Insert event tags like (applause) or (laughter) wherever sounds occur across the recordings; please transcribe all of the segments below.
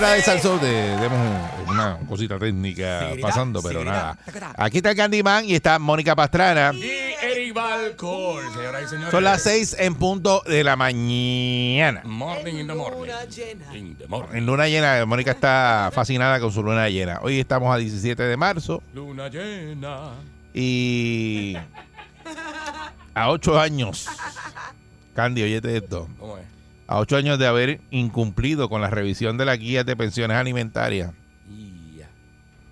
Perrera de Salsón. Tenemos una cosita técnica pasando, pero nada. Aquí está el Candyman y está Mónica Pastrana. Y Eric Balcour, señoras y señores. Son las 6 en punto de la mañana. Morning in the morning. In the morning. En luna llena, Mónica está fascinada con su luna llena. Hoy estamos a 17 de marzo Luna llena. y a 8 años. Candy, oyete esto. ¿Cómo es? A 8 años de haber incumplido con la revisión de las guías de pensiones alimentarias,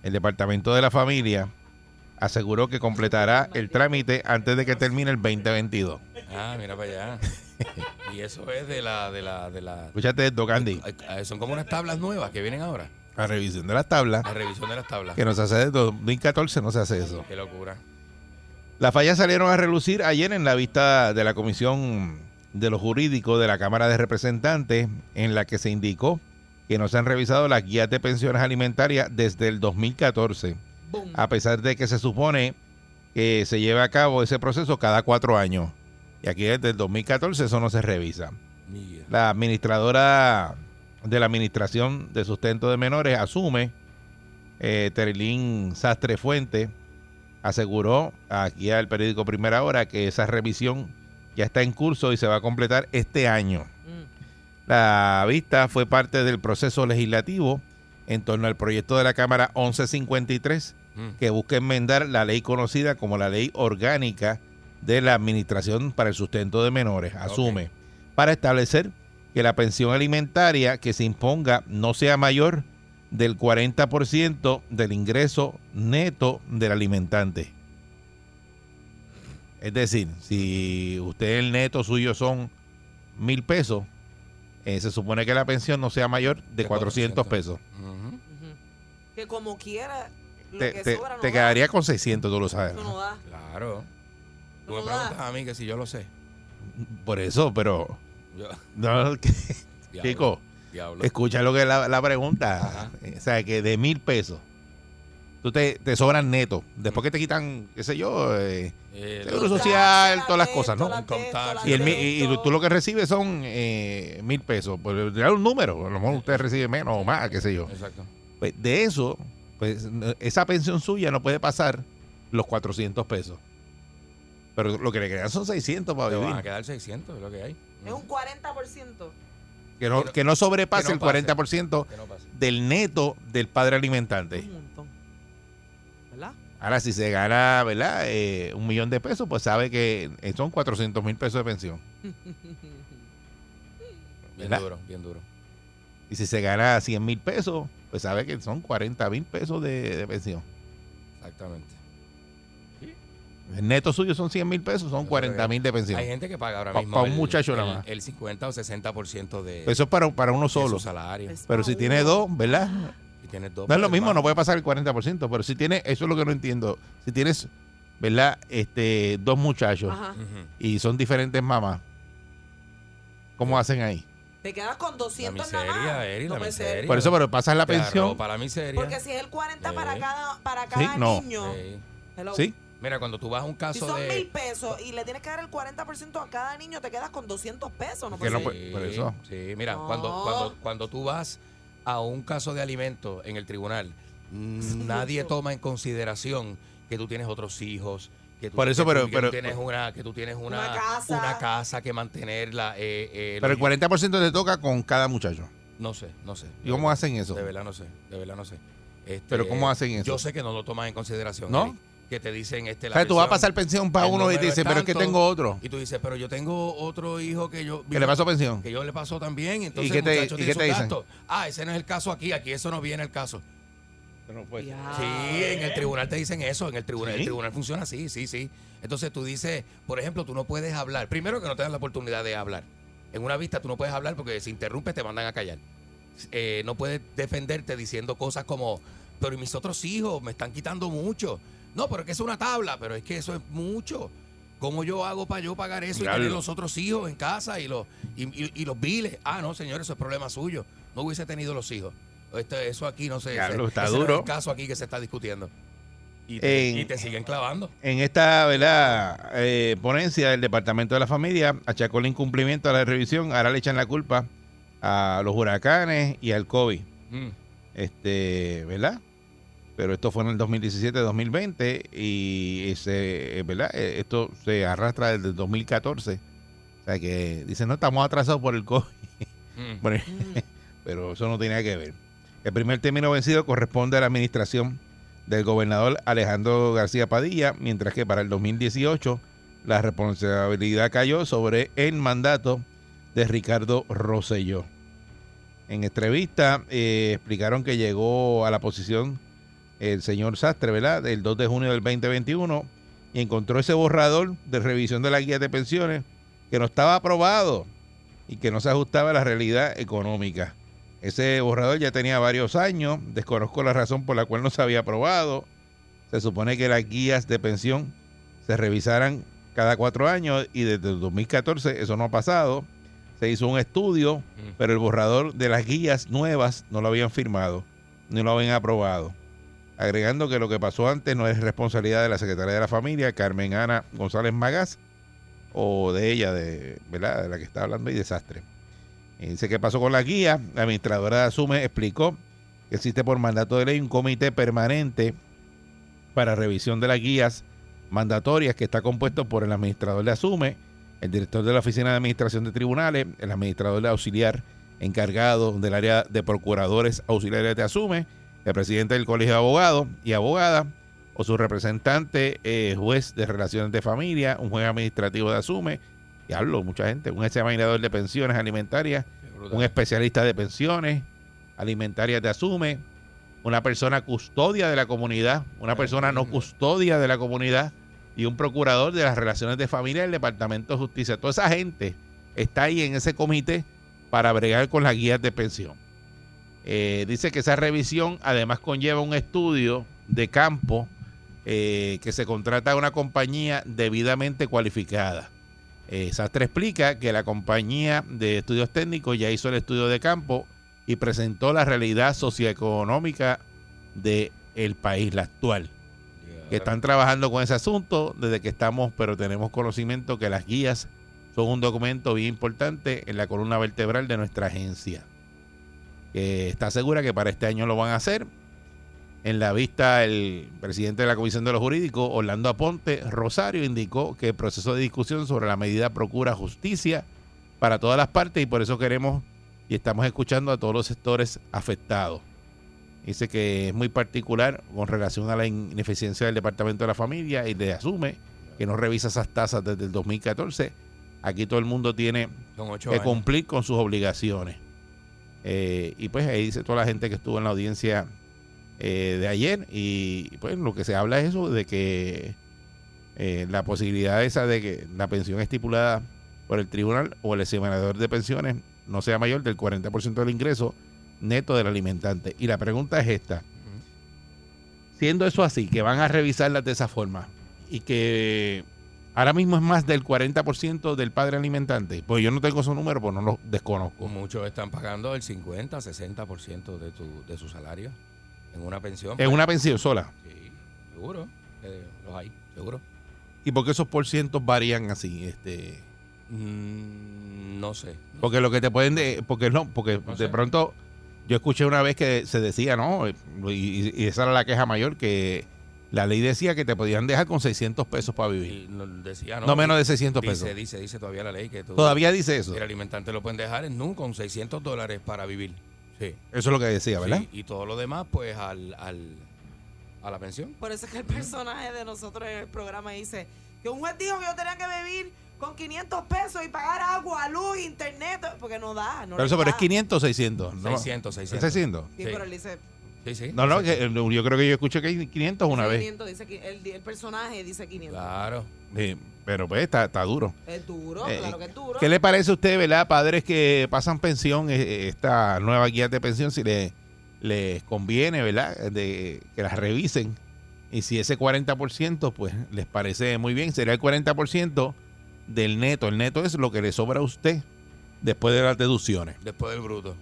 el Departamento de la Familia aseguró que completará el trámite antes de que termine el 2022. Ah, mira para allá. (laughs) y eso es de la, de la, de la. Escúchate esto, Candy. Son como unas tablas nuevas que vienen ahora. La revisión de las tablas, La revisión de las tablas. que no se hace de 2014, no se hace eso. Qué locura. Las fallas salieron a relucir ayer en la vista de la Comisión de lo Jurídico de la Cámara de Representantes, en la que se indicó que no se han revisado las guías de pensiones alimentarias desde el 2014, a pesar de que se supone que se lleve a cabo ese proceso cada cuatro años. Y aquí desde el 2014 eso no se revisa. La administradora de la Administración de Sustento de Menores asume, eh, Terilín Sastre Fuente, aseguró aquí al periódico Primera Hora que esa revisión ya está en curso y se va a completar este año. La vista fue parte del proceso legislativo en torno al proyecto de la Cámara 1153 Mm. que busca enmendar la ley conocida como la Ley Orgánica de la Administración para el Sustento de Menores, asume, para establecer que la pensión alimentaria que se imponga no sea mayor del 40% del ingreso neto del alimentante. Es decir, si usted el neto suyo son mil pesos, eh, se supone que la pensión no sea mayor de 400 pesos. Que como quiera, lo Te, que te- sobra no te da. quedaría con 600, tú lo sabes. Eso no da. Claro. Tú No me da. preguntas a mí que si yo lo sé. Por eso, pero... Yo, No, (laughs) que- diablo, Chico, diablo. escucha lo que es la, la pregunta. Ajá. O sea, que de mil pesos, tú te, te sobran neto. Después que te quitan, qué sé yo, eh, Eh, Seguro social, todas las cosas, ¿no? Y, el, y tú lo que recibes son eh, mil pesos. Pues dar un número. A lo mejor usted recibe menos o más, qué sé yo. Exacto. Pues de eso, pues esa pensión suya no puede pasar los 400 pesos. Pero lo que le quedan son 600 para Te van a vivir. quedar 600, es lo que hay. Es un 40%. Que no, que no- que no sobrepase que no el pase. 40% Que no del neto del padre alimentante. ¿Verdad? Ahora, si se gana, ¿verdad? Eh, un millón de pesos, pues sabe que eh, son 400 mil pesos de pensión. (laughs) Bien ¿Verdad? duro, bien duro. Y si se gana 100 mil pesos, pues sabe que son 40 mil pesos de, de pensión. Exactamente. El neto suyo son 100 mil pesos, son 40 mil de pensión. Hay gente que paga ahora Pa- mismo. pa' un el- muchacho el, nada más. El 50 o 60% de, Eso es para, para uno de solo. su salario. Es Pero si tiene dos, ¿verdad? Tienes dos No es lo mismo, no puede pasar el 40%, pero si tiene, eso es lo que no entiendo. Si tienes, ¿verdad? Este, dos muchachos Ajá. Y son diferentes mamás, ¿cómo hacen ahí? Te quedas con 200 La nada miseria, más. Eri, No la miseria. Por eso, pero pasas la Te pensión. arropa la miseria. Porque si es el 40 para Sí. cada, para cada no. niño. Sí. ¿Sí? Mira, cuando tú vas a un Si caso son de... mil pesos y le tienes que dar el 40% a cada niño, te quedas con 200 pesos. No puede- por eso. Sí, mira, No. cuando, cuando, cuando tú vas a un caso de alimento en el tribunal, (laughs) nadie toma en consideración que tú tienes otros hijos. Que tú, Por eso, que tú- pero- que pero- tú tienes una, que tú tienes una, Una casa. una casa que mantenerla. eh, eh, Pero el los- 40% te toca con cada muchacho. No sé, no sé. ¿Y cómo hacen eso? De verdad no sé, de verdad no sé. Este, Pero ¿cómo hacen eso? Yo sé que no lo toman en consideración. ¿No? Eric. Que te dicen este O la sea, tú vas a pasar pensión para uno y te dice, pero es que tanto", tengo otro. Y tú dices, pero yo tengo otro hijo que yo... ¿Que le pasó pensión? Que yo le pasó también. Entonces, ¿Y qué te- el muchacho y tiene qué te dicen? Ah, ese no es el caso aquí. Aquí eso no viene el caso. Ya. Sí, en el tribunal te dicen eso, en el tribunal, ¿Sí? el tribunal funciona así, sí, sí. Entonces tú dices, por ejemplo, tú no puedes hablar. Primero que no te dan la oportunidad de hablar. En una vista tú no puedes hablar porque si interrumpes te mandan a callar. Eh, no puedes defenderte diciendo cosas como, pero ¿y mis otros hijos me están quitando mucho. No, pero es que es una tabla, pero es que eso es mucho. ¿Cómo yo hago para yo pagar eso y tener los otros hijos en casa y los, y, y- y los biles? Ah, no, señor, eso es problema suyo. No hubiese tenido los hijos. Esto- eso aquí no se... Diablo, se- está no es duro. el caso aquí que se está discutiendo. Y te, En- y te siguen clavando. En esta ¿verdad? Eh, ponencia del Departamento de la Familia achacó el incumplimiento a la revisión. Ahora le echan la culpa a los huracanes y al COVID. Mm. Este, ¿verdad? Pero esto fue en el 2017-2020 y se, ¿verdad? Eh, Esto se arrastra desde el 2014. O sea que dicen, no, estamos atrasados por el COVID. Mm. Bueno, (laughs) pero eso no tiene nada que ver. El primer término vencido corresponde a la administración del gobernador Alejandro García Padilla, mientras que para el 2018 la responsabilidad cayó sobre el mandato de Ricardo Rosselló. En entrevista eh, explicaron que llegó a la posición el señor Sastre, ¿verdad? El 2 de junio del 2021 y encontró ese borrador de revisión de la guía de pensiones que no estaba aprobado y que no se ajustaba a la realidad económica. Ese borrador ya tenía varios años, desconozco la razón por la cual no se había aprobado. Se supone que las guías de pensión se revisaran cada cuatro años y desde el 2014 eso no ha pasado. Se hizo un estudio, pero el borrador de las guías nuevas no lo habían firmado, ni lo habían aprobado. Agregando que lo que pasó antes no es responsabilidad de la Secretaría de la Familia, Carmen Ana González Magás, o de ella, de, ¿verdad? de la que está hablando, y desastre. Dice que pasó con la guía. La administradora de Asume explicó que existe por mandato de ley un comité permanente para revisión de las guías mandatorias que está compuesto por el administrador de Asume, el director de la Oficina de Administración de Tribunales, el administrador de auxiliar encargado del área de procuradores auxiliares de Asume, el presidente del Colegio de Abogados y Abogadas, o su representante, eh, juez de relaciones de familia, un juez administrativo de Asume, y hablo mucha gente, un examinador de pensiones alimentarias, un especialista de pensiones alimentarias de Asume, una persona custodia de la comunidad, una persona no custodia de la comunidad y un procurador de las relaciones de familia del Departamento de Justicia. Toda esa gente está ahí en ese comité para bregar con las guías de pensión. Eh, dice que esa revisión además conlleva un estudio de campo eh, que se contrata a una compañía debidamente cualificada. Eh, Sastre explica que la compañía de estudios técnicos ya hizo el estudio de campo y presentó la realidad socioeconómica del el país, la actual. Que están trabajando con ese asunto desde que estamos, pero tenemos conocimiento que las guías son un documento bien importante en la columna vertebral de nuestra agencia. Que está segura que para este año lo van a hacer. En la vista, el presidente de la Comisión de los Jurídicos, Orlando Aponte Rosario, indicó que el proceso de discusión sobre la medida procura justicia para todas las partes y por eso queremos y estamos escuchando a todos los sectores afectados. Dice que es muy particular con relación a la ineficiencia del Departamento de la Familia y le asume que no revisa esas tasas desde el 2014. Aquí todo el mundo tiene que cumplir con sus obligaciones. Eh, y pues ahí dice toda la gente que estuvo en la audiencia eh, de ayer y pues lo que se habla es eso de que eh, la posibilidad esa de que la pensión estipulada por el tribunal o el examinador de pensiones no sea mayor del 40% del ingreso neto del alimentante. Y la pregunta es esta. Siendo eso así, que van a revisarlas de esa forma y que ahora mismo es más del 40% del padre alimentante, pues yo no tengo esos números, pues no los desconozco. Muchos están pagando el 50, 60% de, tu, de su salario en una pensión. Es una pensión sola. Sí, seguro. eh, los hay, seguro. ¿Y por qué esos porcientos varían así? Este, Mm, no sé. porque lo que te pueden... De, porque no, porque No de sé. pronto yo escuché una vez que se decía, ¿no? Y, y esa era la queja mayor, que la ley decía que te podían dejar con 600 pesos para vivir. No- decía, no, No menos de dice- 600 dice, pesos. Dice, dice todavía la ley que tú, Todavía dice eso. el alimentante lo pueden dejar en NU con 600 dólares para vivir. Sí. Eso es lo que decía, ¿verdad? Sí, y todo lo demás, pues al, al, a la pensión. Por eso es que el personaje de nosotros en el programa dice que un juez dijo que yo tenía que vivir con 500 pesos y pagar agua, luz, internet, porque no da. No Pero eso, le pero es da. 500 o 600. ¿no? 600, 600. ¿Es 600? Sí, Sí. pero él dice. Sí, sí. No, no, que, eh, yo creo que yo escuché que hay 500 una vez. 500, dice que el, el personaje dice 500. Claro. Sí, pero pues está, está duro. Es duro, Eh, claro que es duro. ¿Qué le parece a usted, verdad, padres que pasan pensión, eh, esta nueva guía de pensión, si le, les conviene, verdad, de que las revisen? Y si ese 40%, pues les parece muy bien, sería el 40% del neto. El neto es lo que le sobra a usted después de las deducciones. Después del bruto.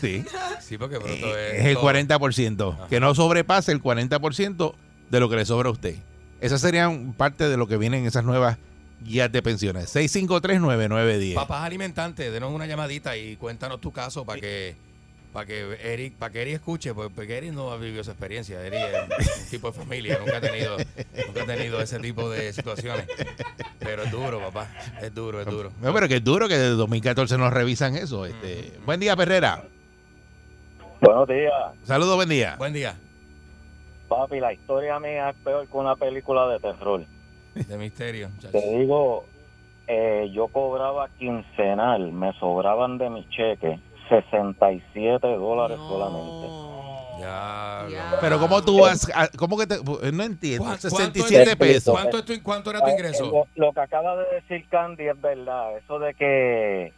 Sí. Sí, porque Eh, es. es el todo. 40%. Ajá. Que no sobrepase el 40% de lo que le sobra a usted. Esa sería parte de lo que vienen en esas nuevas guías de pensiones. 6539910. Papás alimentantes, denos una llamadita y cuéntanos tu caso para que para que Eric para que Eric escuche, pues, porque Eric no ha vivido esa experiencia. Eric es un tipo de familia, nunca ha tenido nunca ha tenido ese tipo de situaciones. Pero es duro, papá, es duro, es duro. No, pero que es duro que desde 2014 nos revisan eso. Este. Buen día, Perrera. Buenos días, Saludos, buen día. Buen día, papi. La historia mía es peor que una película de terror. de misterio. muchachos. Te digo, eh, yo cobraba quincenal, me sobraban de mi cheque 67 dólares No. solamente. Ya, Pero ¿cómo tú vas? ¿Cómo que te.? No entiendo. ¿Cuán- 67 cuánto es- pesos. ¿Cuánto, es tu, ¿Cuánto era tu Eh, ingreso? Lo, lo que acaba de decir Candy es verdad. Eso de que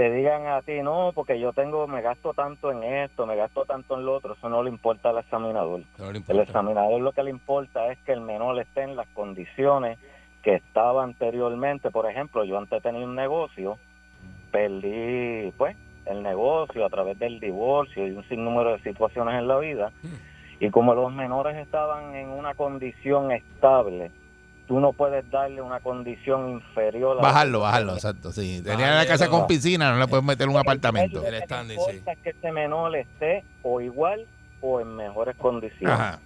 te digan a ti, no, porque yo tengo, me gasto tanto en esto, me gasto tanto en lo otro, eso no le importa al examinador. No El examinador lo que le importa es que el menor esté en las condiciones que estaba anteriormente. Por ejemplo, yo antes tenía un negocio, perdí pues el negocio a través del divorcio y un sinnúmero de situaciones en la vida. Y como los menores estaban en una condición estable, tú no puedes darle una condición inferior a... Bajarlo, bajarlo, exacto. Sí. Tenía la Bajarle, casa no. con piscina, no le puedes meter un apartamento. El Lo que standing, sí. es que ese menor esté o igual o en mejores condiciones Ajá.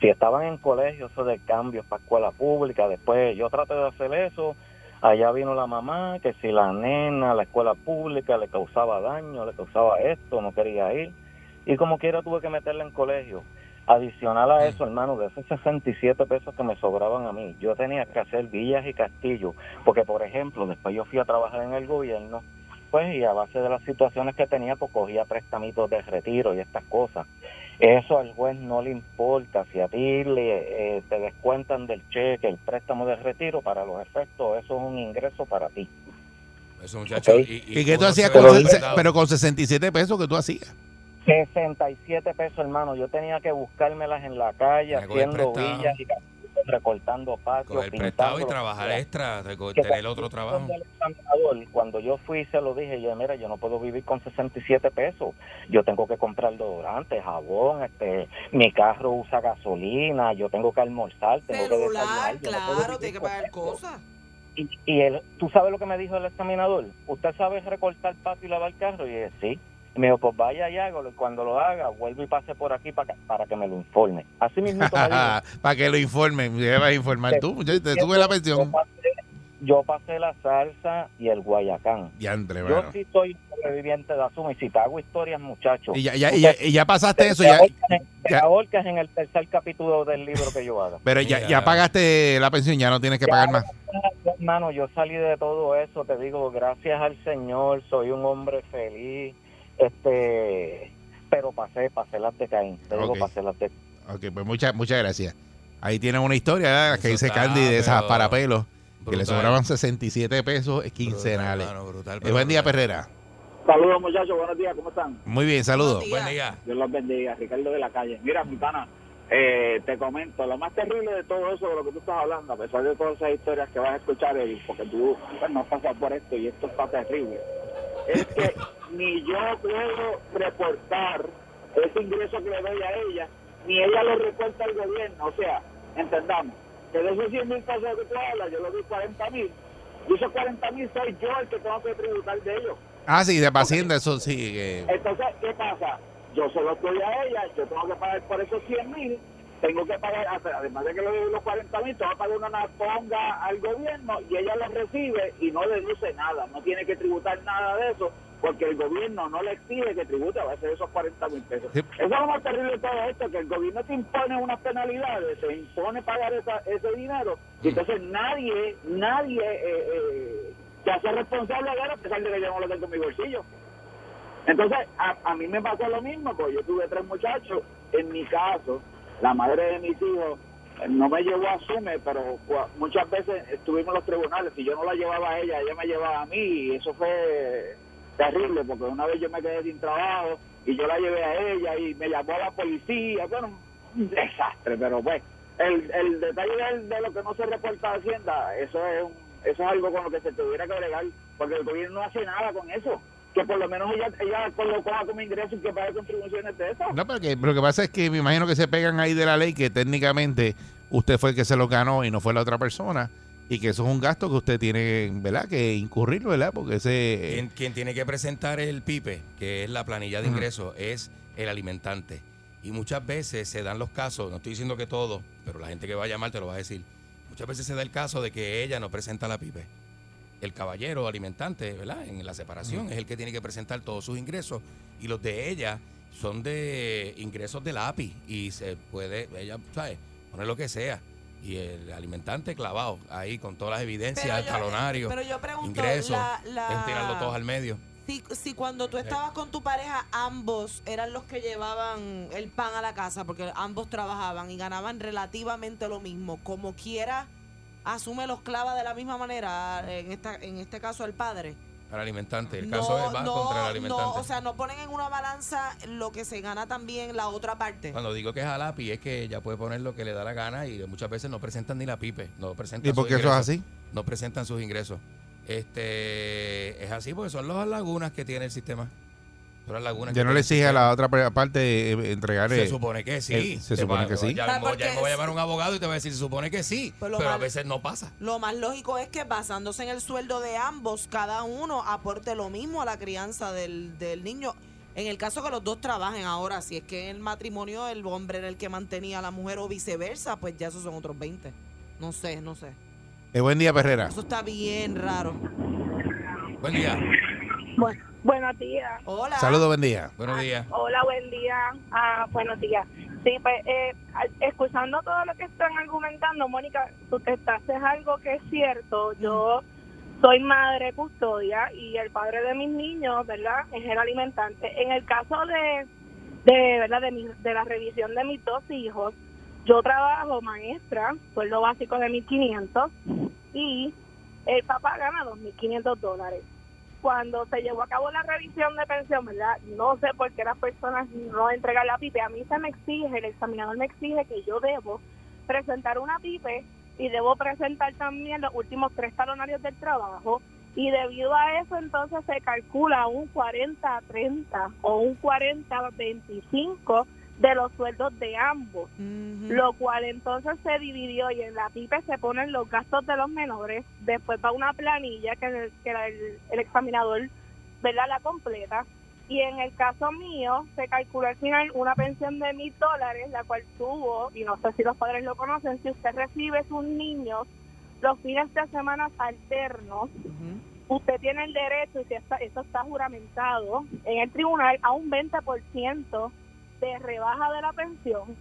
si estaban en colegio, eso de cambios para escuela pública, después yo traté de hacer eso, allá vino la mamá, que si la nena, la escuela pública le causaba daño, le causaba esto, no quería ir, y como quiera tuve que meterla en colegio. Adicional a eso, hermano, de esos 67 pesos que me sobraban a mí, yo tenía que hacer villas y castillos, porque por ejemplo, después yo fui a trabajar en el gobierno, pues y a base de las situaciones que tenía, pues cogía préstamitos de retiro y estas cosas. Eso al juez no le importa. Si a ti le, eh, te descuentan del cheque el préstamo de retiro, para los efectos, eso es un ingreso para ti. Eso, muchachos. Ok. ¿Y qué tú hacías con, pero con 67 pesos que tú hacías? 67 pesos, hermano. Yo tenía que buscármelas en la calle, que haciendo villas y recortando patios, Coger pintando. prestado y trabajar extra, Que tener otro trabajo. Cuando yo fui se lo dije, yo, mira, yo no puedo vivir con 67 pesos. Yo tengo que comprar desodorante, jabón, este, mi carro usa gasolina, yo tengo que almorzar, tengo que Celular, desayunar, yo no puedo claro, vivir tiene que pagar cosas. Y, y él, ¿tú sabes lo que me dijo el examinador? ¿Usted sabe recortar patio y lavar carro? Y dije, sí. Y me dijo, pues vaya y hágalo. Y cuando lo haga, vuelve y pase por aquí para que, para que me lo informe. Así mismo. (laughs) Para que lo informen. Me vas a informar tú, muchacho, te sube la Yo pensión. pasé, yo pasé la salsa y el guayacán. Diantre, Yo mano. sí soy sobreviviente de Azuma y si te hago historias, muchachos. Y ya, ya, y ya, y ya pasaste eso, te ya, ahorcas en- te ya- ahorcas en el tercer capítulo del libro que yo haga. pero ya, ya pagaste la pensión, ya no tienes que pagar más. Hermano, yo salí de todo eso, te digo, gracias al Señor, soy un hombre feliz, este, pero pasé, pasé las de Caín, te digo, Ok. pasé las de Ok, pues muchas, muchas gracias. Ahí tienen una historia que dice Candy de esas parapelos que le sobraban 67 pesos quincenales. Brutal, brutal, Eh, buen día. Perrera. Saludos muchachos, buenos días, ¿cómo están? Muy bien, saludos. Buen día. Dios los bendiga, Ricardo de la calle. Mira, mi pana, eh, te comento, lo más terrible de todo eso, de lo que tú estás hablando, a pesar de todas esas historias que vas a escuchar, porque tú pues, no has pasado por esto y esto está terrible, es que (laughs) ni yo puedo reportar ese ingreso que le doy a ella, ni ella lo reporta al gobierno. O sea, entendamos, que de esos 100 mil pesos que tú hablas, yo le doy 40 mil, y esos 40 mil soy yo el que tengo que tributar de ellos. Ah, sí, de paciente, eso sí. que- Entonces, ¿qué pasa? Yo se los doy a ella, yo tengo que pagar por esos 100 mil tengo que pagar, además de que le doy los 40 mil, tengo que pagar una ponga al gobierno y ella lo recibe y no deduce nada, no tiene que tributar nada de eso porque el gobierno no le exige que tribute a base de esos 40 mil pesos. Sí. Eso es lo más terrible de todo esto, que el gobierno te impone unas penalidades, te impone pagar esa- ese dinero y entonces nadie, nadie eh, eh, se hace responsable de él a pesar de que yo no lo tengo en mi bolsillo. Entonces, a, a mí me pasó lo mismo, pues yo tuve tres muchachos. En mi caso, la madre de mis hijos eh, no me llevó a Sume, pero muchas veces estuvimos en los tribunales. Si yo no la llevaba a ella, ella me llevaba a mí y eso fue terrible, porque una vez yo me quedé sin trabajo y yo la llevé a ella y me llamó a la policía. Bueno, un desastre, pero pues, el, el detalle de, de lo que no se reporta a Hacienda, eso es, un- eso es algo con lo que se tuviera que agregar, porque el gobierno no hace nada con eso. Que por lo menos ella, ella lo coja como ingreso y que pague contribuciones de eso. No, porque lo que pasa es que me imagino que se pegan ahí de la ley que técnicamente usted fue el que se lo ganó y no fue la otra persona y que eso es un gasto que usted tiene, ¿verdad? Que incurrir, ¿verdad? Porque ese Quien, quien tiene que presentar el PIPE, que es la planilla de ingresos, es el alimentante. Y muchas veces se dan los casos, no estoy diciendo que todo, pero la gente que va a llamar te lo va a decir. Muchas veces se da el caso de que ella no presenta la PIPE. El caballero alimentante, ¿verdad? En la separación es el que tiene que presentar todos sus ingresos y los de ella son de ingresos de la API y se puede, ella, ¿sabes? Poner lo que sea. Y el alimentante clavado ahí con todas las evidencias, Pero el yo- talonario, pero yo pregunto, ingresos, la- la- tirarlo todos al medio. Si, si cuando tú estabas con tu pareja, ambos eran los que llevaban el pan a la casa, porque ambos trabajaban y ganaban relativamente lo mismo, como quiera, asume los clava de la misma manera, en, esta, en este caso el padre. Al alimentante. El no, caso es va no, contra el alimentante. no, o sea, no ponen en una balanza lo que se gana también la otra parte. Cuando digo que es a lápiz es que ella puede poner lo que le da la gana y muchas veces no presentan ni la pipe, no presentan ¿Y por qué eso es así? No presentan sus ingresos. Este es así porque son las lagunas que tiene el sistema. Lagunas Ya no le exige a la otra parte eh, entregar Se eh, supone que sí. eh, se supone va- que sí. Ya, mismo va a llamar un abogado y te va a decir, se supone que sí, Pues pero a veces no pasa. Lo más lógico es que basándose en el sueldo de ambos, cada uno aporte lo mismo a la crianza del, del niño. En el caso que los dos trabajen ahora, si es que en el matrimonio el hombre era el que mantenía a la mujer o viceversa, pues ya esos son otros 20. No sé, no sé. Eh, buen día, Perrera. Eso está bien raro. Buen día. Bueno, buenos días. Hola. Saludos, buen día. Buenos días. Hola, buen día. Ah, buenos días. Sí, pues, eh, escuchando todo lo que están argumentando, Mónica, tú te haces algo que es cierto. Yo soy madre custodia y el padre de mis niños, ¿verdad? Es el alimentante. En el caso de, de ¿verdad? De, mi- de la revisión de mis dos hijos, yo trabajo maestra, sueldo básico de 1.500 y el papá gana 2.500 dólares cuando se llevó a cabo la revisión de pensión, ¿verdad? No sé por qué las personas no entregan la PIPE. A mí se me exige, el examinador me exige que yo debo presentar una PIPE y debo presentar también los últimos tres talonarios del trabajo. Y debido a eso, entonces se calcula un 40-30 o un 40-25 de los sueldos de ambos lo cual entonces se dividió y en la PIPE se ponen los gastos de los menores, después va una planilla que, el, que el, el examinador ¿verdad? la completa y en el caso mío se calculó al final una pensión de mil dólares, la cual tuvo, y no sé si los padres lo conocen, si usted recibe sus niños los fines de semana alternos, usted tiene el derecho, y si está, eso está juramentado en el tribunal, a un 20% de rebaja de la pensión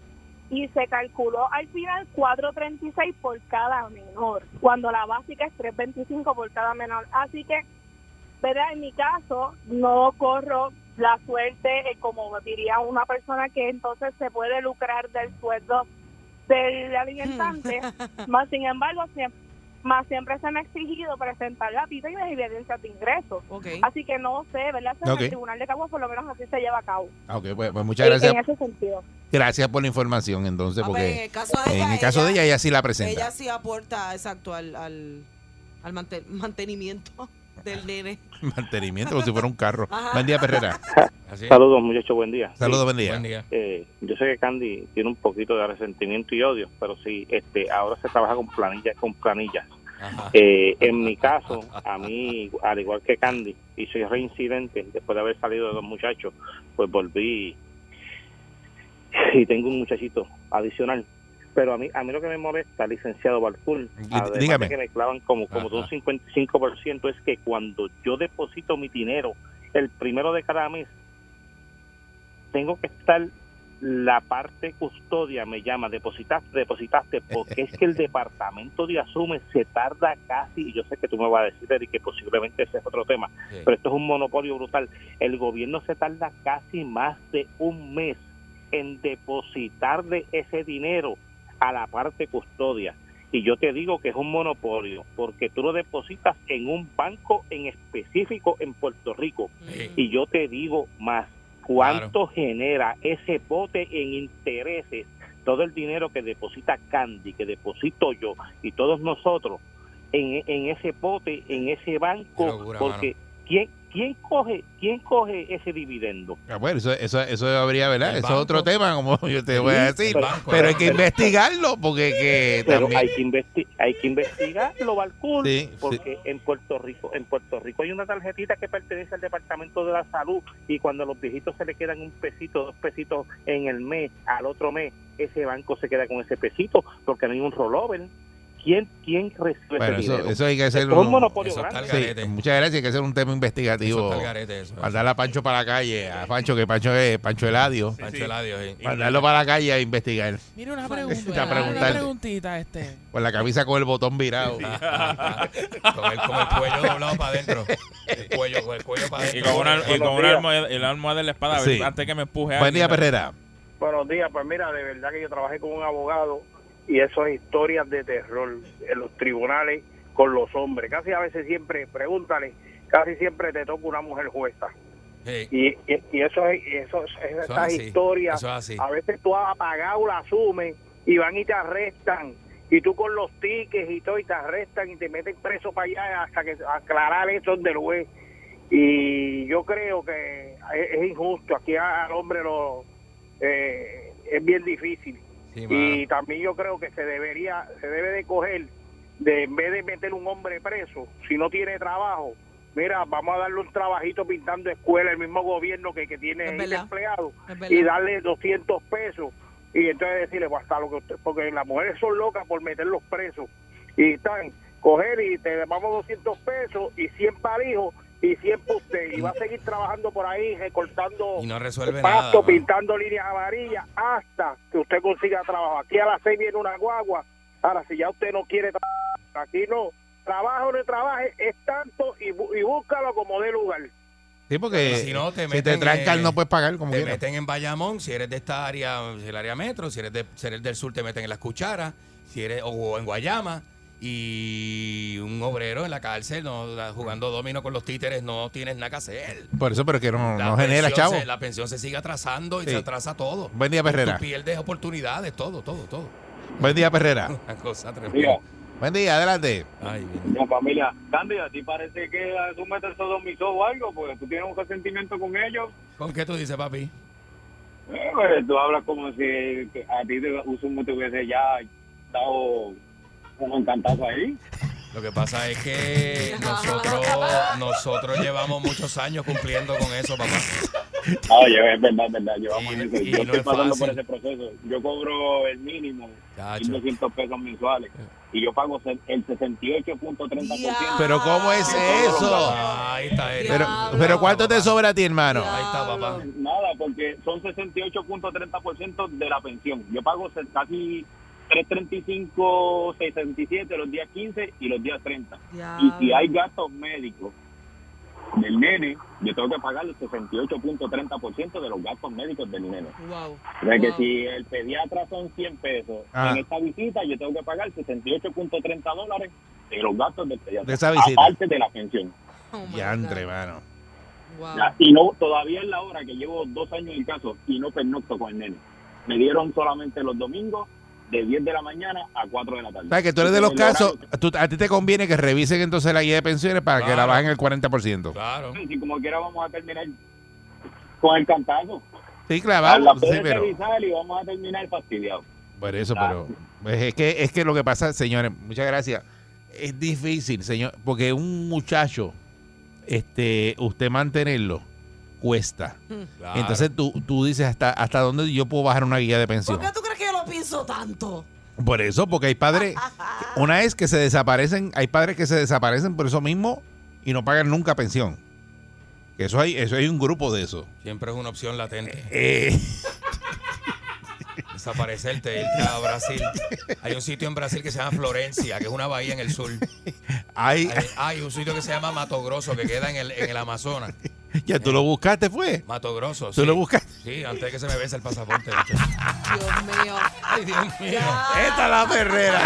y se calculó al final 4.36 por cada menor, cuando la básica es 3.25 por cada menor. Así que, ¿verdad? En mi caso, no corro la suerte, eh, como diría una persona que entonces se puede lucrar del sueldo del alimentante, (laughs) más sin embargo, siempre, más siempre se me ha exigido presentar la pita y las evidencias de ingresos. Ok. Así que no sé, ¿verdad? En Ok. el Tribunal de Cabo por lo menos así se lleva a cabo. Ah, Ok, pues, pues muchas En- gracias. En ese sentido. Gracias por la información, entonces, Ah, pues, en porque el caso de ella, en el caso de ella, ella sí la presenta. ella sí aporta, exacto, al, al, al manten- mantenimiento (laughs) del nene. (laughs) Mantenimiento, como si fuera un carro. Ajá. Buen día, Perrera. (laughs) Es. Saludos, muchachos, buen día. Saludos, buen día. Buen día. Eh, yo sé que Candy tiene un poquito de resentimiento y odio, pero sí, este, ahora se trabaja con planillas, con planillas. Eh, en mi caso, a mí, al igual que Candy, hice reincidente después de haber salido de los muchachos, pues volví y tengo un muchachito adicional. Pero a mí, a mí lo que me molesta, licenciado Balcour, además de dígame. que me clavan como, como de un 55%, es que cuando yo deposito mi dinero el primero de cada mes, tengo que estar la parte custodia me llama, depositaste, depositaste, porque es que el (laughs) departamento de Asume se tarda casi, y yo sé que tú me vas a decir, Eric, que posiblemente ese es otro tema, Sí. pero esto es un monopolio brutal. El gobierno se tarda casi más de un mes en depositarle ese dinero a la parte custodia. Y yo te digo que es un monopolio, porque tú lo depositas en un banco en específico en Puerto Rico. Sí. Y yo te digo más, ¿cuánto genera ese bote en intereses? Todo el dinero que deposita Candy, que deposito yo y todos nosotros en, en ese bote, en ese banco, locura, porque ¿quién, quién coge quién coge ese dividendo? Ah, bueno, eso, eso, eso habría, ¿verdad? El Eso es otro tema, como yo te voy a Sí, decir. banco, Pero hay que investigarlo, porque que Pero también... hay que investi hay que investigarlo, Balcour, Sí, porque en Puerto Rico, en Puerto Rico hay una tarjetita que pertenece al Departamento de la Salud y cuando a los viejitos se le quedan un pesito, dos pesitos en el mes, al otro mes ese banco se queda con ese pesito porque no hay un rollover. ¿Quién quién recibe Bueno, ese eso, dinero? eso hay que hacer un un- monopolio Eso está grande. Sí, muchas gracias. Hay que hacer un tema Eso investigativo. está al garete, eso. Mandarle a Pancho para la calle, a Pancho, que Pancho es Pancho Eladio. Pancho Eladio, sí. Mandarlo para la calle a investigar. Mira una pregunta. Una preguntita, este. Con la camisa con el botón virado. (laughs) con, el, con el cuello doblado para adentro. El cuello, con el cuello para Y adentro. con una, y Buenos con una días. almohada, el almohada de la espada, Sí. antes que me empuje Buen día. Perrera. Buenos días, pues mira, de verdad que yo trabajé con un abogado y eso es historias de terror en los tribunales con los hombres. Casi a veces siempre, pregúntale, casi siempre te toca una mujer jueza. Sí. Y, y, y eso es, eso es- Eso historias, es a veces tú has apagado, la asumen y van y te arrestan. Y tú con los tickets y todo, y te arrestan y te meten preso para allá hasta que aclarar eso del juez. Y yo creo que es, es injusto. Aquí al hombre lo eh, es bien difícil. Sí, Y también yo creo que se debería, se debe de coger, de en vez de meter un hombre preso, si no tiene trabajo, mira, vamos a darle un trabajito pintando escuela, el mismo gobierno que, que tiene Es ahí verdad. empleado, Es y darle 200 pesos, y entonces decirle, pues hasta lo que usted, porque las mujeres son locas por meterlos presos, y están, coger y te damos 200 pesos y 100 para el hijo y 100 para usted, y va a seguir trabajando por ahí, recortando Y no resuelve nada. pasto, pintando líneas amarillas hasta que usted consiga trabajo. Aquí a las seis viene una guagua. Ahora, si ya usted no quiere trabajar, aquí no. Trabajo o no trabaje, es tanto y, bu- y búscalo como de lugar. Sí, porque si no, te si te meten, trancan eh, no puedes pagar como Te quieras. meten en Bayamón, si eres de esta área, si el área metro, si eres, de, si eres del sur te meten en las cucharas, si eres o en Guayama y un obrero en la cárcel no, jugando domino con los títeres no tienes nada que hacer. Por eso, pero que no, La no genera, chavo. se- la pensión se sigue atrasando y Sí. se atrasa todo. Buen día, Perrera. Tú pierdes oportunidades, todo, todo, todo. Buen día, Perrera. (laughs) Una cosa tremenda. Buen día, adelante. Ay, familia, Candy, ¿a ti parece que tú metes sodomizó o algo? Porque tú tienes un resentimiento con ellos. ¿Con qué tú dices, papi? Eh, pues, tú hablas como si a ti te, Usumo te hubiese ya dado un encantazo ahí. Lo que pasa es que (laughs) nosotros, nosotros llevamos muchos años cumpliendo con eso, papá. Oye, es verdad, es verdad, llevamos Y- eso. y Yo no estoy es pasando fácil. por ese proceso. Yo cobro el mínimo, Chacho. 1.200 pesos mensuales, y yo pago el 68.30%. Pero ¿cómo es eso? Ahí está él. Pero, pero ¿cuánto te sobra a ti, hermano? Ahí está, papá. Nada, porque son 68.30% de la pensión. Yo pago casi 335, 67 los días 15 y los días 30. Y si hay gastos médicos del nene, yo tengo que pagar el 68.30% de los gastos médicos del nene. Wow. O sea que Wow. si el pediatra son 100 pesos Ah. en esta visita, yo tengo que pagar 68.30 dólares de los gastos del pediatra. De esa visita. Aparte de la pensión. Oh Yantre, God. mano. Wow. Ya, Y no, todavía es la hora que llevo dos años en el caso y no pernocto con el nene. Me dieron solamente los domingos de 10 de la mañana a 4 de la tarde. O sea, que tú eres de los casos, tú- a ti te conviene que revisen entonces la guía de pensiones para que la Claro. bajen el 40%. Claro. Si como quiera vamos a terminar con el cantazo. Sí, la clavado. Sí, puedes pero, revisar y vamos a terminar fastidiados. por eso, Claro. pero pues, es que es que lo que pasa, señores, muchas gracias. Es difícil, señor, porque un muchacho, este, usted mantenerlo cuesta. Claro. Entonces tú, tú dices hasta hasta dónde yo puedo bajar una guía de pensión. ¿Por qué tú crees que yo lo pienso tanto? Por eso, porque hay padres. (laughs) Una es que se desaparecen, hay padres que se desaparecen por eso mismo y no pagan nunca pensión. Eso hay, eso hay un grupo de eso. Siempre es una opción latente. (laughs) Eh, Desaparecerte, irte a Brasil. Hay un sitio en Brasil que se llama Florencia, que es una bahía en el sur. hay, Hay, hay un sitio que se llama Mato Grosso, que queda en el, en el Amazonas. (laughs) ya tú lo buscaste, fue. Mato Grosso, Tú sí. lo buscaste. Sí, antes de que se me vence el pasaporte. de (laughs) hecho. Dios mío. Ay, Dios mío. Esta es la perrera.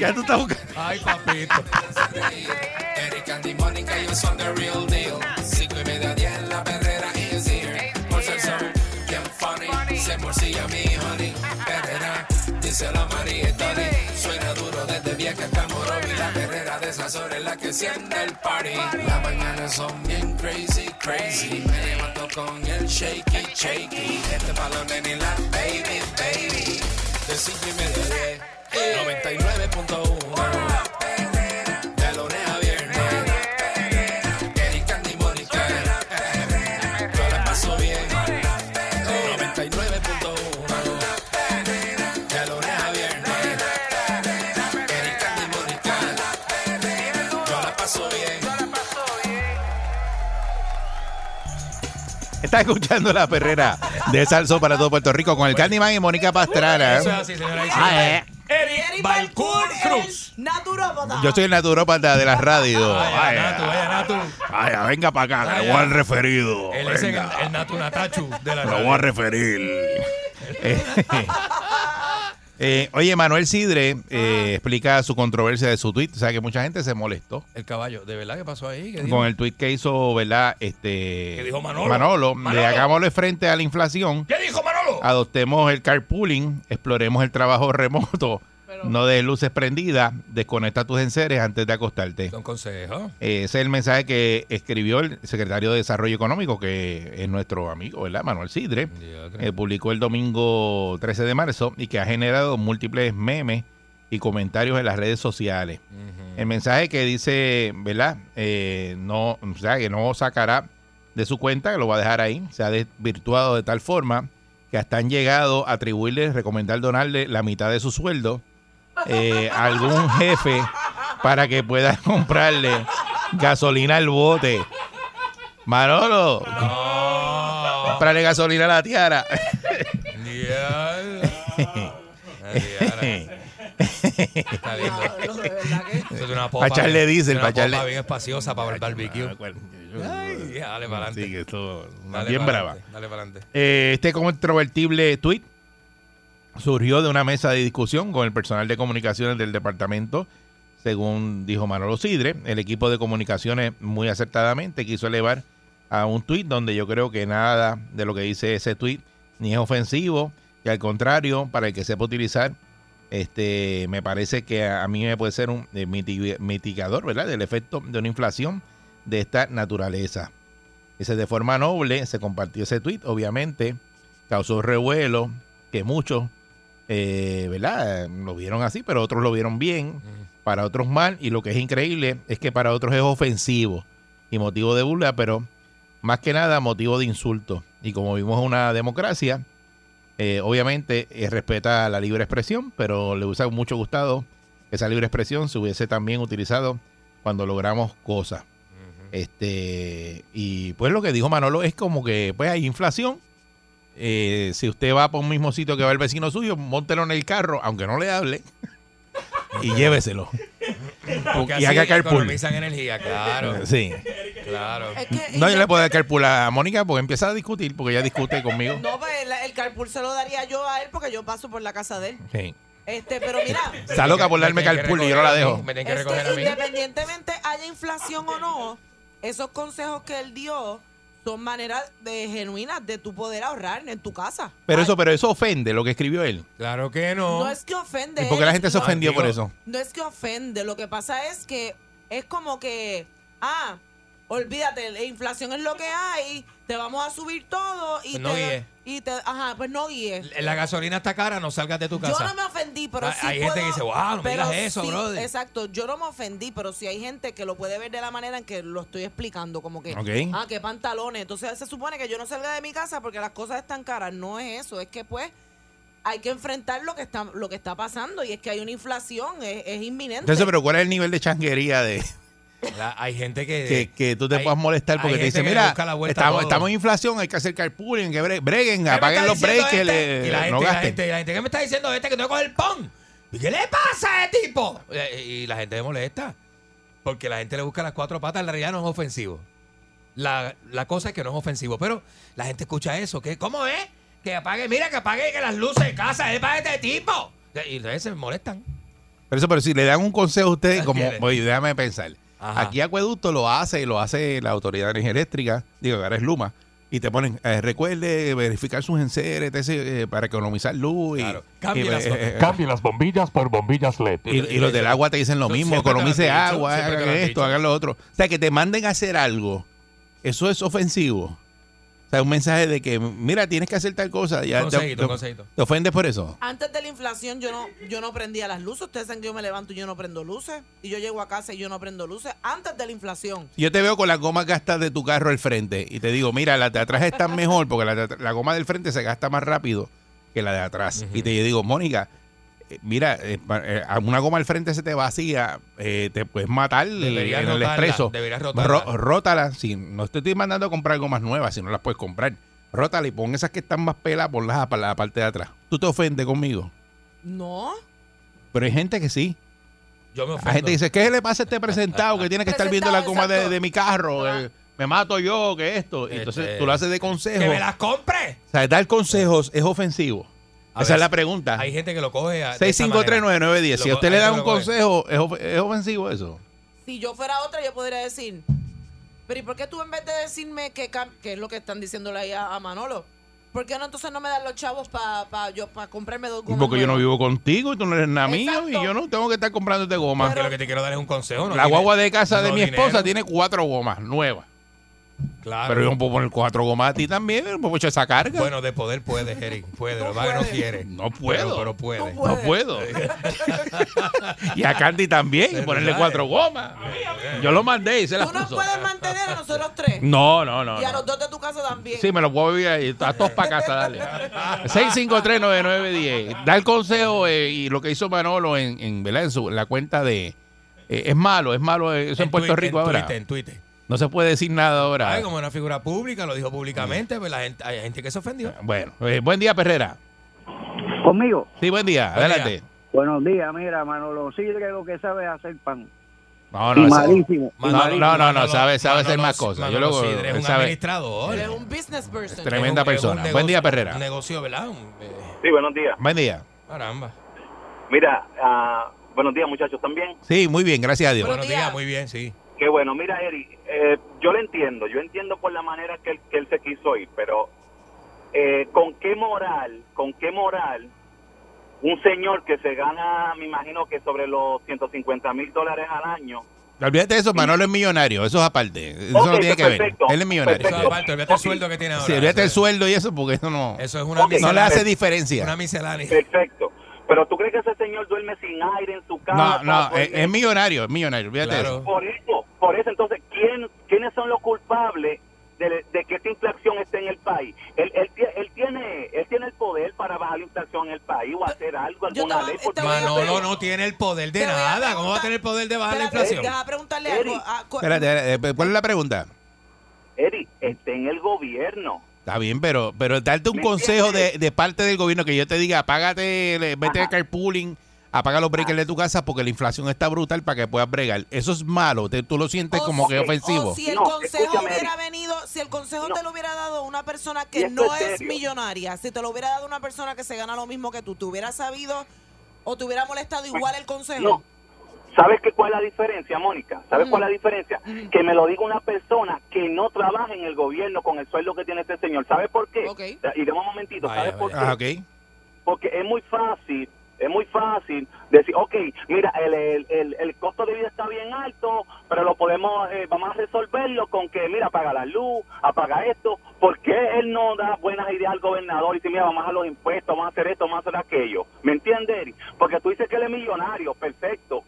Ya tú estás buscando. Ay, papito. Eric and Mónica, son the real que enciende el party. Las mañanas son bien crazy, crazy. Me levanto con el shaky, shaky. Este balón en la baby, baby. De cinco y media, diez, 99.1. Estás escuchando la perrera de Salso para todo Puerto Rico con el Candyman y Mónica Pastrana. Eso es así, señora. Ah, eh. Eric Balcour Cruz. Naturópata. Yo soy el naturópata de la radio. Ay, Natu, vaya, Natu. ay, venga para acá, que le voy al referido. Él es el, Venga, el Natu Natachu de la lo radio. voy a referir. (laughs) (laughs) Eh, oye, Manuel Sidre eh, explica su controversia de su tweet. O sea que mucha gente se molestó El caballo. ¿De verdad qué pasó ahí? ¿Qué dijo? con el tweet que hizo, ¿verdad? Este, ¿Qué dijo Manolo? Manolo, Manolo. de hagámosle frente a la inflación. ¿Qué dijo Manolo? adoptemos el carpooling, exploremos el trabajo (laughs) remoto, no de luces prendidas, desconecta tus enseres antes de acostarte. Son consejos. Eh, Ese es el mensaje que escribió el secretario de Desarrollo Económico, que es nuestro amigo, ¿verdad? Manuel Sidre. Eh, publicó el domingo 13 de marzo y que ha generado múltiples memes y comentarios en las redes sociales. El mensaje que dice, ¿verdad? Eh, no, o sea, que no sacará de su cuenta, que lo va a dejar ahí. Se ha desvirtuado de tal forma que hasta han llegado a atribuirle, recomendar donarle la mitad de su sueldo eh, algún jefe para que pueda (laughs) comprarle gasolina al bote. Manolo, No. comprarle gasolina a la tiara. Está lindo. Pablo, de verdad que. Eso es una popa. Pa' echarle bien- diésel, espaciosa para el barbecue. Ay, dale para adelante. Sí, que esto Dale bien brava. Dale para adelante. Eh, este controvertible tweet surgió de una mesa de discusión con el personal de comunicaciones del departamento, según dijo Manolo Sidre. El equipo de comunicaciones muy acertadamente quiso elevar a un tweet donde yo creo que nada de lo que dice ese tweet ni es ofensivo, y al contrario, para el que sepa utilizar, este, me parece que a, mí me puede ser un eh, miti- mitigador, ¿verdad? Del efecto de una inflación de esta naturaleza. Ese de forma noble se compartió ese tweet, obviamente causó revuelo, que muchos, eh, ¿verdad? Lo vieron así, pero otros lo vieron bien, para otros mal, y lo que es increíble es que para otros es ofensivo y motivo de burla, pero más que nada motivo de insulto. Y como vimos una democracia, eh, obviamente eh, respeta la libre expresión, pero le hubiese mucho gustado que esa libre expresión se hubiese también utilizado cuando logramos cosas. Este, y pues lo que dijo Manolo es como que pues hay inflación. Eh, si usted va por un mismo sitio que va el vecino suyo, móntelo en el carro, aunque no le hable, y (laughs) lléveselo. Porque y así haga carpool. energía, claro. Sí. Claro. Es que No, yo le puedo dar carpool a Mónica porque empieza a discutir, porque ella discute conmigo. No, pues el, el carpool se lo daría yo a él porque yo paso por la casa de él. Sí. Este, pero mira, Está loca por darme carpool y yo no la dejo. Me tienen que es recoger a que mí. independientemente haya inflación o no, esos consejos que él dio son maneras de, genuinas de tu poder ahorrar en tu casa. Pero Ay, eso, pero eso ofende lo que escribió él. Claro que no. no es que ofende. ¿Y por qué la gente se no- ofendió por eso? No es que ofende, lo que pasa es que es como que, ah, olvídate, la inflación es lo que hay, te vamos a subir todo y Pues no te, y te, ajá, pues no guíes. La gasolina está cara, no salgas de tu casa. Yo no me ofendí, pero sí hay gente que dice, "Wow, no me digas eso, sí, brother". Exacto, yo no me ofendí, pero sí hay gente que lo puede ver de la manera en que lo estoy explicando, como que, Ok. ah, qué pantalones. Entonces se supone que yo no salga de mi casa porque las cosas están caras. No es eso, es que pues hay que enfrentar lo que está lo que está pasando y es que hay una inflación, es, es inminente. Entonces, pero ¿cuál es el nivel de changuería de La- hay gente que, que, que tú te hay- puedas molestar porque te que le mira, estamos, todo". estamos en inflación, hay que hacer carpooling, que bre- breguen, ¿Qué me apaguen los breaks, que este? le- y la gente, no la gente, la gente, ¿qué me está diciendo este que no coge el pon? ¿Y qué le pasa a ese tipo? Y, y la gente se molesta. Porque la gente le busca las cuatro patas, en realidad no es ofensivo. La, la cosa es que no es ofensivo. Pero la gente escucha eso. que ¿Cómo es? Que apague, mira, que apague que las luces de casa es para este tipo. Y entonces se molestan. Pero eso, pero si le dan un consejo a ustedes, ¿Qué como, oye, déjame pensar. Ajá. Aquí Acueducto lo hace y lo hace la Autoridad de Energía Eléctrica, digo, que ahora es Luma, y te ponen, eh, recuerde verificar sus enseres eh, para economizar luz. Y, Claro. Cambie y, las- eh, Cambie las bombillas por bombillas LED. y, y los del agua te dicen lo mismo, economice agua, hagan esto, hagan lo otro. O sea, que te manden a hacer algo, eso es ofensivo. Sea, un mensaje de que, mira, tienes que hacer tal cosa. Ya, te, te- consejito. te ofendes por eso. Antes de la inflación yo no yo no prendía las luces. Ustedes saben que yo me levanto y yo no prendo luces. Y yo llego a casa y yo no prendo luces. Antes de la inflación. Yo te veo con las gomas gastas de tu carro al frente y te digo, mira, las de atrás están mejor porque la, la goma del frente se gasta más rápido que la de atrás. Y te digo, Mónica, mira, eh, eh, una goma al frente se te vacía, eh, te puedes matar Deberías en el rotarla, expreso. deberías rotarla. Ro- rótala, si no te estoy mandando a comprar gomas nuevas, si no las puedes comprar. Rótala y pon esas que están más peladas, ponlas para la parte de atrás. Tú te ofendes conmigo. No. Pero hay gente que sí. Yo me La ofendo. gente dice, ¿qué le pasa a este presentado que tiene que estar viendo la goma de, mi carro? Eh, me mato yo, que esto. Y Entonces Este, tú lo haces de consejo. ¡Que me las compre! O sea, dar consejos es ofensivo. A Esa ver, es la pregunta. Hay gente que lo coge a, de esa manera. 6539910. Si a usted le da un consejo, ¿es, of- es ofensivo eso? Si yo fuera otra, yo podría decir, pero ¿y por qué tú en vez de decirme que, que es lo que están diciéndole ahí a, a Manolo? ¿Por qué no entonces no me dan los chavos para yo para comprarme dos gomas Porque yo no vivo contigo y tú no eres nada mío y yo no tengo que estar comprándote gomas. Porque lo que te quiero dar es un consejo. no la tiene- guagua de casa de mi esposa dinero. tiene cuatro gomas nuevas. Claro. Pero yo no puedo poner cuatro gomas a ti también, no puedo echar esa carga. Bueno, de poder puede, Eric. Puede. Lo pasa es que no quiere. no puedo. Pero, pero puede. No No puedo. (laughs) y a Candy también, ponerle verdad. cuatro gomas. Yo lo mandé y se las Tú puso. puedes mantener a nosotros tres. No, no, no. y a no. los dos de tu casa también. Sí, me lo puedo vivir ahí. A todos para casa, dale. (laughs) 6539910. Da el consejo eh, y lo que hizo Manolo en, en, ¿verdad? en, su, en la cuenta de... eh, es malo, es malo eso en, Puerto Twitter, Rico en ahora. Twitter, en Twitter. No se puede decir nada ahora. Ay, como una figura pública, lo dijo públicamente, pues la gente, hay gente que se ofendió. Bueno, eh, buen día, Perrera. Conmigo. Sí, buen día. Buen Adelante. Buenos días, mira, Manolo Sidre lo que sabe es hacer pan. No, no, malísimo. y no, no, no, Manolo- sabe, sabe hacer Manolo- más cosas. Yo Manolo lo, Sidre es un sabe. administrador. Eres un business person. Tremenda Es un- es persona. Buen día, Perrera. Un negocio, ¿verdad? Un, eh, Sí, buenos días. Buen día. caramba. Mira, ah, buenos días muchachos también. Sí, muy bien, gracias a Dios. Buenos días, días. muy bien, sí. Qué bueno, mira Eri, eh, yo lo entiendo, yo entiendo por la manera que él, que él se quiso ir, pero eh, ¿con qué moral, con qué moral un señor que se gana, me imagino que sobre los 150 mil dólares al año, Olvídate de eso, Manolo es millonario, eso es aparte. Eso no tiene que ver. Él es millonario. Eso Perfecto. aparte, olvídate el sueldo que tiene ahora. Sí, olvídate el Eso- sueldo y eso, porque eso no, Eso es una Ok. no le hace Una diferencia. miscelánea. perfecto. Pero tú crees que ese señor duerme sin aire en su casa? No, no, es, es millonario, es millonario, olvídate de eso. Por eso, por eso entonces, ¿quién, ¿quiénes son los culpables de, de que esta inflación esté en el país? Él, él, él tiene él tiene el poder para bajar la inflación en el país o hacer algo, alguna te- ley. porque- Manolo no tiene el poder de nada. ¿Cómo va a tener el poder de bajar la inflación? Deja preguntarle algo. Cu- Espérate, eh, ¿cuál es la pregunta? Eddie, está en el gobierno. Está bien, pero, pero darte un ¿Me consejo de, parte del gobierno que yo te diga, apágate, vete Ajá. al carpooling, apaga los breakers de tu casa porque la inflación está brutal para que puedas bregar. Eso es malo, te- tú lo sientes o como que es si- ofensivo. o si el No, consejo hubiera venido, si el consejo No. te lo hubiera dado una persona que no es millonaria, si te lo hubiera dado una persona que se gana lo mismo que tú, ¿te hubiera sabido o te hubiera molestado igual el consejo? No. ¿Sabes qué, cuál es la diferencia, Mónica? ¿Sabes Ujú. cuál es la diferencia? Ujú. Que me lo diga una persona que no trabaja en el gobierno con el sueldo que tiene este señor. ¿Sabes por qué? Ok. Y demos un momentito. Vaya, ¿Sabes por qué? Ah, ok. porque es muy fácil, es muy fácil decir, ok, mira, el, el, el, costo de vida está bien alto, pero lo podemos, eh, vamos a resolverlo con que, mira, apaga la luz, apaga esto. ¿Por qué él no da buenas ideas al gobernador y dice, mira, vamos a los impuestos, vamos a hacer esto, vamos a hacer aquello? ¿Me entiendes? Porque tú dices que él es millonario, perfecto.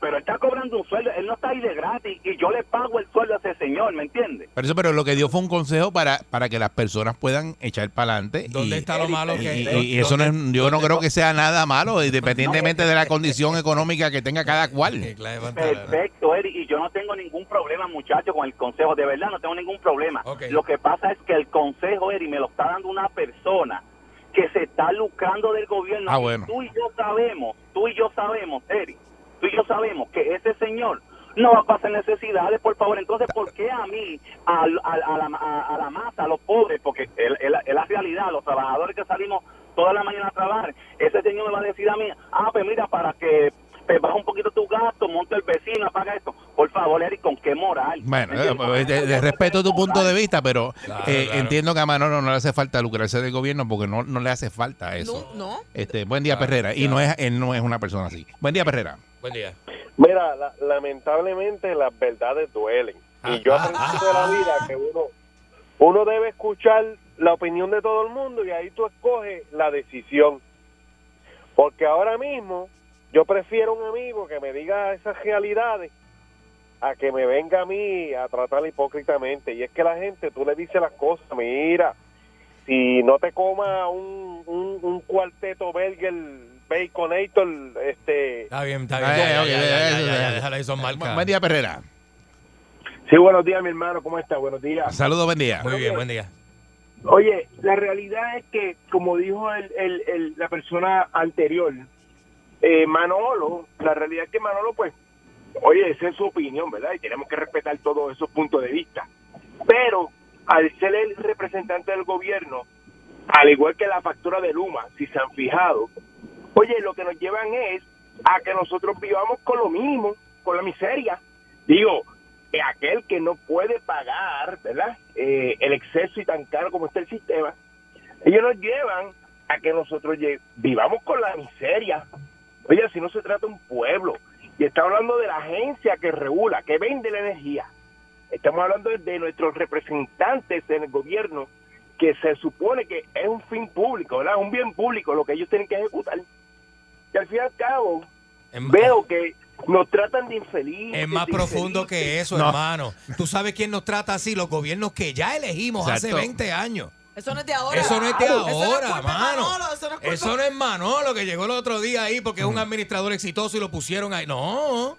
Pero él está cobrando un sueldo, él no está ahí de gratis y yo le pago el sueldo a ese señor, ¿me entiendes? Pero eso, pero lo que dio fue un consejo para, para que las personas puedan echar para adelante. ¿Dónde y, está lo malo y, que y- y eso no es, yo no creo que sea nada malo, independientemente de la condición económica que tenga cada cual. Perfecto, Eric, y yo no tengo ningún problema, muchacho, con el consejo, de verdad no tengo ningún problema. Lo que pasa es que el consejo, Eric, me lo está dando una persona que se está lucrando del gobierno. Ah, bueno. Tú y yo sabemos, tú y yo sabemos, Eric, tú y yo sabemos que ese señor no va a pasar necesidades, por favor. Entonces, ¿por qué a mí, a, a- a la, a- a la masa, a los pobres, porque es la realidad, los trabajadores que salimos toda la mañana a trabajar, ese señor me va a decir a mí, ah, pues mira, para que te baja un poquito tu gasto, monta el vecino, apaga esto. Por favor, Eric, ¿con qué moral? Bueno, ¿Me eh, de, de respeto tu punto de vista, pero Claro, eh, claro. entiendo que a Manolo no le hace falta lucrarse del gobierno porque no, no le hace falta eso. No, Este, buen día, Claro, Perrera. Y no es, él no es una persona así. Buen día, Perrera. Buen día. Mira, la- lamentablemente las verdades duelen. Y yo aprendí de la vida que uno, uno debe escuchar la opinión de todo el mundo y ahí tú escoges la decisión. Porque ahora mismo yo prefiero un amigo que me diga esas realidades a que me venga a mí a tratar hipócritamente. Y es que la gente, tú le dices las cosas, mira, si no te coma un, un, un cuarteto burger baconator, este... Está bien, está bien. Ah, Ya, ya, ok, ya, ya, ya, ya, eh, déjala ahí, son marcas. Buen día, Perrera. Sí, buenos días, mi hermano. ¿Cómo está? Buenos días. Saludos, buen día. Muy bien, buen día. Oye, la realidad es que, como dijo el, el- el- la persona anterior, eh, Manolo, la realidad es que Manolo, pues, oye, esa es su opinión, ¿verdad? Y tenemos que respetar todos esos puntos de vista. Pero, al ser el representante del gobierno, al igual que la factura de Luma, si se han fijado, oye, lo que nos llevan es a que nosotros vivamos con lo mismo, con la miseria. Digo, que aquel que no puede pagar, ¿verdad? Eh, el exceso y tan caro como está el sistema, ellos nos llevan a que nosotros vivamos con la miseria. Oye, si no se trata de un pueblo, y está hablando de la agencia que regula, que vende la energía. Estamos hablando de nuestros representantes en el gobierno, que se supone que es un fin público, ¿verdad? Un bien público, lo que ellos tienen que ejecutar. Y al fin y al cabo, veo que nos tratan de infelices. Es más profundo que eso, No. hermano. ¿Tú sabes quién nos trata así? Los gobiernos que ya elegimos hace Exacto. 20 años. Eso no es de ahora. Eso no es de Eso no es ahora, mano. Manolo, eso no es Eso no es Manolo que llegó el otro día ahí porque es un administrador exitoso y lo pusieron ahí. No.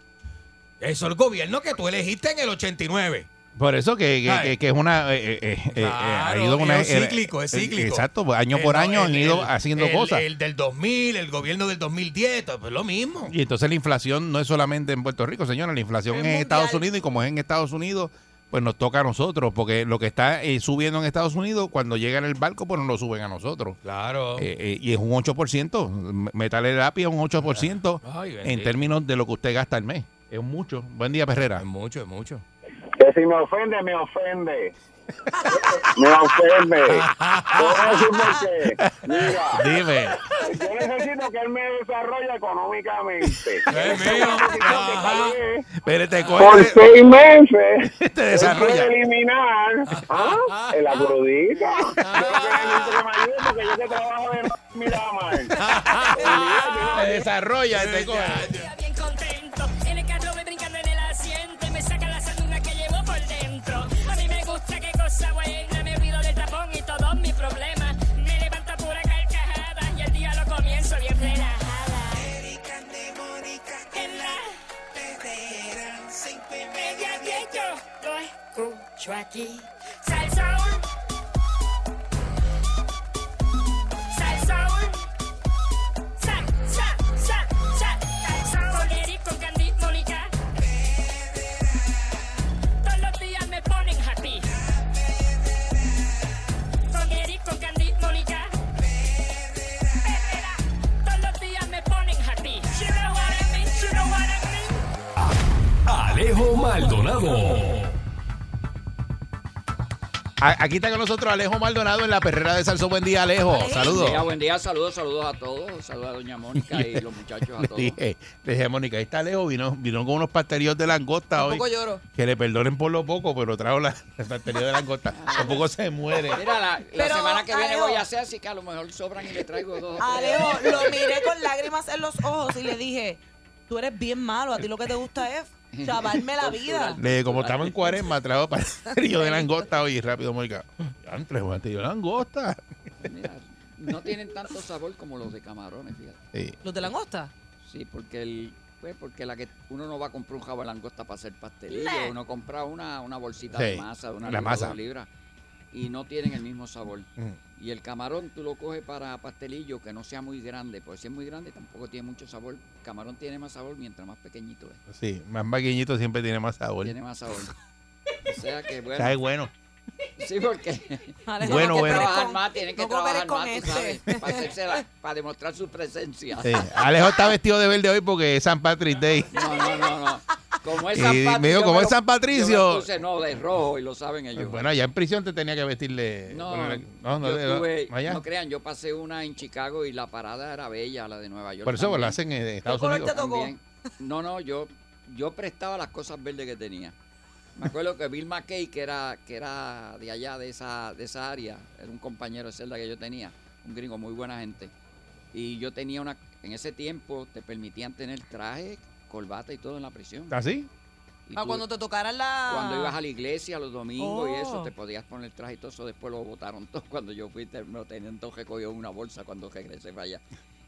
Eso es el gobierno que tú elegiste en el 89. Por eso que, que, que- que es una. eh, eh, eh, eh, ha Claro, ido una. es cíclico, es eh, cíclico. Exacto, pues, año Eh, por no, año han ido el- haciendo el- cosas. El del 2000, el gobierno del 2010, pues lo mismo. Y entonces la inflación no es solamente en Puerto Rico, señora, la inflación Es es en mundial. Estados Unidos y como es en Estados Unidos, pues nos toca a nosotros, porque lo que está eh, subiendo en Estados Unidos, cuando llega en el barco, pues nos lo suben a nosotros. Claro. Eh, eh, y es un 8%, metalterapia un 8% Ay, en términos de lo que usted gasta al mes. Es mucho. Buen día, Perrera. Es mucho, es mucho. Que si me ofende, me ofende. Me ofende. Te por. Mira, Dime. yo necesito que él me desarrolle económicamente. Es mío. Espérate, Por coge- seis meses (laughs) Te desarrolla. eliminar ¿ah? en la crudita. Yo que me ayude porque yo que trabajo de Miramar. (laughs) Te desarrolla, te coge. Me olvido del tapón y todos mis problemas. Me levanto a pura carcajada y el día lo comienzo bien relajada. Erika de Mónica en la pedera, cinco y media diez yo lo escucho aquí. Maldonado. Aquí está con nosotros Alejo Maldonado en la perrera de Salso. Buen día, Alejo. Saludos. Buen día, buen día, saludos, saludos a todos. Saludos a doña Mónica y los muchachos a (laughs) Le todos. dije, le dije a Mónica, ahí está Alejo, vino, vino con unos pastelillos de langosta hoy. Tampoco lloro. Que le perdonen por lo poco, pero trajo la, (laughs) el pastelillo de langosta. (laughs) Tampoco se muere. Mira, la, la Pero, semana que viene Alejo. voy a hacer, así que a lo mejor sobran y le traigo dos. o tres. Alejo, lo miré con lágrimas en los ojos y le dije, Tú eres bien malo. A ti lo que te gusta es chavarme la vida. Le- como estamos en cuaresma, trajo pastelillo (laughs) de langosta hoy rápido, Mónica. Antes, de langosta. Mira, no tienen tanto sabor como los de camarones, fíjate. Sí. ¿Los de langosta? Sí, porque el pues porque la que uno no va a comprar un jabón de langosta para hacer pastelillo, uno compra una, una bolsita Sí, de masa de una la libra, masa. dos libras y no tienen el mismo sabor. Mm. Y el camarón tú lo coges para pastelillo que no sea muy grande, porque si es muy grande tampoco tiene mucho sabor. Camarón tiene más sabor mientras más pequeñito es. Sí, más pequeñito siempre tiene más sabor. Tiene más sabor. O sea que (laughs) bueno. Sabe bueno. Sí, porque (laughs) Alejo, Bueno, que bueno. trabajar con- más, tienen que no trabajar con más, tú este. sabes, (laughs) para, hacerse la- para demostrar su presencia. Sí. Alejo está vestido de verde hoy porque es San Patrick Day. No, no, no, no. Como es San me Patricio, dijo, yo como me es San Patricio. yo me puse, no, de rojo y lo saben ellos. Bueno, allá en prisión te tenía que vestirle. No, no, no, yo tuve- allá. no crean, yo pasé una en Chicago y la parada era bella, la de Nueva York. Por eso también. lo hacen en Estados Unidos. te tocó? También. No, no, yo, yo prestaba las cosas verdes que tenía. Me acuerdo que Bill McKay, que era, que era de allá, de esa, de esa área, era un compañero de celda que yo tenía, un gringo, muy buena gente. Y yo tenía una, en ese tiempo te permitían tener traje, corbata y todo en la prisión. ¿Así? Para tú- cuando te tocaran la... cuando ibas a la iglesia los domingos y eso, Oh. te podías poner traje y todo eso. Después lo botaron todo. (laughs) Cuando yo fui, me lo tenían todo recogido en una bolsa cuando regresé para allá.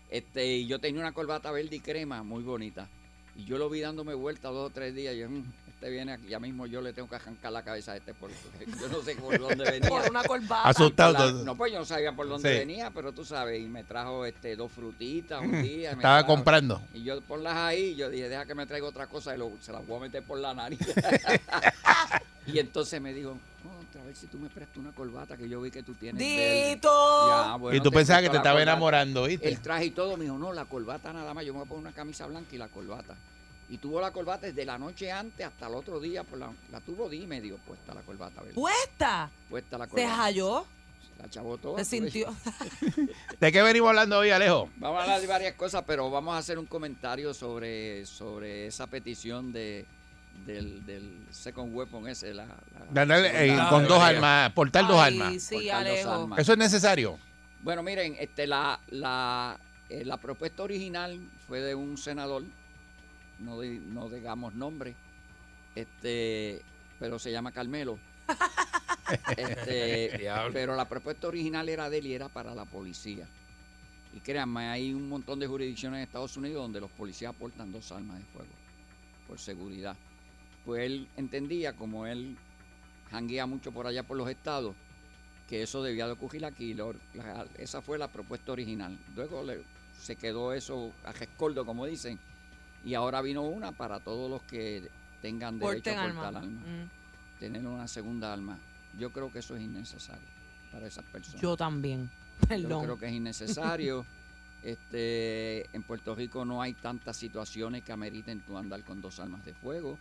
Este, y yo tenía una corbata verde y crema muy bonita. Y yo lo vi dándome vueltas dos o tres días. Y yo, "Mm, este viene aquí, ya mismo yo le tengo que arrancar la cabeza a este porque yo no sé por dónde venía. Por una corbata. Asustado La- no, pues yo no sabía por dónde Sí. venía, pero tú sabes, y me trajo este dos frutitas un día. Estaba trajo- comprando. y yo ponlas ahí, yo dije, deja que me traiga otra cosa y lo- se las voy a meter por la nariz. (laughs) y entonces me dijo, "Contra, a ver si tú me prestas una corbata que yo vi que tú tienes. verde". Dito. Ya, bueno, y tú pensabas que te estaba corbata. enamorando, ¿viste? El traje y todo, me dijo, no, la corbata nada más, yo me voy a poner una camisa blanca y la corbata. Y tuvo la corbata desde la noche antes hasta el otro día, por la, la tuvo día y medio puesta la corbata. ¿verdad? ¿Puesta? Puesta la ¿Se corbata. halló? La chavó toda. ¿Se sintió? (laughs) ¿De qué venimos hablando hoy, Alejo? Vamos a hablar de varias cosas, pero vamos a hacer un comentario sobre, sobre esa petición de del, del second weapon ese, la, la eh, con dos arma. armas, portar dos Ay, armas. sí, Portar dos Alejo. armas. ¿Eso es necesario? Bueno, miren, este, la, la, eh, la propuesta original fue de un senador, no, no digamos nombre, este, pero se llama Carmelo. (laughs) Este, pero la propuesta original era de él y era para la policía. Y créanme, hay un montón de jurisdicciones en Estados Unidos donde los policías aportan dos armas de fuego por seguridad. Pues él entendía, como él janguea mucho por allá por los estados, que eso debía de ocurrir aquí. Lo- la- esa fue la propuesta original. Luego le- se quedó eso a rescoldo, como dicen, y ahora vino una para todos los que tengan derecho Porten a portar arma. arma. Mm. Tener una segunda arma. Yo creo que eso es innecesario para esas personas. Yo también. Yo Perdón. creo que es innecesario. (laughs) Este, en Puerto Rico no hay tantas situaciones que ameriten tú andar con dos armas de fuego.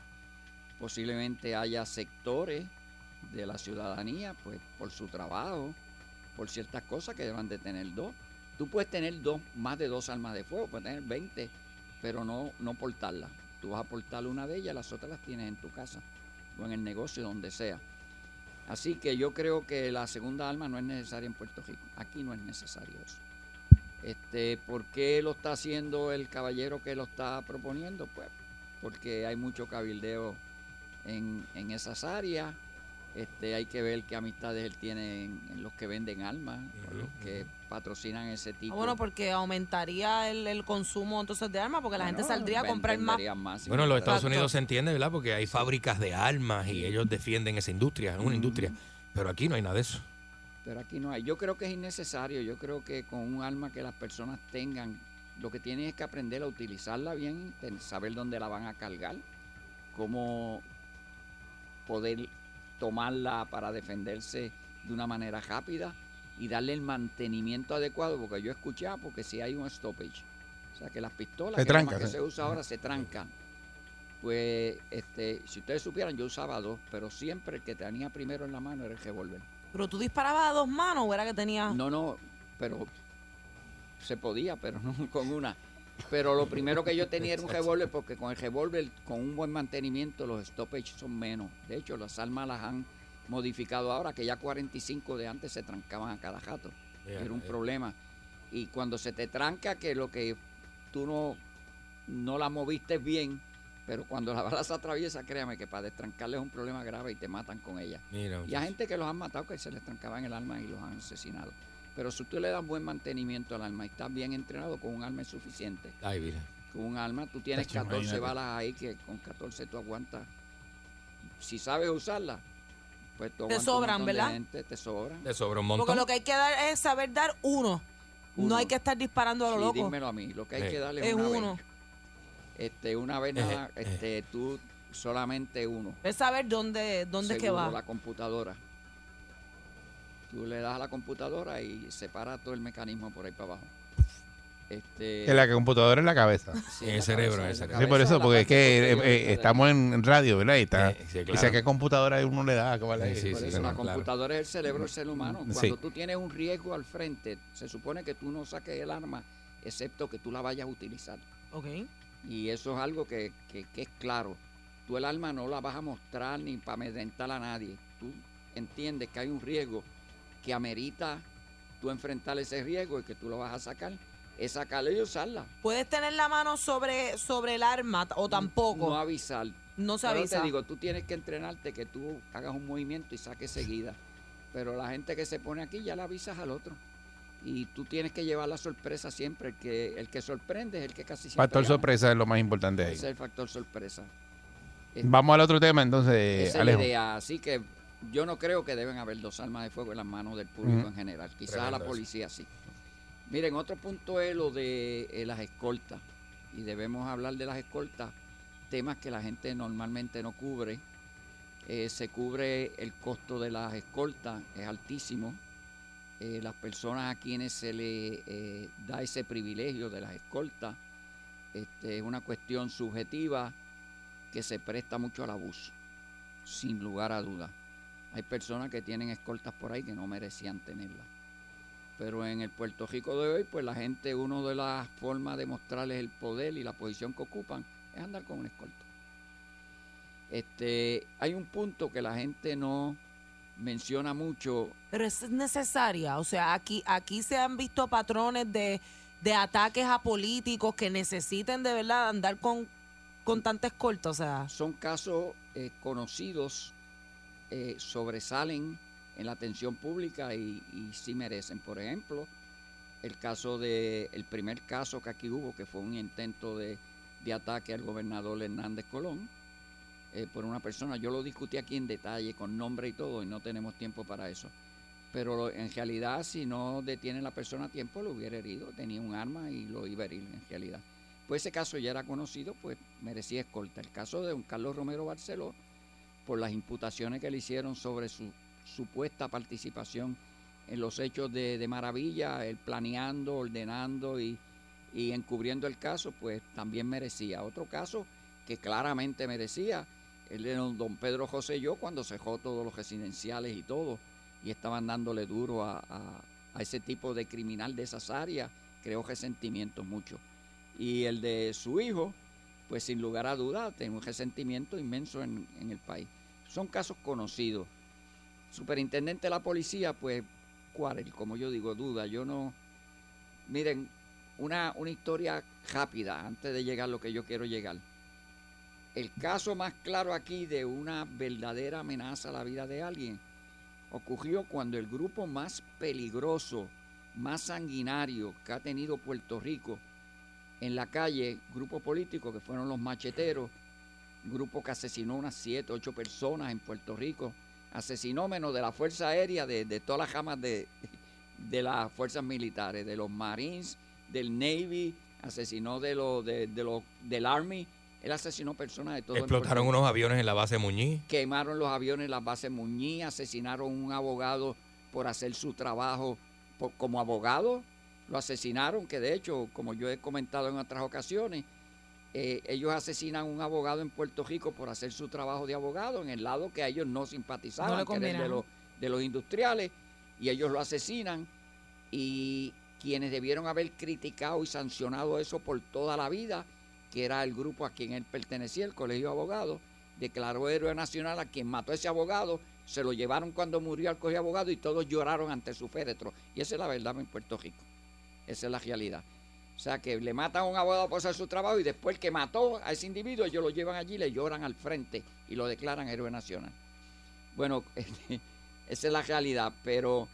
Posiblemente haya sectores de la ciudadanía, pues por su trabajo, por ciertas cosas que deban de tener dos. Tú puedes tener dos, más de dos armas de fuego, puedes tener 20, pero no, no portarlas. Tú vas a portar una de ellas, las otras las tienes en tu casa o en el negocio, donde sea. Así que yo creo que la segunda arma no es necesaria en Puerto Rico. Aquí no es necesario eso. Este, ¿Por qué lo está haciendo el caballero que lo está proponiendo? Pues porque hay mucho cabildeo en, en esas áreas. Este, hay que ver qué amistades él tiene en, en los que venden armas, los que patrocinan ese tipo. Ah, bueno, porque aumentaría el, el consumo entonces de armas, porque la gente saldría a comprar más. Bueno, en los Estados. Unidos se entiende, ¿verdad? Porque hay fábricas de armas y ellos defienden esa industria, es una industria. Pero aquí no hay nada de eso. Pero aquí no hay. Yo creo que es innecesario. Yo creo que con un arma que las personas tengan, lo que tienen es que aprender a utilizarla bien, saber dónde la van a cargar, cómo poder tomarla para defenderse de una manera rápida y darle el mantenimiento adecuado, porque yo escuché, ah, porque si hay un stoppage, o sea que las pistolas Se que, tranca, sí. se usa ahora se trancan. Pues, este, si ustedes supieran, yo usaba dos, pero siempre el que tenía primero en la mano era el revólver. Pero tú disparabas a dos manos o era que tenías. No, no, pero se podía, pero (laughs) no con una. Pero lo primero que yo tenía era un (laughs) revólver, porque con el revólver, con un buen mantenimiento, los stoppage son menos. De hecho, las armas las han modificado ahora, que ya 45 de antes se trancaban a cada jato. Era un problema. Y cuando se te tranca, que lo que tú no, no la moviste bien, pero cuando la bala se atraviesa, créame que para destrancarle es un problema grave y te matan con ella. Mira, Y muchacho. gente que los han matado que se les trancaba en el alma y los han asesinado. Pero si tú le das buen mantenimiento al arma y estás bien entrenado con un arma es suficiente. Ay, mira. Con un arma tú tienes Tacho, 14 imagínate. balas ahí que con 14 tú aguantas. Si sabes usarla, pues tú Te sobran, ¿verdad? gente, te sobran. Te sobra un Porque montón. lo que hay que dar es saber dar uno. No hay que estar disparando a lo Sí, loco. dímelo a mí, lo que hay Sí. que darle es Es una uno. vez. Este, una vez Eh, nada, eh. este, tú solamente uno. Es saber dónde, dónde es que Seguro, va. la computadora. Tú le das a la computadora y separa todo el mecanismo por ahí para abajo. Este, En la computadora en la cabeza. sí, En la el cerebro, cabeza, en el cerebro. Sí, por eso, porque es que eh, eh, estamos en radio, ¿verdad? Y, está, Sí, sí, y claro. sé qué computadora uno le da. ¿cuál es? Sí, sí, Por sí, eso la claro. computadora es el cerebro del ser humano. Sí. Cuando tú tienes un riesgo al frente, se supone que tú no saques el arma, excepto que tú la vayas a utilizar. Ok. Y eso es algo que, que- que es claro. Tú el arma no la vas a mostrar ni para amedrentar a nadie. Tú entiendes que hay un riesgo que amerita tú enfrentar ese riesgo y que tú lo vas a sacar. Es sacarla y usarla. Puedes tener la mano sobre, sobre el arma o tampoco. No avisar. No se Pero avisa. te digo, tú tienes que entrenarte que tú hagas un movimiento y saques seguida. Pero la gente que se pone aquí ya la avisas al otro. Y tú tienes que llevar la sorpresa siempre. El que, el que sorprende es el que casi siempre Factor gana. sorpresa es lo más importante ahí. Es el factor sorpresa. Vamos al otro tema entonces, Esa es la Alejo. idea. Así que yo no creo que deben haber dos armas de fuego en las manos del público en general. Quizás a la eso. policía sí. Miren, otro punto es lo de eh, las escoltas. Y debemos hablar de las escoltas, temas que la gente normalmente no cubre. Eh, se cubre el costo de las escoltas, es altísimo. Eh, las personas a quienes se le da ese privilegio de las escoltas este, es una cuestión subjetiva que se presta mucho al abuso, sin lugar a dudas. Hay personas que tienen escoltas por ahí que no merecían tenerlas. Pero en el Puerto Rico de hoy, pues la gente, una de las formas de mostrarles el poder y la posición que ocupan es andar con una escolta. Este, hay un punto que la gente no menciona mucho. Pero es necesaria. O sea, aquí, aquí se han visto patrones de, de ataques a políticos que necesiten de verdad andar con, con tanta escolta. O sea, Son casos eh, conocidos, eh, sobresalen en la atención pública y, sí merecen. Por ejemplo, el caso de, el primer caso que aquí hubo, que fue un intento de, de ataque al gobernador Hernández Colón eh, por una persona. Yo lo discutí aquí en detalle, con nombre y todo, y no tenemos tiempo para eso. Pero en realidad, si no detiene la persona a tiempo, lo hubiera herido. Tenía un arma y lo iba a herir, en realidad. Pues ese caso ya era conocido, pues merecía escolta. El caso de don Carlos Romero Barceló, por las imputaciones que le hicieron sobre su supuesta participación en los hechos de, Maravilla, él planeando, ordenando y, encubriendo el caso, pues también merecía. Otro caso que claramente merecía, el de don, Pedro José Yo, cuando cejó todos los residenciales y todo, y estaban dándole duro a ese tipo de criminal de esas áreas, creó resentimientos mucho. Y el de su hijo, pues sin lugar a duda, tiene un resentimiento inmenso en, en el país. Son casos conocidos. Superintendente de la policía, pues, ¿cuál? Como yo digo, duda. Yo no. Miren, una, una historia rápida antes de llegar a lo que yo quiero llegar. El caso más claro aquí de una verdadera amenaza a la vida de alguien ocurrió cuando el grupo más peligroso, más sanguinario que ha tenido Puerto Rico en la calle, grupo político que fueron los macheteros, grupo que asesinó unas siete, ocho personas en Puerto Rico, asesinó menos de la Fuerza Aérea, de, de todas las ramas de, de las fuerzas militares, de los Marines, del Navy, asesinó de los de, de los del Army, él asesinó personas de todo Explotaron unos aviones en la base Muñiz. Quemaron los aviones en las bases Muñiz, asesinaron un abogado por hacer su trabajo por- como abogado, lo asesinaron, que de hecho, como yo he comentado en otras ocasiones, eh, ellos asesinan a un abogado en Puerto Rico por hacer su trabajo de abogado en el lado que a ellos no simpatizaban, No que era de los, de los industriales, y ellos lo asesinan, y quienes debieron haber criticado y sancionado eso por toda la vida, que era el grupo a quien él pertenecía, el Colegio de Abogados, declaró héroe nacional a quien mató a ese abogado, se lo llevaron cuando murió al Colegio de Abogados y todos lloraron ante su féretro. Y esa es la verdad en Puerto Rico. Esa es la realidad. O sea, que le matan a un abogado por hacer su trabajo y después el que mató a ese individuo, ellos lo llevan allí, le lloran al frente y lo declaran héroe nacional. Bueno, (laughs) este, esa es la realidad, pero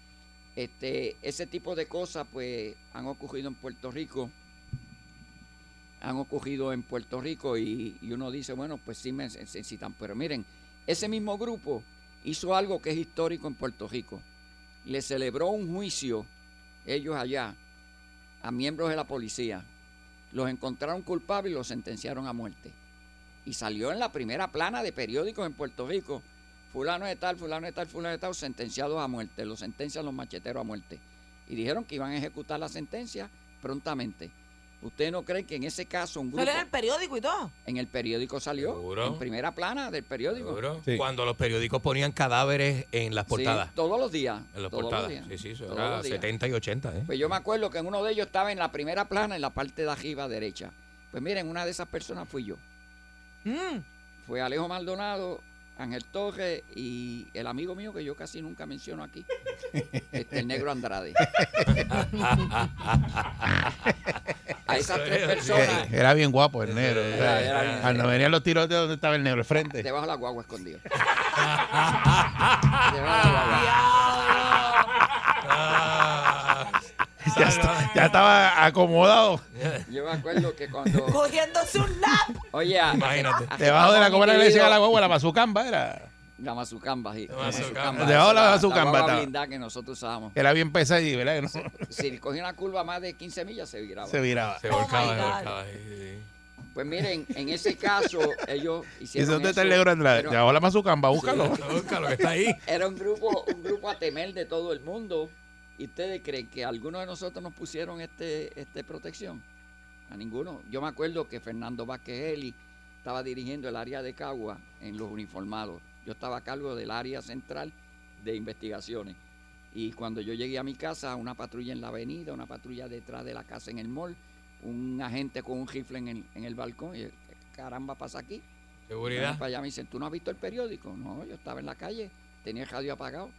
este, ese tipo de cosas pues han ocurrido en Puerto Rico. Han ocurrido en Puerto Rico y, y uno dice, bueno, pues sí me necesitan. Pero miren, ese mismo grupo hizo algo que es histórico en Puerto Rico. Le celebró un juicio, ellos allá, a miembros de la policía. Los encontraron culpables y los sentenciaron a muerte. Y salió en la primera plana de periódicos en Puerto Rico. Fulano de tal, fulano de tal, fulano de tal, sentenciados a muerte. Los sentencian los macheteros a muerte. Y dijeron que iban a ejecutar la sentencia prontamente. ¿Usted no cree que en ese caso un grupo... Sale en el periódico y todo. En el periódico salió. Seguro. En primera plana del periódico. Seguro. Cuando los periódicos ponían cadáveres en las portadas. Sí, todos los días. En las todos los portadas. días. Sí, sí, eso Todos era los días. 70 y 80, ¿eh? Pues yo me acuerdo que en uno de ellos estaba en la primera plana, en la parte de arriba derecha. Pues miren, una de esas personas fui yo. Mm. Fue Alejo Maldonado, Ángel Torres y el amigo mío que yo casi nunca menciono aquí, (laughs) este, el negro Andrade. (laughs) A esas tres personas, Era bien guapo el negro. Era- era bien- Cuando venían los tiros de donde estaba el negro, el frente. debajo de la guagua escondido. (laughs) Ya, está- ya estaba acomodado. Yo me acuerdo que cuando... Cogiéndose un lap. Oye, Imagínate. Debajo de la a- cómo era que le decían a la guagua, la bazucamba era. La mazucamba, sí. La mazucamba. Debajo de la mazucamba estaba. blindada que nosotros usábamos. Era bien pesada y, ¿verdad? no? Si cogía una curva más de 15 millas, se viraba. Se viraba. Se Oh volcaba, my se volcaba. sí, sí. Pues miren, en ese caso, ellos (laughs) ¿Y hicieron dónde está el negro Andrade? pero Debajo de la mazucamba, búscalo. Búscalo, que está ahí. (laughs) Era un grupo, un grupo a temer de todo el mundo. ¿Y ustedes creen que algunos de nosotros nos pusieron este, este protección? A ninguno. Yo me acuerdo que Fernando Vázquez Eli estaba dirigiendo el área de Cagua en los uniformados. Yo estaba a cargo del área central de investigaciones. Y cuando yo llegué a mi casa, una patrulla en la avenida, una patrulla detrás de la casa en el mall, un agente con un rifle en el, en el balcón. Y yo, ¿qué caramba pasa aquí? Seguridad. Para allá me dicen, ¿tú no has visto el periódico? No, yo estaba en la calle, tenía el radio apagado.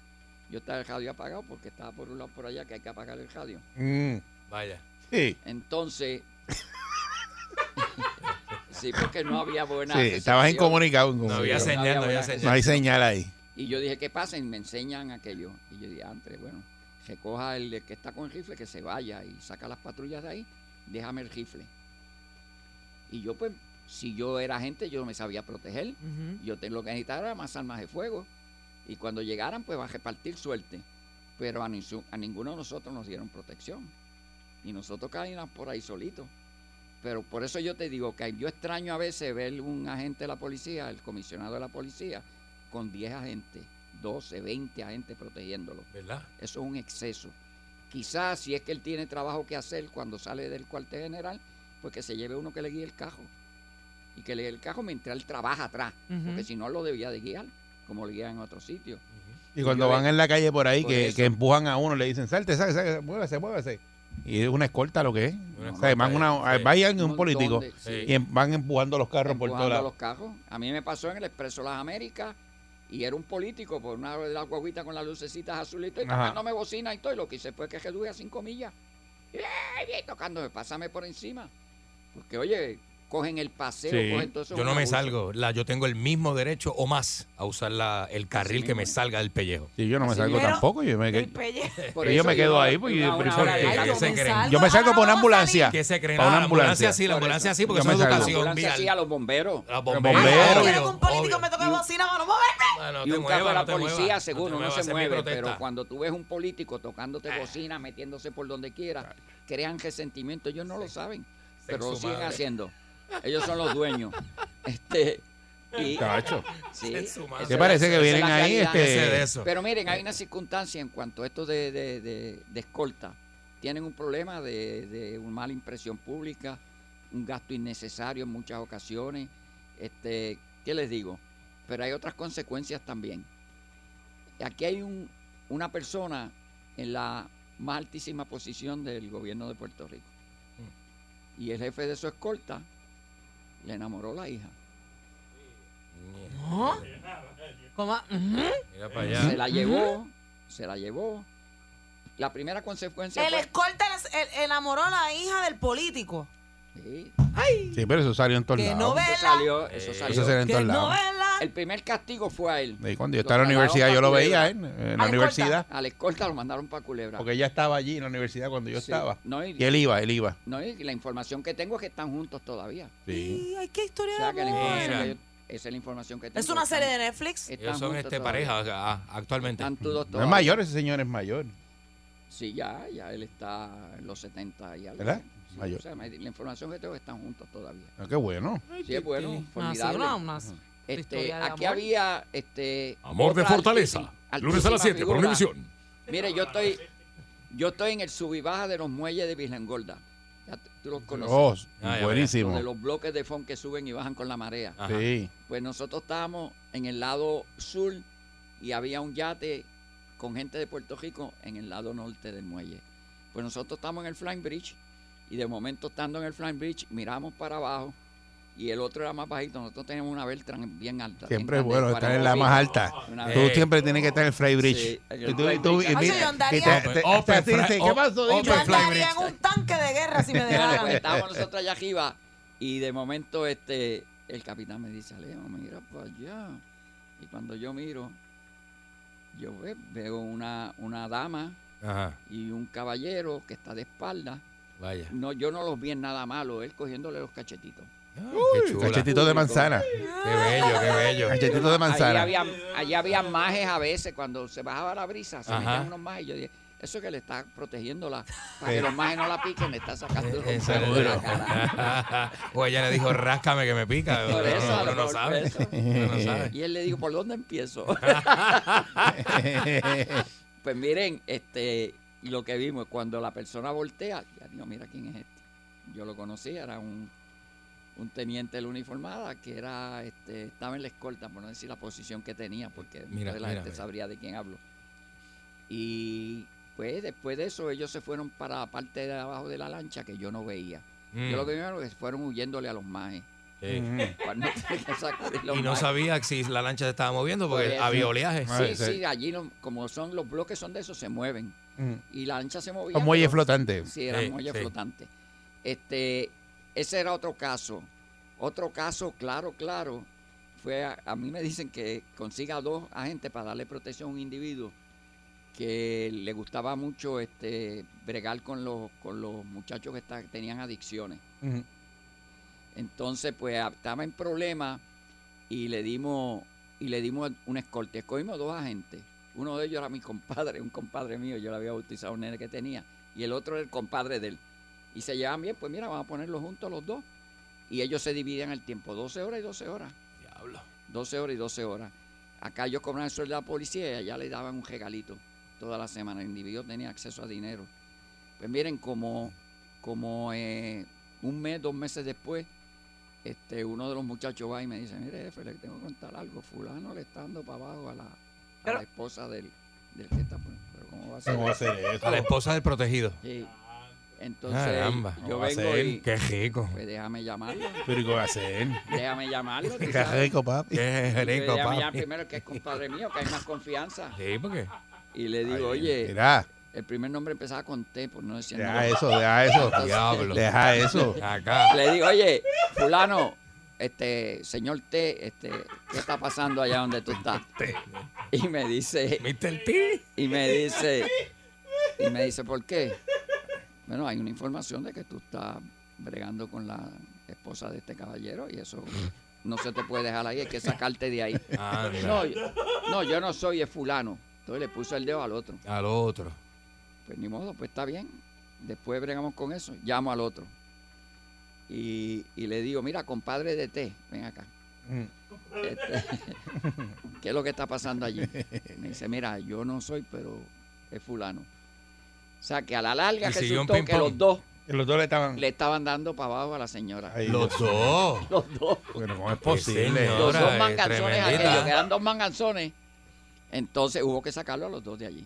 Yo estaba el radio apagado porque estaba por un lado por allá que hay que apagar el radio. Mm, Vaya. sí. Entonces, (laughs) sí, porque no había buena. Sí, estabas incomunicado. No había señal, no había señal. No hay señal ahí. Y yo dije, ¿qué pasa? Y me enseñan aquello. Y yo dije, antes, bueno, recoja el que está con el rifle, que se vaya y saca las patrullas de ahí, déjame el rifle. Y yo, pues, si yo era agente, yo me sabía proteger. Yo te- lo que necesitaba era más armas de fuego. Y cuando llegaran, pues va a repartir suerte. Pero a, a ninguno de nosotros nos dieron protección. Y nosotros caímos por ahí solitos. Pero por eso yo te digo que yo extraño a veces ver un agente de la policía, el comisionado de la policía, con 10 agentes, 12, 20 agentes protegiéndolo. ¿Verdad? Eso es un exceso. Quizás si es que él tiene trabajo que hacer cuando sale del cuartel general, pues que se lleve uno que le guíe el cajo. Y que le guíe el cajo mientras él trabaja atrás. Porque si no lo debía de guiar, como lo guían en otros sitios. Y cuando van ve- en la calle por ahí, por que, empujan a uno, le dicen, salte, salte, salte, muévese, muévese. Y es una escolta lo que es. O sea, van una, sí. vayan Un político de- sí. y van empujando los carros por todos empujando lados. los carros. A mí me pasó en el Expreso Las Américas y era un político por una de las guaguitas con las lucecitas azulitas y Ajá. tocándome bocina y todo. Y lo que hice fue que reduje a cinco millas. Y, ¡eh! y tocándome, pásame por encima. Porque, oye, cogen el paseo, Sí. cogen todo eso. Yo no me abuso. salgo. La, yo tengo el mismo derecho o más a usar la, el carril que me salga del pellejo. Sí, yo no me Así salgo mismo. tampoco. Yo me, El quedo- pellejo. Por Y yo me quedo ahí, pues, una- ¿por una qué? yo se me creen? salgo, yo me salgo por una a ambulancia. ¿Qué se creen? Ah, una la ambulancia sí, la ambulancia sí, porque Yo es educación ambulancia vial. sí a los bomberos. La Los bombera, bomberos. Que un político me toque bocina no moverme. Ah, y un carro no la policía, seguro, no, se mueve, pero cuando tú ves un político tocándote bocina, metiéndose por donde quiera, crean resentimiento. Ellos no lo saben, pero lo siguen haciendo. Ellos son los dueños. Este, y, Cacho. sí, ¿Qué parece que vienen ahí? Este. Pero miren, hay una circunstancia en cuanto a esto de, de- de- de escolta. Tienen un problema de, de una mala impresión pública, un gasto innecesario en muchas ocasiones. Este, ¿Qué les digo? Pero hay otras consecuencias también. Aquí hay un, una persona en la más altísima posición del gobierno de Puerto Rico. Y el jefe de su escolta le enamoró la hija. ¿No? ¿Cómo? Ujú. Mira para allá. Se la llevó, se la llevó. la primera consecuencia El fue... escolta el- enamoró a la hija del político. Sí. Sí, pero eso salió en todos Que lados. ve- Eso salió, eso Eso salió. salió en todos. El primer castigo fue a él. Y cuando yo Lo estaba en la universidad, yo lo veía en, la escolta. universidad. A la escolta lo mandaron para Culebra. Porque ella estaba allí en la universidad cuando yo Sí. estaba. No, y, Y él iba, él iba. no, y la información que tengo es que están juntos todavía. Sí. Y, Ay, qué O historia sea, de amor. esa es la información que tengo. Es una Están- serie de Netflix. Ellos son este todavía. pareja ah, actualmente. Están todos No es mayor, ese señor es mayor. Sí, ya, ya él está en los 70 y algo. ¿Verdad? Sí, Mayor. o sea, me- la información que tengo es que están juntos todavía. Ah, qué bueno. Sí, es bueno, formidable. Este, aquí amor. había este Amor de fortaleza. altísima- Lunes a las altísima 7 por figura. Univisión. Mire, yo estoy yo estoy en el sub y baja de los muelles de Vilengolda. Ya tú- los conoces. Oh, Ah, buenísimo. De los bloques de FON que suben y bajan con la marea. Ajá. Sí. Pues nosotros estábamos en el lado sur y había un yate con gente de Puerto Rico en el lado norte del muelle. Pues nosotros estamos en el Flying Bridge y de momento estando en el Flying Bridge miramos para abajo y el otro era más bajito. Nosotros teníamos una Beltran bien alta. Siempre es bueno estar en 40 la más alta. Tú siempre tienes que estar en el Fly- ¿Qué pasó? Yo andaría en Bridge. un tanque de guerra si me pues dejaran. estábamos nosotros allá arriba y de momento este el capitán me dice, Alejo, mira para allá. Y cuando yo miro, yo ve- veo una, una dama Ajá. y un caballero que está de espalda. Vaya. No, yo no los vi en nada malo, él cogiéndole los cachetitos. qué chula. Cachetito de manzana. Qué bello, qué bello. Cachetito de Allí manzana. había, allí había majes a veces, cuando se bajaba la brisa, se Ajá. metían unos majes. Yo dije, eso que le está protegiéndola, para Sí. que los majes no la piquen, le está sacando los Eh, majes de seguro. la cara. (laughs) o ella le dijo, ráscame que me pica. Por Uno- eso, a lo uno no sabe. por eso. Uno no sabe. Y él le dijo, ¿por dónde empiezo? (laughs) pues miren, este, lo que vimos, cuando la persona voltea, digo, mira quién es este. Yo lo conocía, era un, un teniente de la uniformada que era, este, estaba en la escolta, por no decir la posición que tenía, porque Mira, la mira, gente mira. sabría de quién hablo. Y pues después de eso ellos se fueron para la parte de abajo de la lancha que yo no veía. Mm. Yo lo que vi era que fueron huyéndole a los majes. Sí. (laughs) que sacudir los Y no sabía si la lancha se estaba moviendo porque Pues, había sí. oleaje. Sí, sí, allí no- como son los bloques son de esos, se mueven. Mm. Y la lancha se movía. Son muelles pero- flotantes. Sí, eran Sí, muelles sí. flotantes. Este, ese era otro caso. Otro caso, claro, claro, fue a, a mí me dicen que consiga dos agentes para darle protección a un individuo que le gustaba mucho este bregar con los con los muchachos que está- tenían adicciones. Entonces, pues estaba en problemas y le dimos y le dimos un escolta. Escogimos dos agentes. Uno de ellos era mi compadre, un compadre mío, yo le había bautizado a un nene que tenía, y el otro era el compadre de él. Y se llevaban bien, pues mira, vamos a ponerlos juntos los dos. Y ellos se dividían el tiempo, 12 horas y 12 horas. Diablo. 12 horas y 12 horas. Acá ellos cobraban el sueldo de la policía y allá le daban un regalito toda la semana. El individuo tenía acceso a dinero. Pues miren, como, como eh, un mes, dos meses después, este, uno de los muchachos va y me dice, mire, jefe, le tengo que contar algo. Fulano le está dando para abajo a la, a la esposa del, del que está. Pero ¿cómo va a ser, ¿Cómo va a ser eso? A la esposa del protegido. Sí. Entonces, Caramba. yo ¿Cómo va a vengo ser? y... Qué rico. Pues déjame llamarlo. Pero ¿y qué va a hacer? Déjame llamarlo. Qué sabes. rico, papi. Qué rico, déjame llamar papi. primero que es compadre mío, que hay más confianza. Sí, ¿por qué? Y le digo, Ay, oye, mira. El primer nombre empezaba con T, por no decir Deja nombre. eso, deja eso. (laughs) Entonces, Diablo. Deja eso. Acá. Le digo, oye, fulano, este, señor T, este, ¿qué está pasando allá donde tú estás? Y me dice, Mr. T. y me dice, y me dice, ¿por qué? Bueno, hay una información de que tú estás bregando con la esposa de este caballero y eso no se te puede dejar ahí, hay que sacarte de ahí. Anda. No, yo, no, yo no soy, es fulano. Entonces le puso el dedo al otro. Al otro. Pues ni modo, pues está bien. Después bregamos con eso. Llamo al otro. Y, y le digo, mira, compadre de té, ven acá. Mm. Este, (laughs) ¿Qué es lo que está pasando allí? Me dice, mira, yo no soy, pero es fulano. O sea, que a la larga Y siguió un resultó que los dos los dos le estaban. le estaban dando para abajo a la señora. Ay, Los Dios. (laughs) dos. Los dos. Bueno, ¿cómo es posible? Los dos eh, manganzones aquellos, que eran dos manganzones. Entonces hubo que sacarlo a los dos de allí.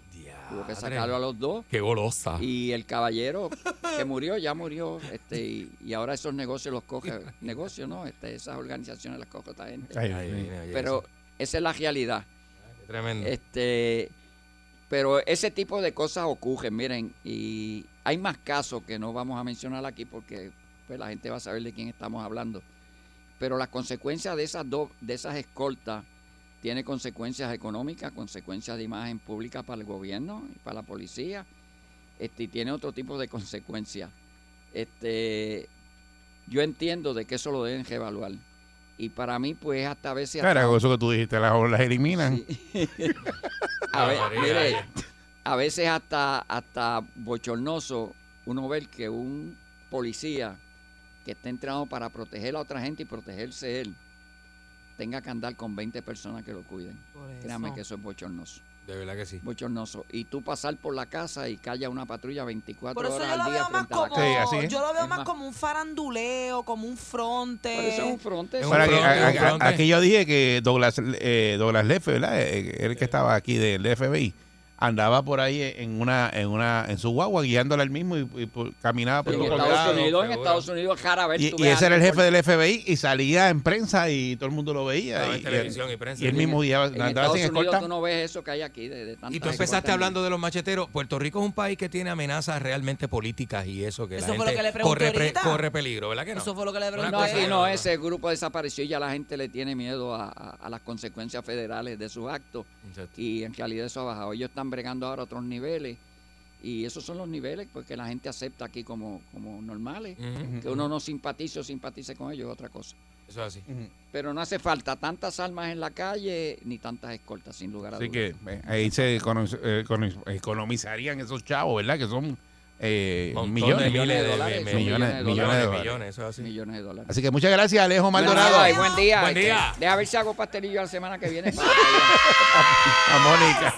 Hubo que sacarlo a los dos. Qué golosa. Y el caballero que murió, ya murió, este, y, y ahora esos negocios los coge, negocios, ¿no? Este, esas organizaciones las coge esta gente. Ay, Ay, Pero esa es la realidad. Qué Tremendo. Este, Pero ese tipo de cosas ocurren, miren, y hay más casos que no vamos a mencionar aquí porque pues, la gente va a saber de quién estamos hablando. Pero las consecuencias de esas dos, de esas escoltas tiene consecuencias económicas, consecuencias de imagen pública para el gobierno y para la policía, este, y tiene otro tipo de consecuencias. Este, yo entiendo de que eso lo deben reevaluar. Y para mí, pues, hasta a veces... hasta- Claro, eso que tú dijiste, las, las eliminan. (laughs) a, ver, mire, a veces hasta, hasta bochornoso uno ver que un policía que está entrenado para proteger a otra gente y protegerse él tenga que andar con 20 personas que lo cuiden. Créame que eso es bochornoso. De verdad que sí. Bochornoso. Y tú pasar por la casa y haya una patrulla 24 Por eso horas yo lo al día veo más frente a la como, casa. yo lo veo Es más como un faranduleo, como un fronte. Por eso es un fronte. Bueno, aquí, a- a- aquí yo dije que Douglas, eh, Douglas Lefe, ¿verdad? Eh, El que estaba aquí del FBI, andaba por ahí en una, en una, en su guagua guiándola él mismo y, y por- caminaba por en los Estados. Unidos, en Estados Unidos, rara vez Y, tú y ese era el jefe del FBI y salía en prensa y todo el mundo lo veía. En y, televisión y prensa. y él mismo guiaba, En andaba Estados sin Unidos tú no ves eso que hay aquí de, de Y tú empezaste hablando de los macheteros. Puerto Rico es un país que tiene amenazas realmente políticas y eso, que Eso la fue lo gente que le pregunté corre, pre- corre peligro, ¿verdad que no? Eso fue lo que le pregunté. No, aquí no, ese grupo desapareció y ya la gente le tiene miedo a, a- a las consecuencias federales de sus actos. Y en realidad eso ha bajado. Ellos están bregando ahora a otros niveles. Y esos son los niveles pues, que la gente acepta aquí como, como normales. Ujú. Que uno no simpatice o simpatice con ellos es otra cosa. Eso es así. Pero no hace falta tantas armas en la calle ni tantas escoltas, sin lugar a Así dudas. que eh, ahí se econo- eh, econo- economizarían esos chavos, ¿verdad? Que son eh, millones, de miles de dólares, millones, millones, millones de dólares. millones, eso es así. Millones de dólares. Así que muchas gracias, Alejo Maldonado. buen día. Buen Este, día. Deja ver si hago pastelillo la semana que viene. (laughs) A Mónica.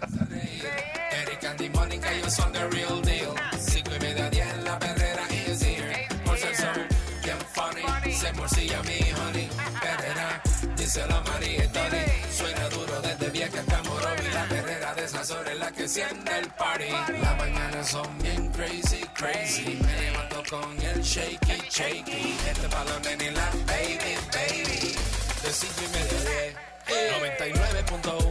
Eric Andy Mónica, ellos son the real deal. Cinco y media, diez, la perrera is here. Por ser son bien funny, se morcilla mi honey. Perrera, díselo a María y Tony. Suena duro desde vieja hasta Morovi. La perrera de esas horas es la que enciende el party. Las mañanas son bien crazy, crazy. Me levanto con el shaky, shaky. Este balón en la baby, baby. De cinco y media, diez. 99.1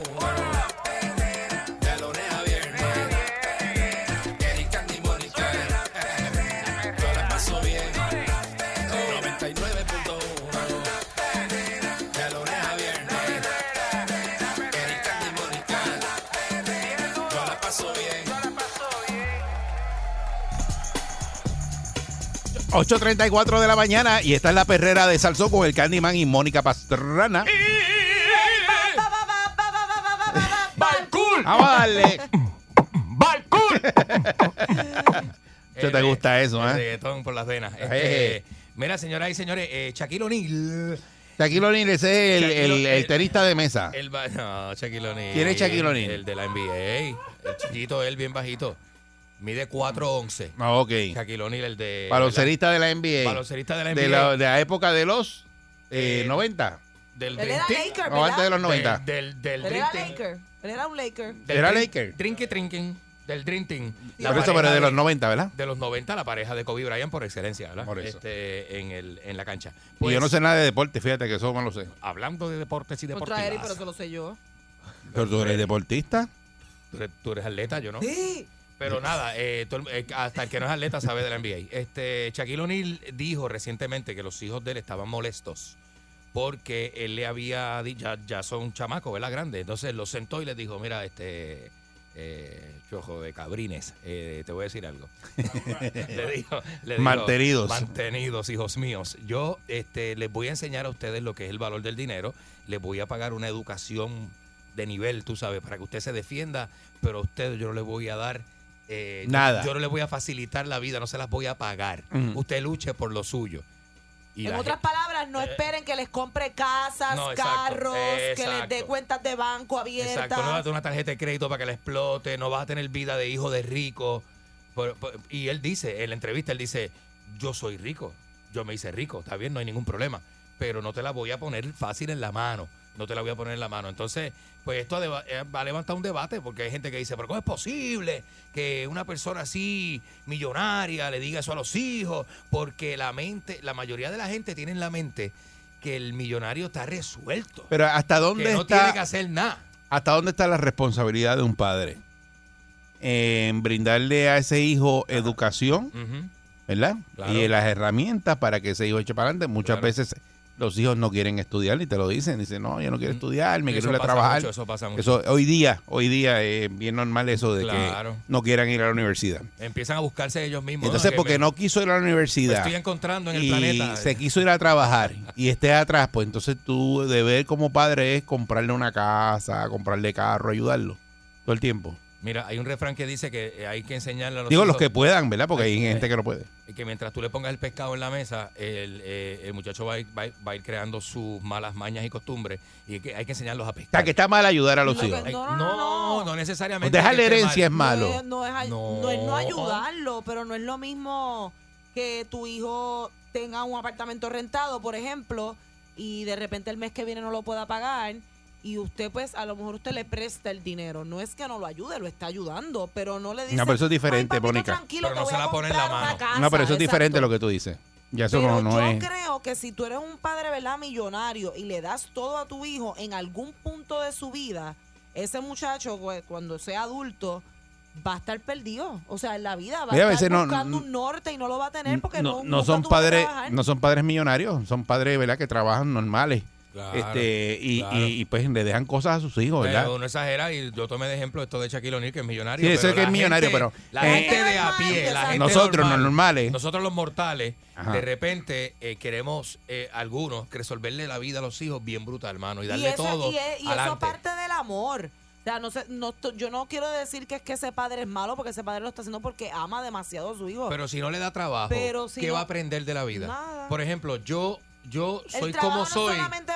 8.34 de la mañana y esta es la perrera de Salsó con el Candyman y Mónica Pastrana. ¡Balcool! Vamos a darle. ¡Balcool! ¿Qué te gusta eso, El eh? reggaetón por las venas. Ay, Este, mira, señoras y señores, eh, Shaquille O'Neal. Shaquille O'Neal es el, el, el tenista de mesa. El no, Shaquille O'Neal. ¿Quién es Shaquille O'Neal? El de la NBA. El chiquito, él bien bajito. Mide 4'11. Ah, ok. Shaquille O'Neal, el de... Baloncerista de la NBA. Baloncerista de la De NBA. la, de la época de los eh, 90. Del Él era. Laker, O antes de los ¿verdad? 90. Del, del, del Él era. Laker. Él era un Laker. Del Era Laker. Drinky Drinking. Del Dream Team. La Por eso, pero de los 90, ¿verdad? De los 90, la pareja de Kobe Bryant por excelencia, ¿verdad? Por eso. Este, en, el, en la cancha. y Pues, yo no sé nada de deporte, fíjate que eso no lo sé. Hablando de deportes y Contra Eric, pero eso lo sé yo. Pero tú eres deportista. Tú eres, tú eres atleta, yo no. Sí. Pero nada, eh, todo el- eh, hasta el que no es atleta sabe de la NBA. Este, Shaquille O'Neal dijo recientemente que los hijos de él estaban molestos porque él le había dicho, ya, ya son chamacos, ¿verdad? Grandes. Entonces los sentó y les dijo, mira, este, eh, chojo de cabrines, eh, te voy a decir algo. le (laughs) dijo, le dijo, Mantenidos. Mantenidos, hijos míos. Yo este, les voy a enseñar a ustedes lo que es el valor del dinero. Les voy a pagar una educación de nivel, tú sabes, para que usted se defienda, pero a usted yo no le voy a dar eh, yo- Nada. Yo, no le voy a facilitar la vida, no se las voy a pagar. Usted luche por lo suyo. Y en otras gente- palabras, no esperen que les compre casas, No, exacto, carros, que les dé cuentas de banco abiertas. Exacto, no vas a tener una tarjeta de crédito para que la explote, no vas a tener vida de hijo de rico. Por- por- y él dice, en la entrevista, él dice, yo soy rico, yo me hice rico, está bien, no hay ningún problema, pero no te la voy a poner fácil en la mano, no te la voy a poner en la mano. Entonces, pues esto deba- eh, va a levantar un debate, porque hay gente que dice, pero ¿cómo es posible que una persona así, millonaria, le diga eso a los hijos? Porque la mente, la mayoría de la gente tiene en la mente que el millonario está resuelto. Pero ¿hasta dónde que no está? tiene que hacer nada. ¿hasta dónde está la responsabilidad de un padre? En brindarle a ese hijo educación. ¿verdad? Claro. Y las herramientas para que ese hijo eche para adelante. Muchas Claro. veces los hijos no quieren estudiar y te lo dicen. Dicen, no, yo no quiero estudiar, me. Eso quiero ir a trabajar. mucho, eso pasa mucho. Eso, hoy día, hoy día es bien normal eso de Claro. que no quieran ir a la universidad. Empiezan a buscarse ellos mismos. Entonces, Que porque me- no quiso ir a la universidad estoy encontrando en el y planeta. se quiso ir a trabajar y esté atrás, pues entonces tu deber como padre es comprarle una casa, comprarle carro, ayudarlo todo el tiempo. Mira, hay un refrán que dice que eh, hay que enseñarle a los Digo los que puedan, ¿verdad? Porque hay Eh, gente que no puede. que mientras tú le pongas el pescado en la mesa, el, eh, el muchacho va a, ir, va a ir- va a ir creando sus malas mañas y costumbres y que hay que enseñarlos a O pescar. sea, que está mal ayudar a los Lo que- hijos. No, no, no, no, no, necesariamente. Dejarle que esté herencia es mal. malo. No es, no No. no es no ayudarlo, pero no es lo mismo que tu hijo tenga un apartamento rentado, por ejemplo, y de repente el mes que viene no lo pueda pagar y usted pues a lo mejor usted le presta el dinero. No es que no lo ayude, lo está ayudando, pero no le dice No, pero eso es diferente, "Ay, papito, Mónica. tranquilo, Pero no se la pone en la mano. casa", No, pero eso es diferente lo que tú dices. Ya eso Pero no, no yo es. creo que si tú eres un padre, ¿verdad? Millonario y le das todo a tu hijo en algún punto de su vida, ese muchacho pues, cuando sea adulto va a estar perdido. O sea, en la vida va Mira, a estar no- buscando un norte y no lo va a tener porque no, no, son padres no son padres millonarios son padres verdad que trabajan normales Claro, este y, claro. y- y, pues le dejan cosas a sus hijos verdad Pero uno exagera y yo tomé de ejemplo esto de Shaquille O'Neal, que es millonario. Sí, es que la es millonario, gente- pero, La eh, gente de a pie, la gente nosotros normal, los normales Nosotros los mortales, Ajá. de repente eh, queremos, eh, algunos, resolverle la vida a los hijos bien brutal, hermano, y Y darle eso, todo y, es- y eso aparte del amor. O sea, no sé, no, to- yo no quiero decir que es que ese padre es malo porque ese padre lo está haciendo porque ama demasiado a su hijo. Pero si no le da trabajo, Pero si ¿qué no- va a aprender de la vida? Nada. Por ejemplo, yo, yo soy el como no soy. solamente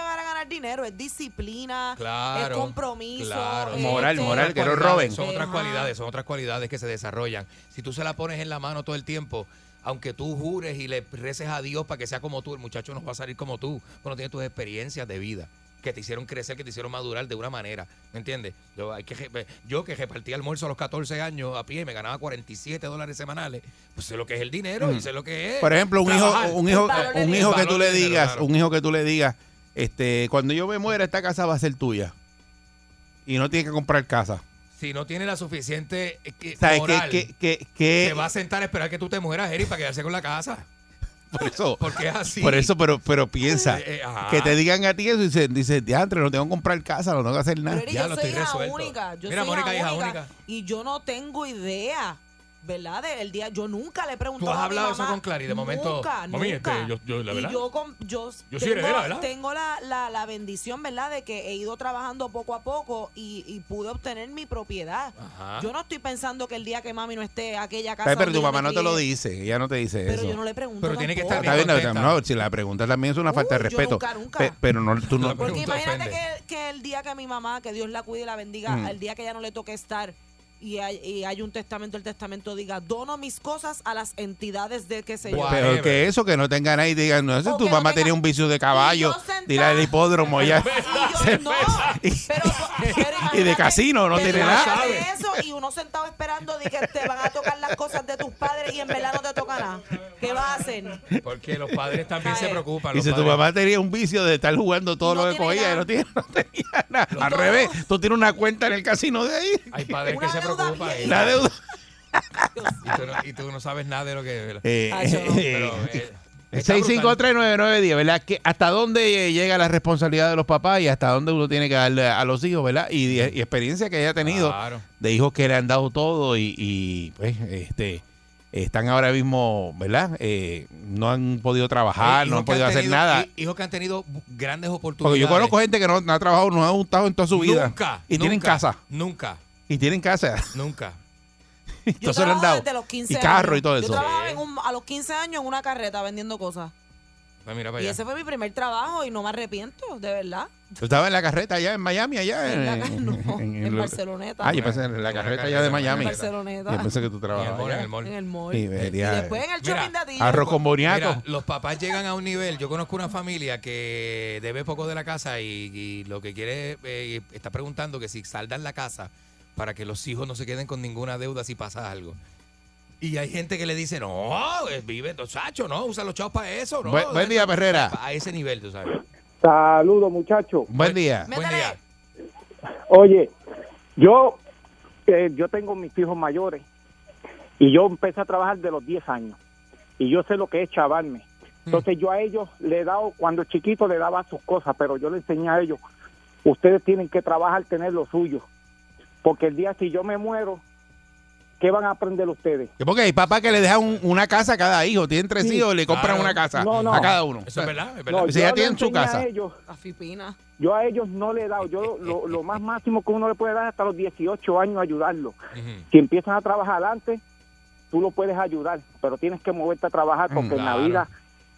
dinero, es disciplina, Claro, es compromiso, claro. es Moral, este, moral, que no roben. Son otras Ajá. cualidades, son otras cualidades que se desarrollan. Si tú se la pones en la mano todo el tiempo, aunque tú jures y le reces a Dios para que sea como tú, el muchacho no va a salir como tú, porque no tiene tus experiencias de vida que te hicieron crecer, que te hicieron madurar de una manera, ¿me entiendes? Yo, hay que, yo que repartía almuerzo a los 14 años a pie y me ganaba 47 dólares semanales, pues sé lo que es el dinero y sé lo que es. Por ejemplo, un hijo, un hijo, un hijo que tú le dinero, digas, claro. un hijo que tú le digas, este, cuando yo me muera esta casa va a ser tuya y no tiene que comprar casa. Si no tiene la suficiente eh, que- ¿Sabes moral, qué, qué, qué, qué- se va a sentar a esperar que tú te mueras, Eri, para quedarse con la casa. (laughs) por eso, Porque es así. por eso, pero, pero piensa Eh, eh, que te digan a ti eso y dice, dice, diantre, no tengo que comprar casa, no tengo que hacer nada. Pero Ya yo lo soy estoy hija resuelto. única, yo Mira, soy Mónica, hija hija única, única. y yo no tengo idea, ¿verdad? Del día, yo nunca le he preguntado Tú has a mi hablado eso mamá, con Clary, de momento, Nunca, mami, nunca. este, yo- yo, la y verdad, yo, con- yo, yo tengo, heredera, ¿verdad? tengo la, la, la bendición, ¿verdad? De que he ido trabajando poco a poco y, y pude obtener mi propiedad. Ajá. Yo no estoy pensando que el día que mami no esté aquella casa Pero, pero tu mamá no te lo dice, ella no te dice Pero eso. yo no le pregunto Pero tiene que estar Está bien, no, si la pregunta también es una falta de respeto. nunca, nunca. Pe- pero no, tú no. Porque imagínate que, que el día que mi mamá, que Dios la cuide y la bendiga, Mm. el día que ella no le toque estar y hay, y hay un testamento, el testamento diga, dono mis cosas a las entidades de qué sé yo. Guau. Pero que eso, que no tengan ahí digan, no, eso O tu que no mamá tenga- tenía un vicio de caballo, dile al hipódromo ya. Y yo, (laughs) no, pero, pero Y de casino, no que tiene nada. eso y uno sentado esperando de que te van a tocar las cosas de tus padres y en verdad no te toca nada. ¿Qué vas a hacer? Porque los padres también se preocupan. Y si tu mamá tenía un vicio de estar jugando todo no lo que cogía no, tiene, (laughs) no tenía nada. Al revés, tú tienes una cuenta en el casino de ahí. Hay padres que se deuda La deuda. Y tú, no, y tú no sabes nada de lo que Eh, Ay, yo no. Pero, (laughs) eh, está brutal. 6539910, ¿verdad? Que ¿Hasta dónde eh, llega la responsabilidad de los papás y hasta dónde uno tiene que darle a los hijos, ¿verdad? Y, y experiencia que haya tenido Claro. de hijos que le han dado todo y, y, pues este están ahora mismo, ¿verdad? Eh, no han podido trabajar, no han podido hacer tenido- nada. hi- Hijos que han tenido grandes oportunidades. Porque yo conozco gente que no, no ha trabajado, no ha gustado en toda su vida. Nunca. Y tienen casa. Nunca. Y tienen casa. Nunca. (laughs) Yo Entonces le han trabajo dado. desde los 15 Y carro años. y todo Yo eso. trabajaba en un- a los 15 años en una carreta vendiendo cosas. Pues mira para Y allá. ese fue mi primer trabajo y no me arrepiento, de verdad. Yo estaba en la carreta allá en Miami, allá. En, la- en- (laughs) no, en- en, en- Barceloneta. Ah, yo pensé en la En la carreta allá de Miami. Barceloneta. Yo pensé que tú En el trabajabas mall, en allá. el mall. En el mall. Sí, y vería- después en el Mira, shopping de Atillo. Arroz con boniato. Mira, los papás llegan a un nivel. Yo conozco una familia que debe poco de la casa y, y lo que quiere eh, está preguntando que si saldan la casa para que los hijos no se queden con ninguna deuda si pasa algo. Y hay gente que le dice, no, eh, vive, chacho, no, usa los chavos para eso, no. Buen- buen día, Perrera. A ese nivel, tú sabes. Saludos, muchachos. Buen día. Buen día. Oye, yo, eh, yo tengo mis hijos mayores y yo empecé a trabajar de los 10 años y yo sé lo que es chavarme. Entonces yo a ellos le he dado, cuando chiquito le daba sus cosas, pero yo le enseñé a ellos, ustedes tienen que trabajar, tener lo suyo, porque el día si yo me muero, ¿qué van a aprender ustedes? Que Porque hay papás que le dejan un- una casa a cada hijo. Tienen tres Sí. hijos y le compran Claro. una casa No, no. a cada uno. Eso es verdad, es verdad. No, Si yo ya le tienen su enseñé a casa. ellos, yo a ellos no le he dado, yo lo, lo más máximo que uno le puede dar es hasta los 18 años ayudarlos. Si empiezan a trabajar antes, tú lo puedes ayudar, pero tienes que moverte a trabajar porque en la Claro. vida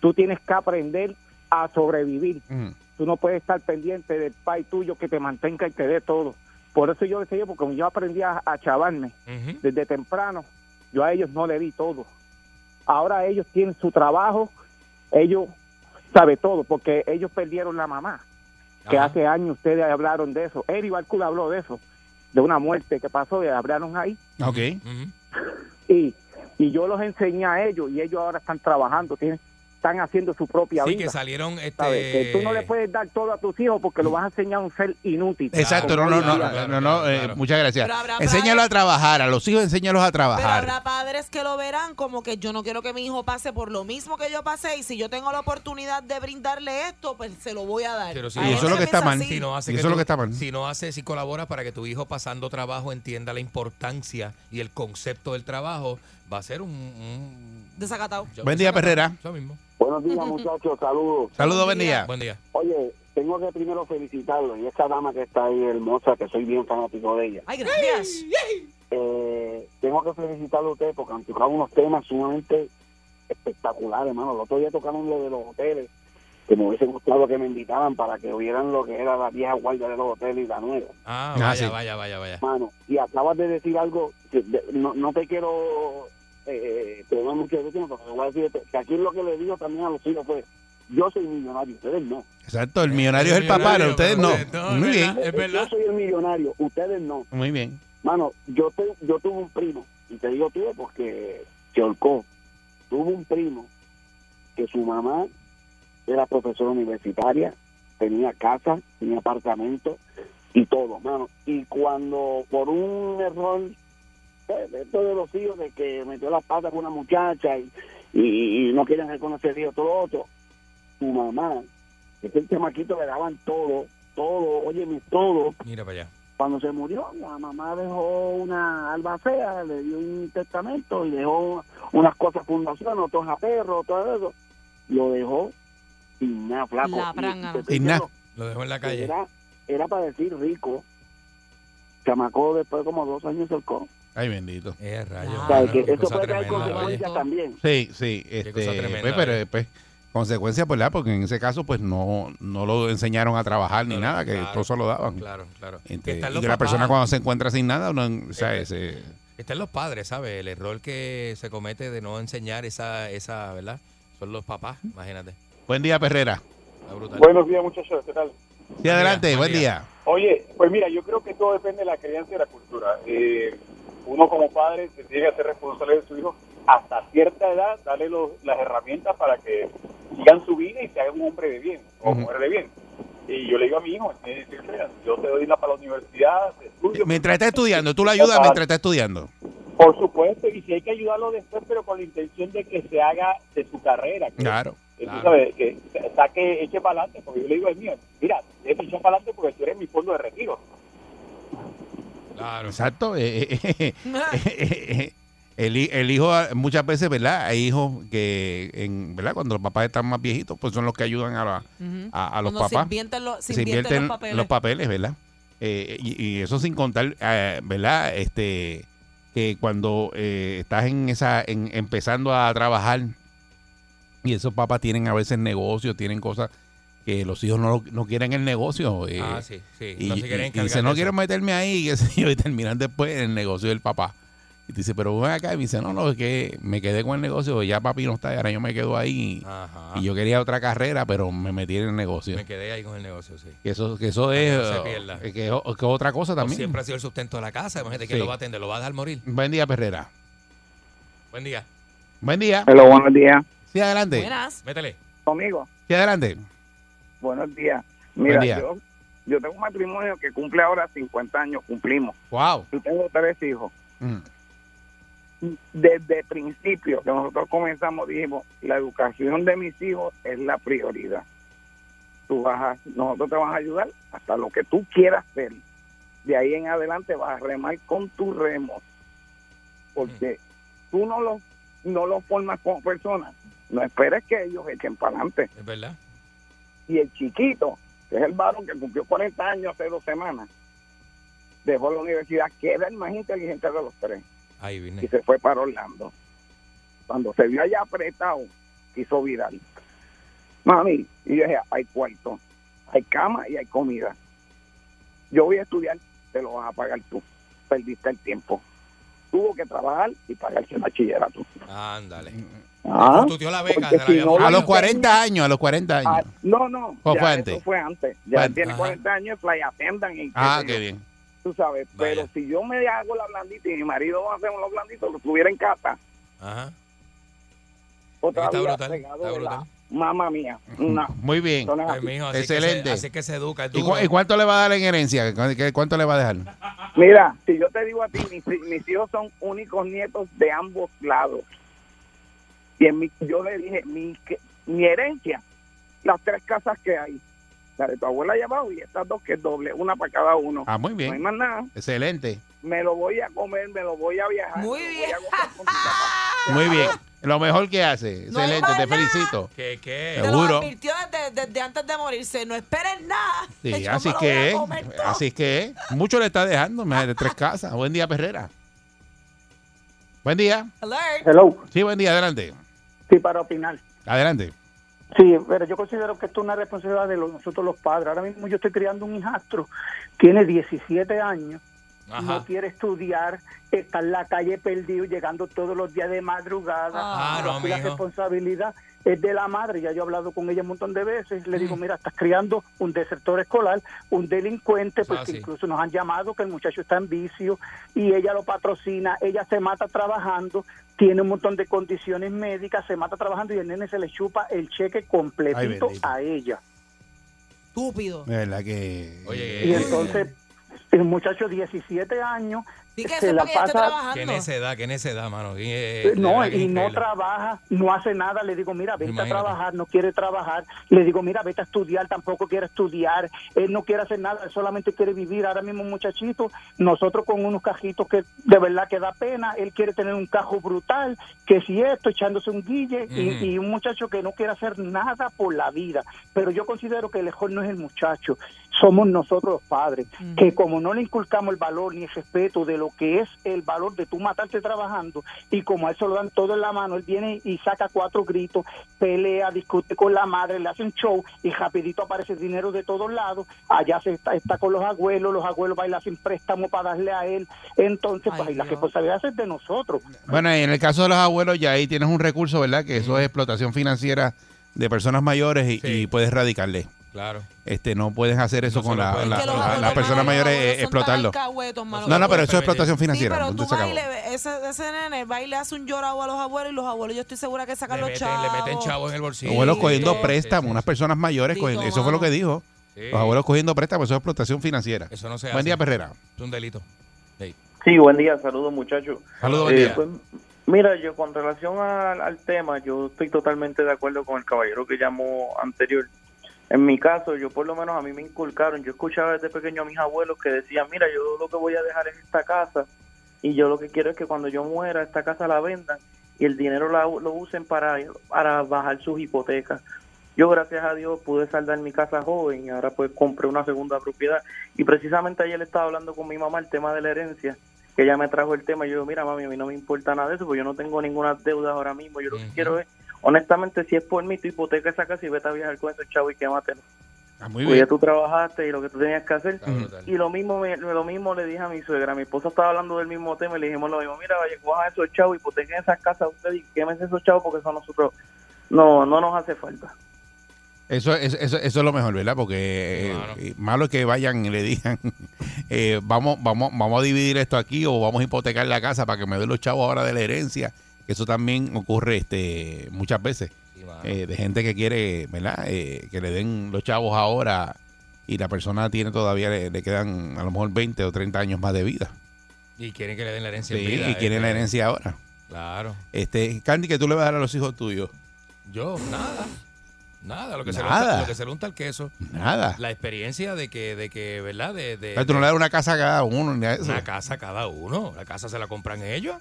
tú tienes que aprender a sobrevivir. Mm. Tú no puedes estar pendiente del país tuyo que te mantenga y te dé todo. Por eso yo decía, porque como yo aprendí a, a chavarme desde temprano, yo a ellos no le di todo. Ahora ellos tienen su trabajo, ellos sabe todo, porque ellos perdieron la mamá, que Ajá. hace años ustedes hablaron de eso. Eri Barcula habló de eso, de una muerte que pasó y hablaron ahí. Ok. Y, y yo los enseñé a ellos y ellos ahora están trabajando, tienen, están haciendo su propia Sí, vida. que salieron este, tú no le puedes dar todo a tus hijos porque lo vas a enseñar a un ser inútil. Exacto, no, no, no, día. no, no, eh, muchas gracias. Pero habrá Enséñalo a trabajar, a los hijos enséñalos a Pero trabajar. habrá padres que lo verán como que yo no quiero que mi hijo pase por lo mismo que yo pasé y si yo tengo la oportunidad de brindarle esto, pues se lo voy a dar. Pero si Y eso es lo que está mal. Si no hace Y eso es lo que está mal. Si no hace, si colabora para que tu hijo pasando trabajo entienda la importancia y el concepto del trabajo, va a ser un... un- Desacatado. Buen día, Perrera. Eso mismo. Buenos días, (laughs) muchachos. Saludos. Saludos, buen día. Buen día. Oye, tengo que primero felicitarlo. Y esa dama que está ahí, hermosa, que soy bien fanático de ella. Ay, gracias. Eh, tengo que felicitarlo a usted porque han tocado unos temas sumamente espectaculares, hermano. El otro día tocaron lo de los hoteles, que me hubiese gustado que me invitaran para que vieran lo que era la vieja guardia de los hoteles y la nueva. Ah, Ah, vaya, sí. vaya, vaya, vaya. Mano, y acabas de decir algo, que de- no, no te quiero eh, tomar mucho de tu tiempo, pero te voy a decir que aquí lo que le digo también a los hijos fue, yo soy millonario, ustedes no. Exacto, el millonario es el papá, millonario, ustedes pero no. ustedes no, Muy es bien, verdad. Es verdad. Yo soy el millonario, ustedes no. muy bien. Mano, yo, tu- yo tuve un primo, y te digo tuve porque se holcó. Tuve un primo que su mamá era profesora universitaria, tenía casa, tenía apartamento y todo, mano. Y cuando por un error eh, esto de los hijos, de que metió las patas con una muchacha y, y, y no quieren reconocer hijo, todo lo otro, su mamá, ese chamaquito le daban todo, todo, óyeme, todo, Mira para allá. cuando se murió, la mamá dejó una albacea, le dio un testamento y dejó unas cosas fundación, otros a perros, todo eso. Lo dejó sin nada, flaco. La Y- Sin nada. Lo dejó en la calle. Era, era para decir rico. Chamacó después de como dos años se holcó. Ay, bendito. Eh, rayos. O sea, que puede traer consecuencias oye. también. Sí, sí. Este, tremenda, pues, pero pues, consecuencias, ¿verdad? Porque en ese caso, pues no, no lo enseñaron a trabajar ni No, nada, que claro, todo se lo daban. Claro, claro. Este, y los que la persona cuando se encuentra sin nada, uno, o sea, ese- Están los padres, ¿sabes? El error que se comete de no enseñar esa, esa ¿verdad? Son los papás, imagínate. Buen día, Perrera. Buenos días, muchachos. ¿Qué tal? Sí, adelante, buen buen día. día. Oye, pues mira, yo creo que todo depende de la crianza y de la cultura. Eh, uno como padre se tiene que ser responsable de su hijo hasta cierta edad, darle los- las herramientas para que sigan su vida y se haga un hombre de bien o Ujú. mujer de bien. Y yo le digo a mi hijo, yo te doy la para la universidad, estudio. Mientras está estudiando, tú lo ayudas mientras está estudiando. Por supuesto, y si hay que ayudarlo después, pero con la intención de que se haga de su carrera. Que, Claro. que tú Claro. sabes, que saque, eche para adelante, porque yo le digo al mío, mira, eche para adelante porque tú eres mi fondo de retiro. Claro. Exacto. eh, eh, eh, (laughs) el, el hijo, ah, muchas veces, ¿verdad? Hay hijos que, en, ¿verdad? Cuando los papás están más viejitos, pues son los que ayudan a, la- a, a los Cuando se papás. invierten se se invierten invierten los papeles. ¿verdad? Eh, y, y eso sin contar, eh, ¿verdad? Este, que cuando eh, estás en esa, en, empezando a trabajar y esos papás tienen a veces negocios, tienen cosas que los hijos no, no quieren el negocio. eh, Ah, sí, sí. y, no se quieren y- y dice, no eso". quiero meterme ahí, qué sé yo, y terminan después en el negocio del papá. Y te dice, pero ven acá, y me dice, no, no, es que me quedé con el negocio, ya papi no está, y ahora yo me quedo ahí. Ajá. Y yo quería otra carrera, pero me metí en el negocio. Me quedé ahí con el negocio, sí. Que eso, que eso es, no se eh, pierda. que, que es otra cosa O también. siempre ha sido el sustento de la casa. Imagínate que Sí. lo va a atender, lo va a dejar morir. Buen día, Perrera. Buen día. Buen día. Hello, buenos días. Sí, adelante. Buenas. Métele. Conmigo. Sí, adelante. Buenos días. Buen Mira, día. yo yo tengo un matrimonio que cumple ahora 50 años, cumplimos. Wow. Yo tengo tres hijos. Mm. Desde el principio que nosotros comenzamos dijimos, la educación de mis hijos es la prioridad. Tú vas a, nosotros te vamos a ayudar hasta lo que tú quieras hacer. De ahí en adelante vas a remar con tus remos. Porque tú no lo, no lo formas como persona. No esperes que ellos echen para adelante. Es verdad. Y el chiquito, que es el varón que cumplió 40 años hace dos semanas, dejó la universidad, que era el más inteligente de los tres Ahí vine. y se fue para Orlando. Cuando se vio allá apretado, quiso virar. Mami, y yo dije, hay cuarto, hay cama y hay comida. Yo voy a estudiar, te lo vas a pagar tú. Perdiste el tiempo. Tuvo que trabajar y pagarse el bachillerato. Ándale. Ah, Tu tío la beca, se la si no. A los lo 40 años, a los 40 años. Ah, no, no. ¿O ya fue eso antes? fue antes. Ya Fue tiene antes. 40 años, fly attendant. Y Ah, qué bien. Tú sabes, Vaya. pero si yo me hago la blandita y mi marido va a hacer los blanditos, lo tuviera en casa, Ajá. otra Está vida brutal, está brutal. la mamá mía. No. (laughs) Muy bien. Eso Ay, mijo, así Excelente. Que se, así que se educa. ¿Y, cu- y cuánto le va a dar en herencia? ¿Cu- qué- ¿Cuánto le va a dejar? Mira, si yo te digo a ti, mis, mis hijos son únicos nietos de ambos lados. Y en mi, yo le dije, mi, que- mi herencia, las tres casas que hay, la de tu abuela allá abajo y estas dos que es doble, una para cada uno. Ah, muy No hay bien. más nada. Excelente. Me lo voy a comer, me lo voy a viajar. Muy bien. (laughs) Muy bien. Lo mejor que hace. No Excelente. Te nada. felicito. ¿Qué, qué? Te Seguro. lo advirtió desde, desde antes de morirse. No esperen nada. Sí, (laughs) Yo así que. Así que es. Mucho le está dejando. me- de tres casas. Buen día, Perrera. Buen día. Alert. Hello. Sí, buen día. Adelante. Sí, para opinar. Adelante. Sí, pero yo considero que esto es una responsabilidad de los- nosotros los padres. Ahora mismo yo estoy criando un hijastro, tiene 17 años, Ajá. no quiere estudiar, está en la calle perdido, llegando todos los días de madrugada. Ah, Pero no, la mijo. responsabilidad es de la madre. Ya yo he hablado con ella un montón de veces. Le Mm. digo, mira, estás criando un desertor escolar, un delincuente, Ah, porque sí. incluso nos han llamado que el muchacho está en vicio y ella lo patrocina. Ella se mata trabajando, tiene un montón de condiciones médicas, se mata trabajando y el nene se le chupa el cheque completito a ella. Estúpido. De verdad que. Oye, Y eh, entonces, el muchacho 17 años Sí que se la que ella esté pasa trabajando. qué necedad, qué necedad, mano. Y, eh, de no, que y no trabaja, no hace nada. Le digo, mira, vete Imagínate. a trabajar, no quiere trabajar. Le digo, mira, vete a estudiar, tampoco quiere estudiar. Él no quiere hacer nada, él solamente quiere vivir. Ahora mismo, un muchachito, nosotros con unos cajitos que de verdad que da pena. Él quiere tener un cajo brutal, que si esto, echándose un guille. y, un muchacho que no quiere hacer nada por la vida. Pero yo considero que el mejor no es el muchacho, somos nosotros los padres. Ujú. Que como no le inculcamos el valor ni el respeto de lo que es el valor de tú matarte trabajando, y como a él se lo dan todo en la mano, él viene y saca cuatro gritos, pelea, discute con la madre, le hace un show y rapidito aparece dinero de todos lados, allá se está, está con los abuelos, los abuelos bailan sin préstamo para darle a él, entonces Ay, pues ahí la responsabilidad es de nosotros. Bueno, y en el caso de los abuelos, ya ahí tienes un recurso, ¿verdad? Que eso es explotación financiera de personas mayores y, Sí. y puedes radicarle. Claro. Este, no puedes hacer eso No con la, las personas mayores eh, explotarlo. No, no, pero eso es explotación Sí, financiera. pero tú vas y le, ese, ese nene va y le hace un llorado a los abuelos y los abuelos yo estoy segura que sacan Le los meten, chavos. le meten chavos en el bolsillo. Los abuelos cogiendo sí, préstamos, sí, unas personas mayores, cogiendo- eso fue lo que dijo. Sí. Los abuelos cogiendo préstamos, eso es explotación financiera. Eso no se Buen hace. día, Perrera. Es un delito. Sí. Sí, buen día, saludos muchachos. Saludos, buen Eh, pues, mira, yo con relación al, al tema, yo estoy totalmente de acuerdo con el caballero que llamó anterior. En mi caso, yo por lo menos a mí me inculcaron, yo escuchaba desde pequeño a mis abuelos que decían, mira, yo lo que voy a dejar es esta casa y yo lo que quiero es que cuando yo muera esta casa la vendan y el dinero la- lo usen para, para bajar sus hipotecas. Yo gracias a Dios pude saldar mi casa joven y ahora pues compré una segunda propiedad y precisamente ayer estaba hablando con mi mamá el tema de la herencia que ella me trajo el tema y yo digo, mira mami, a mí no me importa nada de eso porque yo no tengo ninguna deuda ahora mismo, yo lo que quiero es, honestamente, si es por mí, tu hipoteca esa casa y vete a viajar con esos chavos y quématelo. Ah, muy bien. ya tú trabajaste y lo que tú tenías que hacer. Y lo mismo me- lo mismo le dije a mi suegra, mi esposa estaba hablando del mismo tema y le dijimos lo mismo, mira, vaya, cojan esos chavos, hipotequen esas casas ustedes y quémense esos chavos porque eso a nosotros no, no nos hace falta. Eso, eso, eso, eso es lo mejor, ¿verdad? Porque eh, Claro. eh, malo es que vayan y le digan, (laughs) eh, vamos, vamos, vamos a dividir esto aquí o vamos a hipotecar la casa para que me den los chavos ahora de la herencia. Eso también ocurre este muchas veces. Sí, eh, de gente que quiere, ¿verdad? Eh, que le den los chavos ahora y la persona tiene todavía, le, le quedan a lo mejor 20 o 30 años más de vida. Y quieren que le den la herencia Sí, en vida. y quieren la este, herencia ahora. Claro. Este, Candy, que tú le vas a dar a los hijos tuyos? Yo, nada. Nada, lo que, Se le unta, lo que se le unta el queso. Nada. La experiencia de que, de que ¿verdad? De, de- Pero tú no le das una casa a cada uno, ni eso. una casa a cada uno. La casa se la compran ellos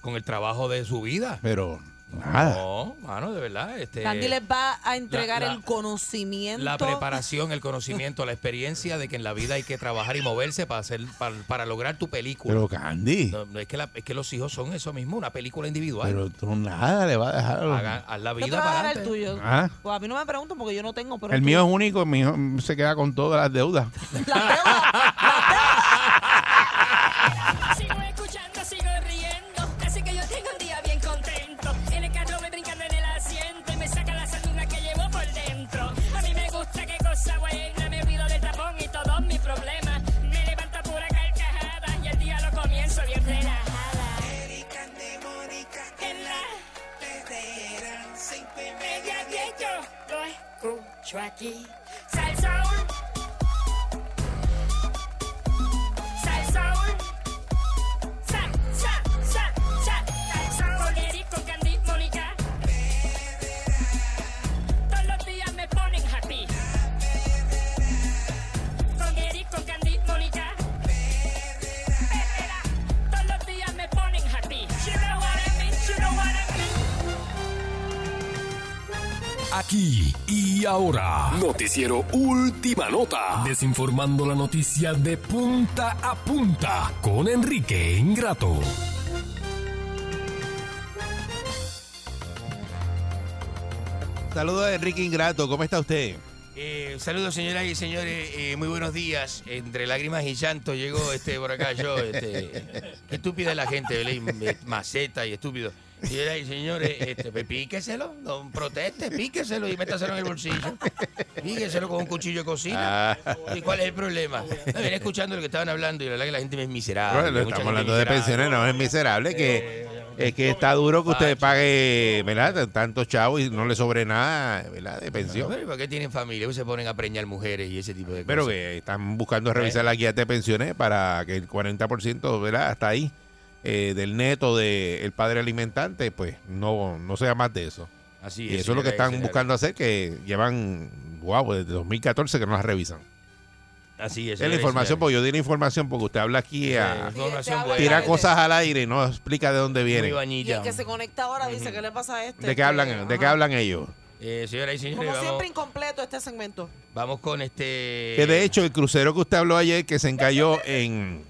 con el trabajo de su vida. Pero nada. No, mano, de verdad. Este, Candy les va a entregar la- el conocimiento. la preparación, el conocimiento, la experiencia de que en la vida hay que trabajar y moverse para hacer para, para lograr tu película. Pero Candy, No, es, que la- es que los hijos son eso mismo, una película individual. pero tú nada le vas a dejar. a Haga- haz la ¿Qué te vida va a para dar el tuyo? Ah. Pues a mí no me preguntan porque yo no tengo. Pero El tú- mío es único, mi hijo se queda con todas las deudas. (laughs) Sigo escucho Aquí y ahora, noticiero Última Nota, desinformando la noticia de punta a punta con Enrique Ingrato. Saludos a Enrique Ingrato, ¿cómo está usted? Eh, saludos señoras y señores, eh, muy buenos días. Entre lágrimas y llanto llegó este por acá yo. Este, (laughs) qué estúpida es la gente. Y, eh, maceta y estúpido. Y señores, este, pues, píqueselo, no proteste, píqueselo y métaselo en el bolsillo. Píqueselo con un cuchillo de cocina. Ah. ¿Y cuál es el problema? No, venía escuchando lo que estaban hablando y la verdad que la gente es miserable. Bueno, estamos hablando de pensiones, no es miserable, que es que está duro que usted pague, ¿verdad? Tantos chavos y no le sobre nada, ¿verdad? De pensión. Pero, ¿Por qué tienen familia? Pues se ponen a preñar mujeres y ese tipo de cosas. Pero que están buscando revisar la guía de pensiones para que el 40%, ¿verdad? Hasta ahí, eh, del neto del padre alimentante, pues no, no sea más de eso. Así y es, eso es lo que señora y están buscando hacer, que llevan, wow, desde 2014 que no las revisan. Así es. Es la y información, porque yo di la información porque usted habla aquí Eh, a tirar cosas al aire y no explica de dónde viene. Y el que se conecta ahora dice, ¿qué le pasa a este? ¿De qué hablan, de qué hablan ellos? Eh, señoras y señores, Como vamos, siempre incompleto este segmento. vamos con este... Que de hecho el crucero que usted habló ayer que se encalló en,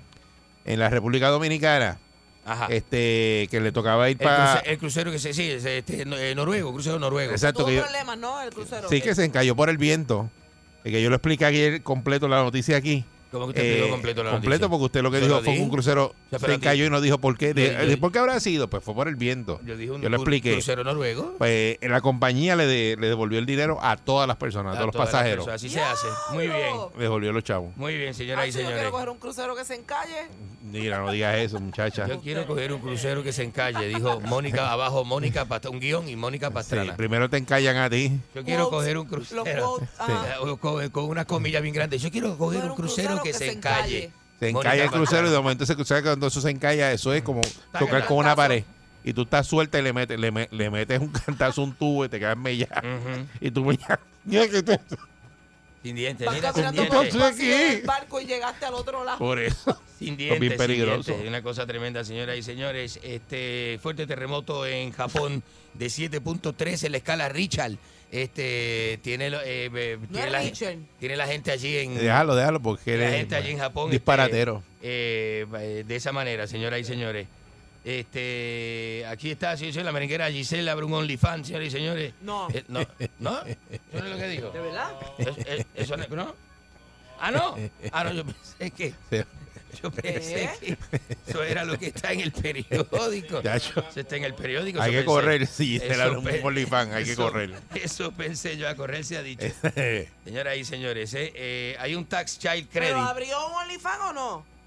en la República Dominicana, Ajá. este que le tocaba ir El, para... cruce- el crucero que se sí, es, este, eh, noruego, crucero noruego. Exacto, Tuvo que yo- problemas, ¿no? El crucero. Sí, que se encalló por el viento. Y que yo lo expliqué ayer completo la noticia aquí. ¿Cómo que usted explicó completo la Completo noticia? porque usted lo que Yo dijo lo fue que di. un crucero se di- y no dijo por qué. De- Yo- yo- de- ¿Por qué habrá sido? Pues fue por el viento. Yo dije un Yo lo expliqué. crucero noruego. Pues eh, la compañía le, de- le devolvió el dinero a todas las personas, a todos los pasajeros. personas. Así se hace. Muy bien. Le devolvió los chavos. Muy bien, señoras Ay, y si yo señores. quiero coger un crucero que se encalle. Mira, no digas eso, muchacha. Yo quiero coger un crucero que se encalle, dijo Mónica (laughs) abajo, Mónica Pastrana, un guion y Mónica Sí, Pastrana. primero te encallan a ti. Yo quiero coger un crucero ajá. eh, con, con una comilla bien grande. Yo quiero coger un crucero que se encalle. Se encalla el crucero y de momento ese crucero cuando eso se encalla, eso es como tocar con una pared. Y tú estás suelta y le metes, le, me- le metes un (laughs) cantazo un tubo y te quedas mellado. Ujú. Y tú mellado. (laughs) Mira que te- Sin dientes, mira, sin dientes. por aquí. barco y llegaste al otro lado. Por eso. Sin dientes, bien sin peligrosos. dientes. Una cosa tremenda, señoras y señores. Este fuerte terremoto en Japón de 7.3 en la escala Richard. Este tiene, lo- eh, eh, tiene, es la, tiene la gente allí en Déjalo, déjalo, porque la gente allí en Japón disparatero. este, eh, eh, de esa manera, señoras y señores. Este, aquí está, sí, sí, la merenguera Gisela abre un OnlyFans, señores y señores. No. Eh, no, no, eso no es lo que dijo. ¿De verdad? Eso, eh, eso no, ¿no? Ah, no. Ah, no, yo pensé que. (laughs) Yo pensé que eso era lo que está en el periódico. Eso está en el periódico. Hay que pensé. correr, sí, abre un OnlyFans, hay que correr. Eso pensé yo, a correr se ha dicho. (laughs) Señoras y señores, eh, eh, hay un tax child credit. ¿Pero abrió un OnlyFans o no?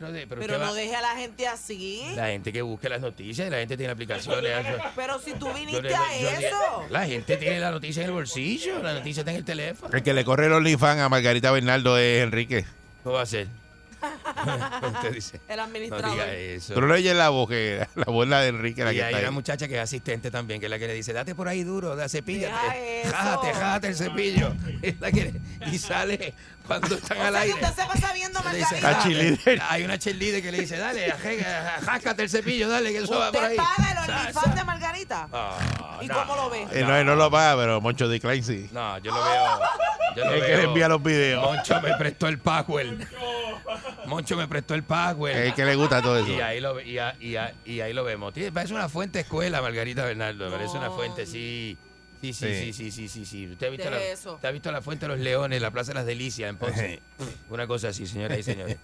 No de- pero no va- deje a la gente así. La gente que busque las noticias, la gente tiene aplicaciones. Pero si tú Yo viniste a yo eso. La gente tiene la noticia en el bolsillo, la noticia está en el teléfono. El que le corre el OnlyFans a Margarita Bernardo es Enrique. ¿Cómo va a ser? (laughs) Usted dice. El No administrador. diga eso. Pero no oyes la voz, que (laughs) la voz la de Enrique, la y que hay está una ahí. muchacha que es asistente también, que es la que le dice, date por ahí duro, da cepilla, (laughs) jájate, jájate el cepillo. Es la que, y sale cuando están O al sea que aire. usted se pasa viendo cheerleader. Hay una cheerleader que le dice, dale, jáscate el cepillo, dale, que eso va por ahí. ¿Usted paga el OnlyFans de Margarita? Ah, ¿Y no, cómo lo ve? Eh, no, no lo paga, pero Moncho Decline sí. No, yo lo veo. Yo lo Es que veo. le envía los videos. Moncho me prestó el password. Moncho me prestó el password. Es que le gusta todo eso. Y ahí lo, ve- y a- y a- y ahí lo vemos. Tiene- Parece una fuente escuela, Margarita Bernardo. Parece una fuente, sí. Sí, sí, sí, Sí. sí, sí, sí. ¿Usted ha visto, Deje la, eso. usted ha visto la Fuente de los Leones, la Plaza de las Delicias en Ponce? Una cosa así, señoras y (laughs) señores.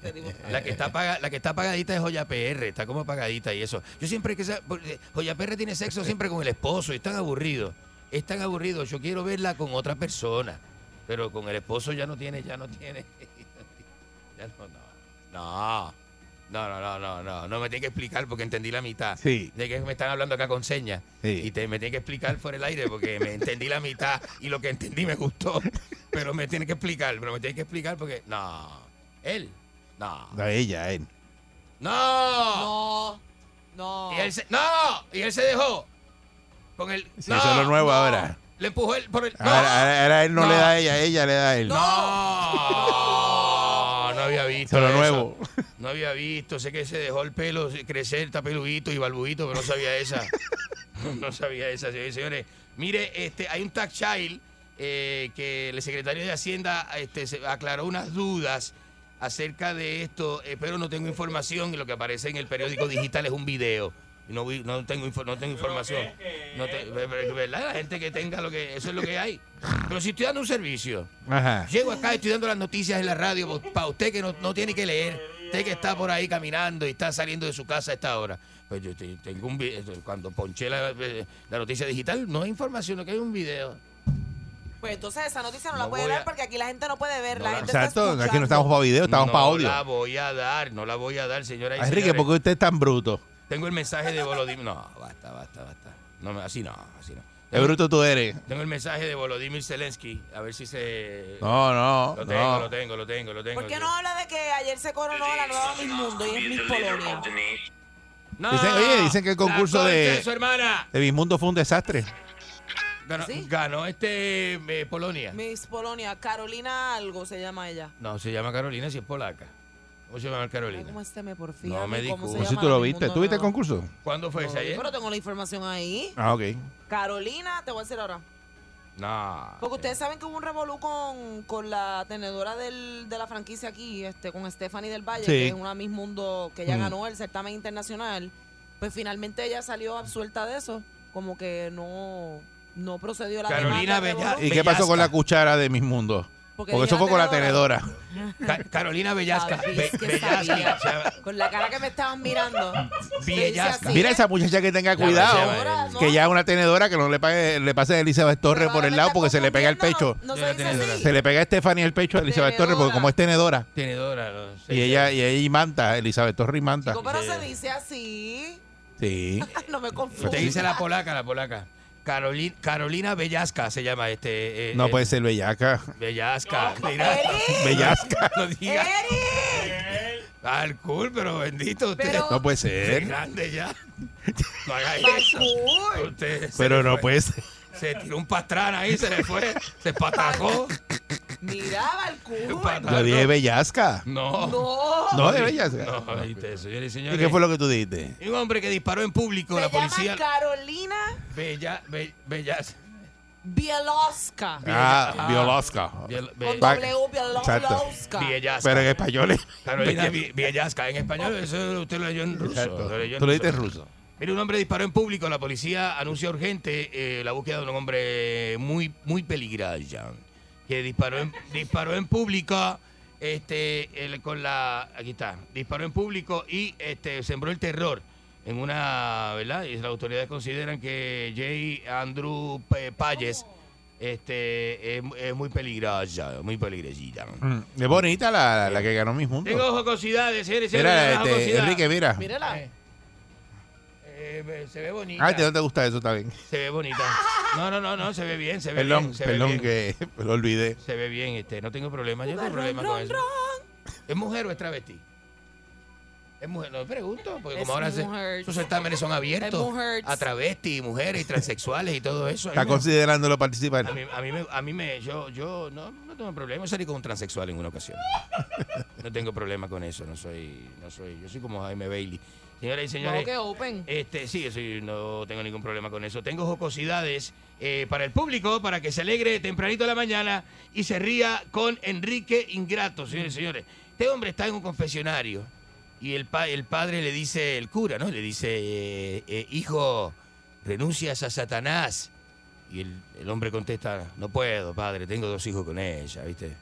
La que está apaga- la que está apagadita es Joya PR, está como apagadita y eso. Yo siempre que porque Joya PR tiene sexo siempre con el esposo y es tan aburrido. Es tan aburrido. Yo quiero verla con otra persona. Pero con el esposo ya no tiene, ya no tiene. (laughs) Ya no, no. No. No, no, no, no, no, no me tiene que explicar porque entendí la mitad. Sí. De que me están hablando acá con señas. Sí. Y te, me tiene que explicar fuera el aire porque me entendí la mitad y lo que entendí me gustó. Pero me tiene que explicar, pero me tiene que explicar porque. No. Él. No. No, ella, él. No. No. No. Y él se, no. Y él se dejó. Con el. Sí, no, eso es lo nuevo no. ahora. Le empujó él por el. No. Ahora, ahora- ahora él no, No. le da a ella, ella le da a él. No, no (laughs) (laughs) había visto. Eso. nuevo. No había visto. Sé que se dejó el pelo crecer, está peludito y balbuito, pero no sabía esa. (laughs) no sabía esa, señores. Mire, este, hay un tax child eh, que el secretario de Hacienda este, se aclaró unas dudas acerca de esto, eh, pero no tengo información y lo que aparece en el periódico digital es un video. Y no, vi- no tengo no tengo información. No te- ¿Verdad? La gente que tenga lo que eso es lo que hay. Pero si estoy dando un servicio, Ajá. Llego acá estoy dando las noticias en la radio para usted que no, no tiene que leer, usted que está por ahí caminando y está saliendo de su casa a esta hora. Pues yo te- tengo un vi- cuando ponché la, eh, la noticia digital, no hay información, lo que hay es un video. Pues entonces esa noticia no, la No puede voy a- dar porque aquí la gente no puede ver. No la la- gente Exacto, está aquí no estamos para video, estamos no para audio. la voy a dar, no la voy a dar, señora Enrique. ¿por qué usted es tan bruto? Tengo el mensaje de Volodymyr. No, basta, basta, basta. No, así no, así no. Qué bruto tú eres. Tengo el mensaje de Volodymyr Zelensky, a ver si se... No, no, Lo tengo, no. lo tengo, lo tengo, lo tengo. ¿Por qué no habla de que ayer se coronó la nueva Miss Mundo y es Miss Polonia? No, Dicen, oye, dicen que el concurso de, su hermana. de Bismundo fue un desastre. Ganó, ¿Sí? ganó este eh, Polonia. Miss Polonia, Carolina algo se llama ella. No, se llama Carolina si es polaca. ¿Cómo se llama Ay, Carolina? ¿Cómo este me por No me ¿Cómo se Pues si tú lo Miss viste. Mundo ¿Tú viste el concurso? ¿Cuándo fue No, ese ayer? Pero tengo la información ahí. Ah, ok. Carolina, te voy a decir ahora. No. Porque ustedes saben que hubo un revolú con, con la tenedora del, de la franquicia aquí, este, con Stephanie del Valle, Sí. que es una Miss Mundo que ella Mm. ganó el certamen internacional. Pues finalmente ella salió absuelta de eso, como que no, no procedió la Carolina demanda de Bella-. ¿Y qué pasó con la cuchara de Mis Mundos? Porque Porque eso fue con la tenedora. tenedora. Ca- Carolina Bellasca. Sabes Be- que Bellasca. sabía. se llama- Con la cara que me estaban mirando. Bellasca. Sí, Mira esa muchacha que tenga cuidado. ¿no? Que ya una tenedora que no le, pague, le pase a Elizabeth Torres por el lado porque se le pega el pecho. No, se dice tenedora. así. Se le pega a Stephanie el pecho a Elizabeth Torres porque como es tenedora. Tenedora. no sé, Y ella, y ella y manta, Elizabeth Torres y manta. Chico, pero Sí. se dice así. Sí. (laughs) No me confundo. Te dice la polaca, la polaca. Carolina, Carolina Bellasca se llama este. eh, No eh, puede ser bellaca. Bellasca. (laughs) Mira, Bellasca. (laughs) no diga. Eric, Al cool, pero bendito usted. Pero- No puede Es ser. grande ya. No haga eso. Usted se Pero no fue. puede ser. Se tiró un pastrán ahí, se le fue. Se patacó. Mira, Balcour. Patacó. Lo dije bellasca. No. No. No, de bellasca. No, oíste, señores y ¿Y señores. qué fue lo que tú dijiste? Un hombre que disparó en público, Se la llama policía. Carolina Bella, be- Bellas. Bielowska. Ah, Ah. Bielowska. Biel-. Bielowska. Bellasca. Pero en español es. Carolina Villasca. En español, eso usted lo leyó en ruso. Exacto. Lo leyó en Tú lo dijiste ruso. ruso. Mire, un hombre disparó en público. La policía anuncia urgente eh, la búsqueda de un hombre muy, muy peligroso. Que disparó en, (laughs) disparó en público. Este, el- con la. Aquí está. Disparó en público y este, sembró el terror en una. ¿Verdad? Y las autoridades consideran que Jay Andrew P- Payes este, es, es muy peligrosa, muy peligrosita. Mm, Es bonita la, la que ganó mi junto. Tengo jocosidades, señores, señores, Mira, tengo este. Enrique, mira. Mírala. Eh, se ve bonita. Ay, ¿te no te gusta eso? Bien. Se ve bonita. No, no, no, no, se ve bien, se ve Perdón, bien. se ve perdón bien. que (laughs) lo olvidé. Se ve bien, este, no tengo problema. Yo no tengo problema con eso. ¿Es mujer o es travesti? Es mujer, no pregunto, porque Es como ahora se- esos certámenes son abiertos a travesti, mujeres y transexuales y todo eso. Está considerándolo participar. a mí, a mí me, a mí me, yo, yo no, no tengo problema. Salí con un transexual en una ocasión. No tengo problema con eso. No soy, no soy, yo soy como Jaime Bailey. Señoras y señores, qué open. este, sí, no tengo ningún problema con eso. Tengo jocosidades eh, para el público, para que se alegre tempranito de la mañana y se ría con Enrique Ingrato, señores y señores. Este hombre está en un confesionario y el, pa- el padre le dice, el cura, ¿no? Le dice, eh, eh, hijo, renuncias a Satanás. Y el, el hombre contesta, no puedo, padre, tengo dos hijos con ella, ¿viste?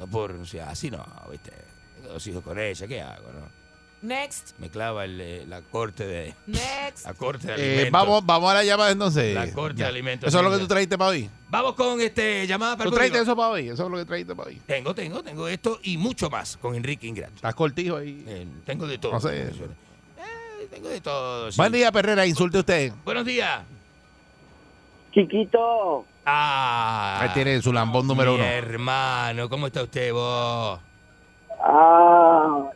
No puedo renunciar. Así no, ¿viste? Tengo dos hijos con ella, ¿qué hago, no? Next, Me clava el, eh, la corte de... next. La corte de Eh, alimentos. vamos, vamos a la llamada entonces. La corte Ya. de alimentos. Eso es lo que tú trajiste para hoy. Vamos con este llamada para Tú el trajiste eso para hoy. Eso es lo que trajiste para hoy. Tengo, tengo, tengo esto y mucho más con Enrique Ingrato. Estás cortijo ahí. Eh, tengo de todo. No sé. Eh, tengo de todo. sí. Buen día, Perrera. Insulte usted. Buenos días. Chiquito, Ah. Ahí tiene su lambón número mi uno. hermano, ¿cómo está usted vos? ah,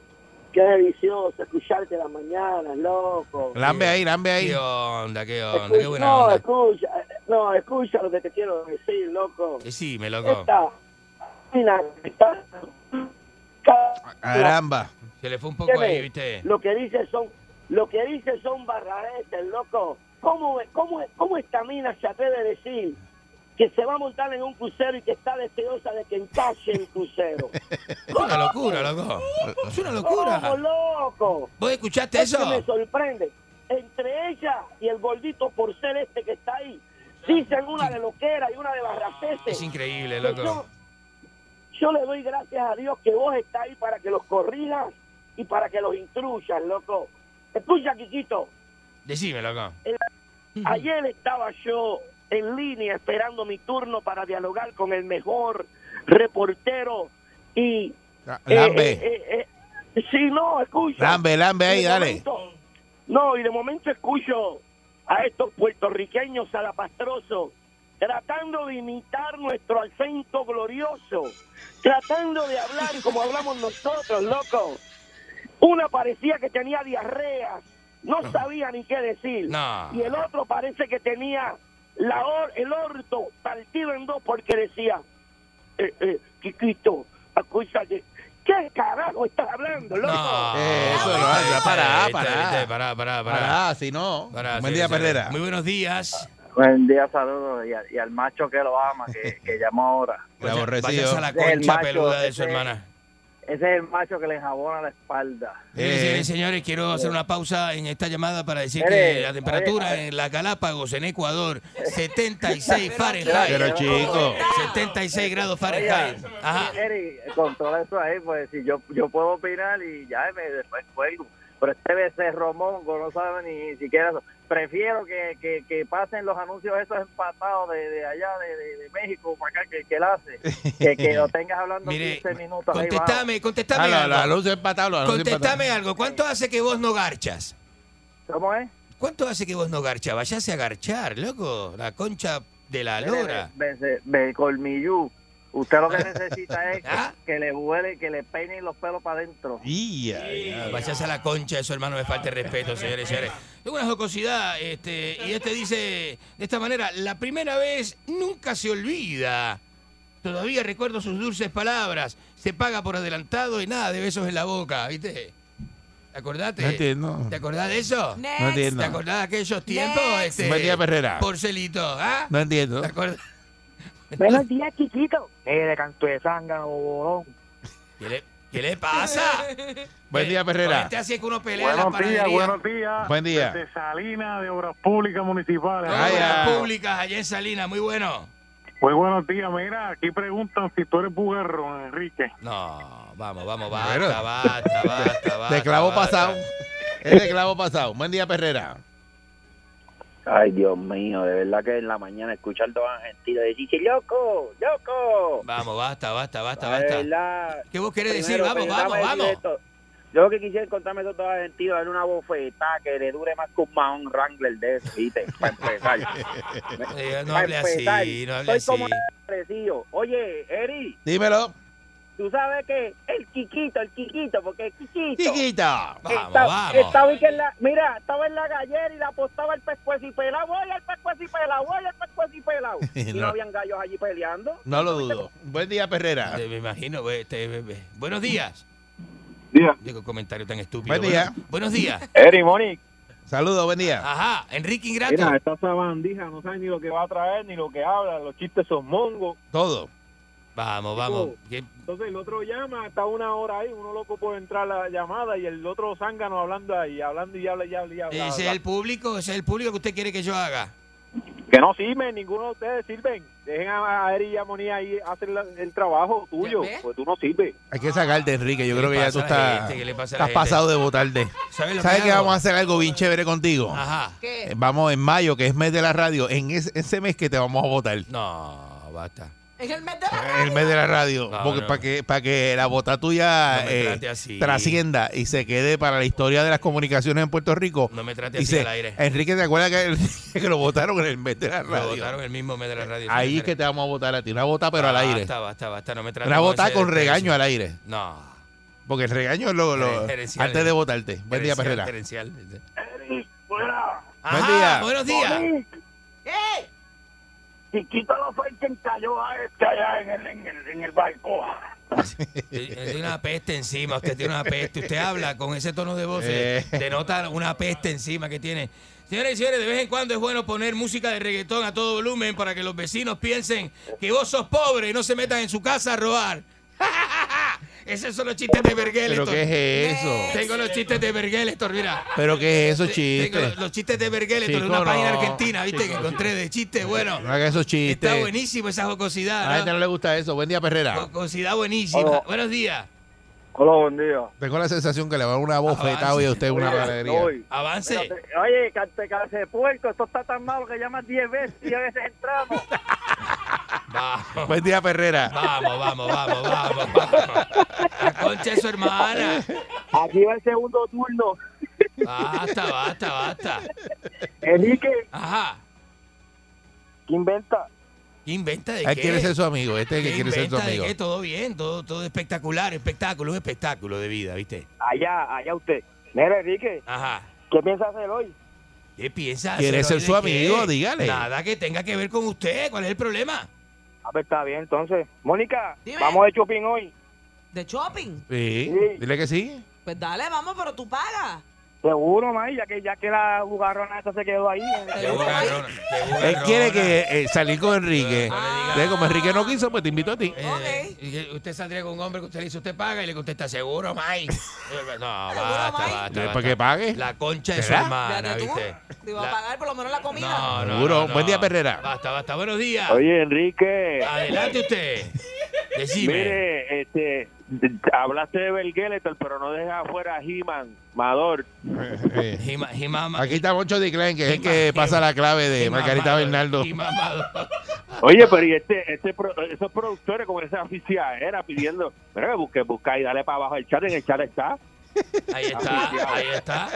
qué delicioso escucharte las mañanas, loco. Lambe ahí, lambe ahí. ¿Qué onda? ¿Qué onda? Escucha- Qué buena no, onda. escucha, no, escucha lo que te quiero decir, loco. Decime, loco. Esta está Caramba. Se le fue un poco ahí, ¿viste? Lo que dice son, lo que dice son barraretes, loco. ¿Cómo, cómo, ¿Cómo esta mina se atreve a decir que se va a montar en un crucero y que está deseosa de que encaje el crucero? (laughs) Es una locura, loco. Es una locura. ¿Cómo, loco? ¿Vos escuchaste Es eso? que me sorprende. Entre ella y el gordito por ser este que está ahí, dicen una de loquera y una de barracetes. Es increíble, loco. Yo, yo le doy gracias a Dios que vos estás ahí para que los corrijas y para que los instruyas, loco. Escucha, Quiquito. Decime, loco. el- ayer estaba yo en línea esperando mi turno para dialogar con el mejor reportero y... Lambe. eh, eh, eh, sí, no, escucha. Lambe, lambe ahí, dale. momento- no, y de momento escucho a estos puertorriqueños salapastrosos tratando de imitar nuestro acento glorioso, tratando de hablar como hablamos nosotros, loco. Una parecía que tenía diarrea, no sabía ni qué decir. No. Y el otro parece que tenía la or- el orto partido en dos porque decía, eh, eh, Quiquito, acuérdate, ¿qué carajo estás hablando, loco? Eh, eso Viste, pará. viste, pará, pará, pará. Pará, si no. Pará, Buen sí, día, sí. Perrera. Muy buenos días. Buen día, saludos. Y, al- y al macho que lo ama, que, que llamó ahora. El aborrecido. Váyase a la concha macho, peluda de su ese- hermana. Ese es el macho que le enjabona la espalda. Mire, señores, señores, quiero hacer una pausa en esta llamada para decir que la temperatura oye, en la Galápagos, en Ecuador, 76 Fahrenheit. Pero, chico. 76 grados Fahrenheit. Ajá. Eri, con todo eso ahí, pues si yo, yo puedo opinar y ya me después cuelgo. Pero este becerro mongo no sabe ni siquiera eso. Prefiero que, que, que pasen los anuncios esos empatados de, de allá de, de, de México para acá que, que él hace. Que, que lo tengas hablando (laughs) Mire, 15 minutos. ahí, Contestame, contestame Ah, la- algo. la anuncio empatado, los anuncios Contestame algo. ¿Cuánto hace que vos no garchas? ¿Cómo es? ¿Cuánto hace que vos no garchas? Vayase a garchar, loco. La concha de la lora. Ve, ve- ve- colmillú. Usted lo que necesita es (laughs) ¿Ah? que, le huele, que le peinen los pelos para adentro. Vayase a la concha de su hermano, me falta el respeto, señores y señores. Tengo una jocosidad, este, y este dice de esta manera, la primera vez nunca se olvida. Todavía recuerdo sus dulces palabras. Se paga por adelantado y nada de besos en la boca, ¿viste? ¿Te acordate? No entiendo. ¿Te acordás de eso? Next. No entiendo. ¿Te acordás de aquellos tiempos? Este, Buen día, Perrera. Porcelito, ¿ah? No entiendo. ¿Te acordás? Buenos días, Quiquito. Eh, de canto de zángano, bolón. ¿Qué le, qué le pasa? (laughs) Buen día, Perrera. Este así es que uno pelea en la Buenos días, buenos días. Buen día. Desde Salinas de Obras Públicas Municipales. Ay, ay. públicas allá en Salinas, muy bueno. Muy buenos días. Mira, aquí preguntan si tú eres buguerro, Enrique. No, vamos, vamos, basta, basta, basta, basta. (laughs) De clavo basta. pasado. Es de clavo pasado. Buen día, Perrera. Ay, Dios mío, de verdad que en la mañana escuchar dos argentinos decir, loco, loco. Vamos, basta, basta, basta, De basta. verdad. ¿Qué vos querés decir? Primero, Vamos, vamos, vamos. esto. Yo lo que quisiera encontrarme esos dos argentinos darle una bofetada que le dure más que un Mahon Wrangler de eso, ¿viste? (laughs) Para empezar. Eh, no Pa' hable empezar, así, no hable Estoy como así. parecido. Oye, Eri, Dímelo. Tú sabes que el Quiquito, el Quiquito, porque el Quiquito. Chiquito. Vamos, Estaba- vamos. Estaba en la, mira, estaba en la gallera y le apostaba el pescuezo y pelado. Voy al pescuezo y pelado, voy al pescuezo y pelado. (laughs) Y no, No. habían gallos allí peleando. No lo dudo. Buen día, Perrera. Me imagino. este, buenos días. Día. Digo, comentario tan estúpido. Buen día. Bueno, buenos días. Eri, Monique. Saludos, buen día. Ajá, Enrique Ingrato. Mira, esta sabandija no sabe ni lo que va a traer ni lo que habla. Los chistes son mongos. Todo. Vamos, vamos. ¿Qué- Entonces el otro llama, está una hora ahí, uno loco por entrar a la llamada y el otro zángano hablando ahí, hablando y habla y habla y habla. Ese es el público, ese es el público que usted quiere que yo haga. Que no sirven, ninguno de ustedes sirven. Dejen a, Eri y a Moni ahí hacer la- el trabajo tuyo, pues tú no sirves. Hay que sacarte, Enrique. Yo ¿Qué creo que ya tú estás, gente? ¿Qué le pasa a la estás pasado de votarte. ¿Sabes lo ¿Sabes que hago? vamos a hacer algo bien chévere contigo? Ajá. ¿Qué? Eh, Vamos en mayo, que es mes de la radio. En ese, ese mes que te vamos a votar. No, basta. En el mes de la El mes de la radio. No, porque no. para que, para que la vota tuya No eh, trascienda y se quede para la historia de las comunicaciones en Puerto Rico. No me trate así al aire. Enrique, ¿te acuerdas que, (laughs) que lo votaron en el mes de la Lo radio? votaron el mismo mes de la radio. Ahí es que te vamos a votar a ti. Una vota, pero al aire. Basta, basta, basta. No me trate Una ese con regaño al aire. No. Porque el regaño es lo, lo- Gerencial. antes de votarte. Buen día, Perrera. gerencial. Eri, fuera. Ajá, día. Buenos días. ¡Eh! Chiquito lo fue quien cayó a este allá en el, en el, en el barco. Eh, Tiene una peste encima, usted tiene una peste. Usted habla con ese tono de voz, Eh. eh, denota una peste encima que tiene. Señores y señores, de vez en cuando es bueno poner música de reggaetón a todo volumen para que los vecinos piensen que vos sos pobre y no se metan en su casa a robar. (laughs) Esos son los chistes de Bergeletor. ¿Pero qué es eso? Tengo los chistes de Bergeletor, mira. ¿Pero qué es eso, Tengo chistes? los, los chistes de Bergeletor de Chico, una página argentina, ¿viste? Que encontré de chistes, bueno. No haga esos chistes. Está buenísimo esa A la jocosidad, gente ¿no? le gusta eso. Buen día, Perrera. Jocosidad buenísima. Hola. Buenos días. Hola, buen día. Tengo la sensación que le va a dar una bofetada hoy a usted una hoy. Avance. Espérate, Oye, cante de puerco, esto está tan malo que llamas 10 veces y a veces entramos. (laughs) Vamos. Buen día, Perrera. Vamos, vamos, vamos, vamos, vamos. La concha su hermana. Aquí va el segundo turno. Basta, basta, basta. Enrique, Ajá. ¿qué inventa? ¿Qué inventa de Él qué? quiere ser su amigo. Este es el ¿Qué que quiere ser su de amigo. qué? Todo bien, todo, todo espectacular, espectáculo, un espectáculo de vida, ¿viste? Allá, allá usted. Mira, Enrique, Ajá. ¿qué piensa hacer hoy? ¿Qué piensa? ¿Quiere hacer ser hoy su amigo? Dígale. Nada que tenga que ver con usted. ¿Cuál es el problema? A ver, está bien, entonces. Mónica, Dime. vamos de shopping hoy. ¿De shopping? Sí. Sí. Dile que sí. Pues dale, vamos, pero tú pagas. Seguro, May, ya que, ya que la jugarrona esa se quedó ahí. Qué bugarrona, qué Él bugarrona. quiere que eh, salir con Enrique. Entonces, como Enrique no quiso, pues te invito a ti. Eh, usted saldría con un hombre que usted le dice, usted paga y le contesta, seguro, Mike. Eh, (laughs) no, basta, basta, basta. que pague. La concha de su hermana, ¿viste? te iba a pagar por lo menos la comida. No, no, Seguro. no, no. Buen día, Perrera. Basta, basta. Buenos días. Oye, Enrique, Adelante usted. (laughs) Decime. mire, este, hablaste de Belgueletor, pero no dejas afuera a He-Man, Mador. (laughs) Eh, Jimama- Aquí está Moncho Diclen, que es el que pasa la clave de Margarita Bernardo. Oye, pero y este, este pro- esos productores con esa era pidiendo, mira, que busque, busca y dale para abajo el chat, en el chat está. Ahí está, ahí está.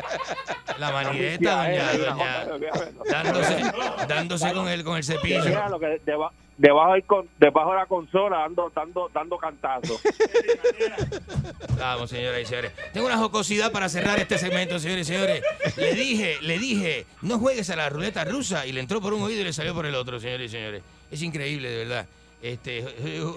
La manigueta, doña, doña, dándose, dándose con el, con el cepillo. Debajo, hay con- debajo de la consola dando, dando, dando cantazos. (laughs) Vamos, señoras y señores. Tengo una jocosidad para cerrar este segmento, señores y señores. Le dije, le dije, no juegues a la ruleta rusa y le entró por un oído y le salió por el otro, señores y señores. Es increíble, de verdad. Este,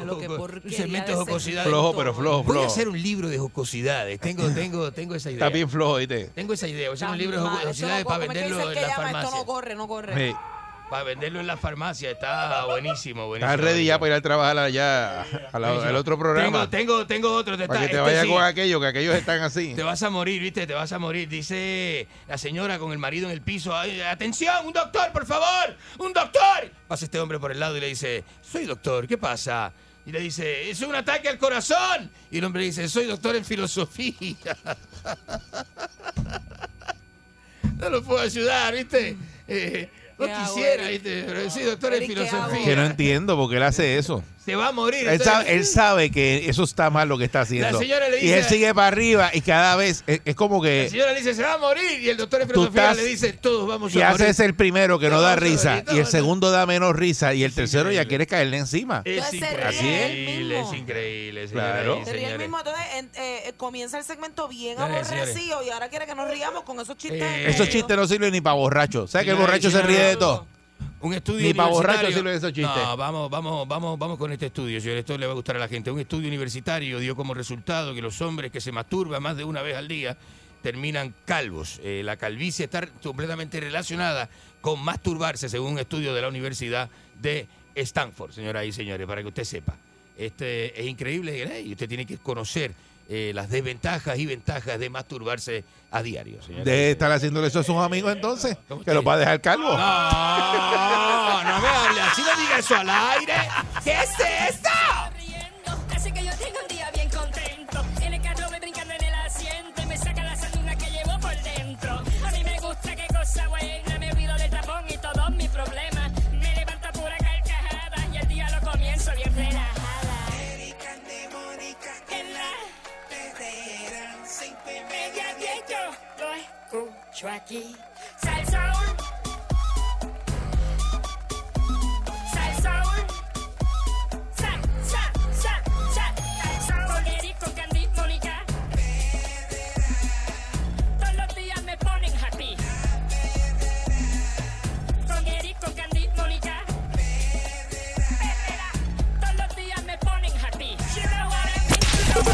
lo que un segmento de de jocosidades. Flojo, pero flojo, Voy a flojo. hacer un libro de jocosidades. Tengo, tengo, tengo esa idea. Está bien flojo, ¿viste? Tengo esa idea. Voy a hacer un libro de no jocosidades para ¿Cómo es que venderlo en el la que llama? Esto farmacia. no corre, no corre. Sí. Para venderlo en la farmacia. Está buenísimo, buenísimo. Está ready ya para ir a trabajar allá al otro programa. Tengo, tengo, tengo otro. Para que te Este vayas sí. con aquello, que aquellos están así. Te vas a morir, ¿viste? Te vas a morir. Dice la señora con el marido en el piso. "Ay, Atención, un doctor, por favor. Un doctor. Pasa este hombre por el lado y le dice, soy doctor, ¿qué pasa? Y le dice, es un ataque al corazón. Y el hombre dice, soy doctor en filosofía. (laughs) no lo puedo ayudar, ¿viste? Eh, No quisiera, ¿viste? pero sí, doctor en filosofía. Que no entiendo por qué él hace eso. Se va a morir. Él sabe, él sabe que eso está mal lo que está haciendo. señora le y él sigue para arriba y cada vez es, es como La que señora le dice, se va a morir. Y el doctor en Tú filosofía estás- le dice, todos vamos y a morir. hace el primero que no da risa morir, y el segundo da menos risa y el tercero ya quiere caerle encima. Es ríe Así es. increíble, es increíble, Claro. y Se ríe el mismo, entonces en- eh, comienza el segmento bien Señores, aborrecido y ahora quiere que nos riamos con esos chistes. Eh, Esos chistes no sirven ni para borrachos. ¿Sabes que el y borracho se ríe de todo? Un estudio Ni para borrachos sirven esos chistes. No, vamos, vamos, vamos, vamos con este estudio, señor. Esto le va a gustar a la gente. Un estudio universitario dio como resultado que los hombres que se masturban más de una vez al día terminan calvos. Eh, la calvicie está completamente relacionada con masturbarse, según un estudio de la Universidad de Stanford, señoras y señores, para que usted sepa. Este es increíble ¿eh? y usted tiene que conocer eh, las desventajas y ventajas de masturbarse a diario, señora. De estar haciéndole eso a sus amigos entonces, que los va a dejar calvo. No, no me hable así, no diga eso al aire. ¿Qué es esto? Escucho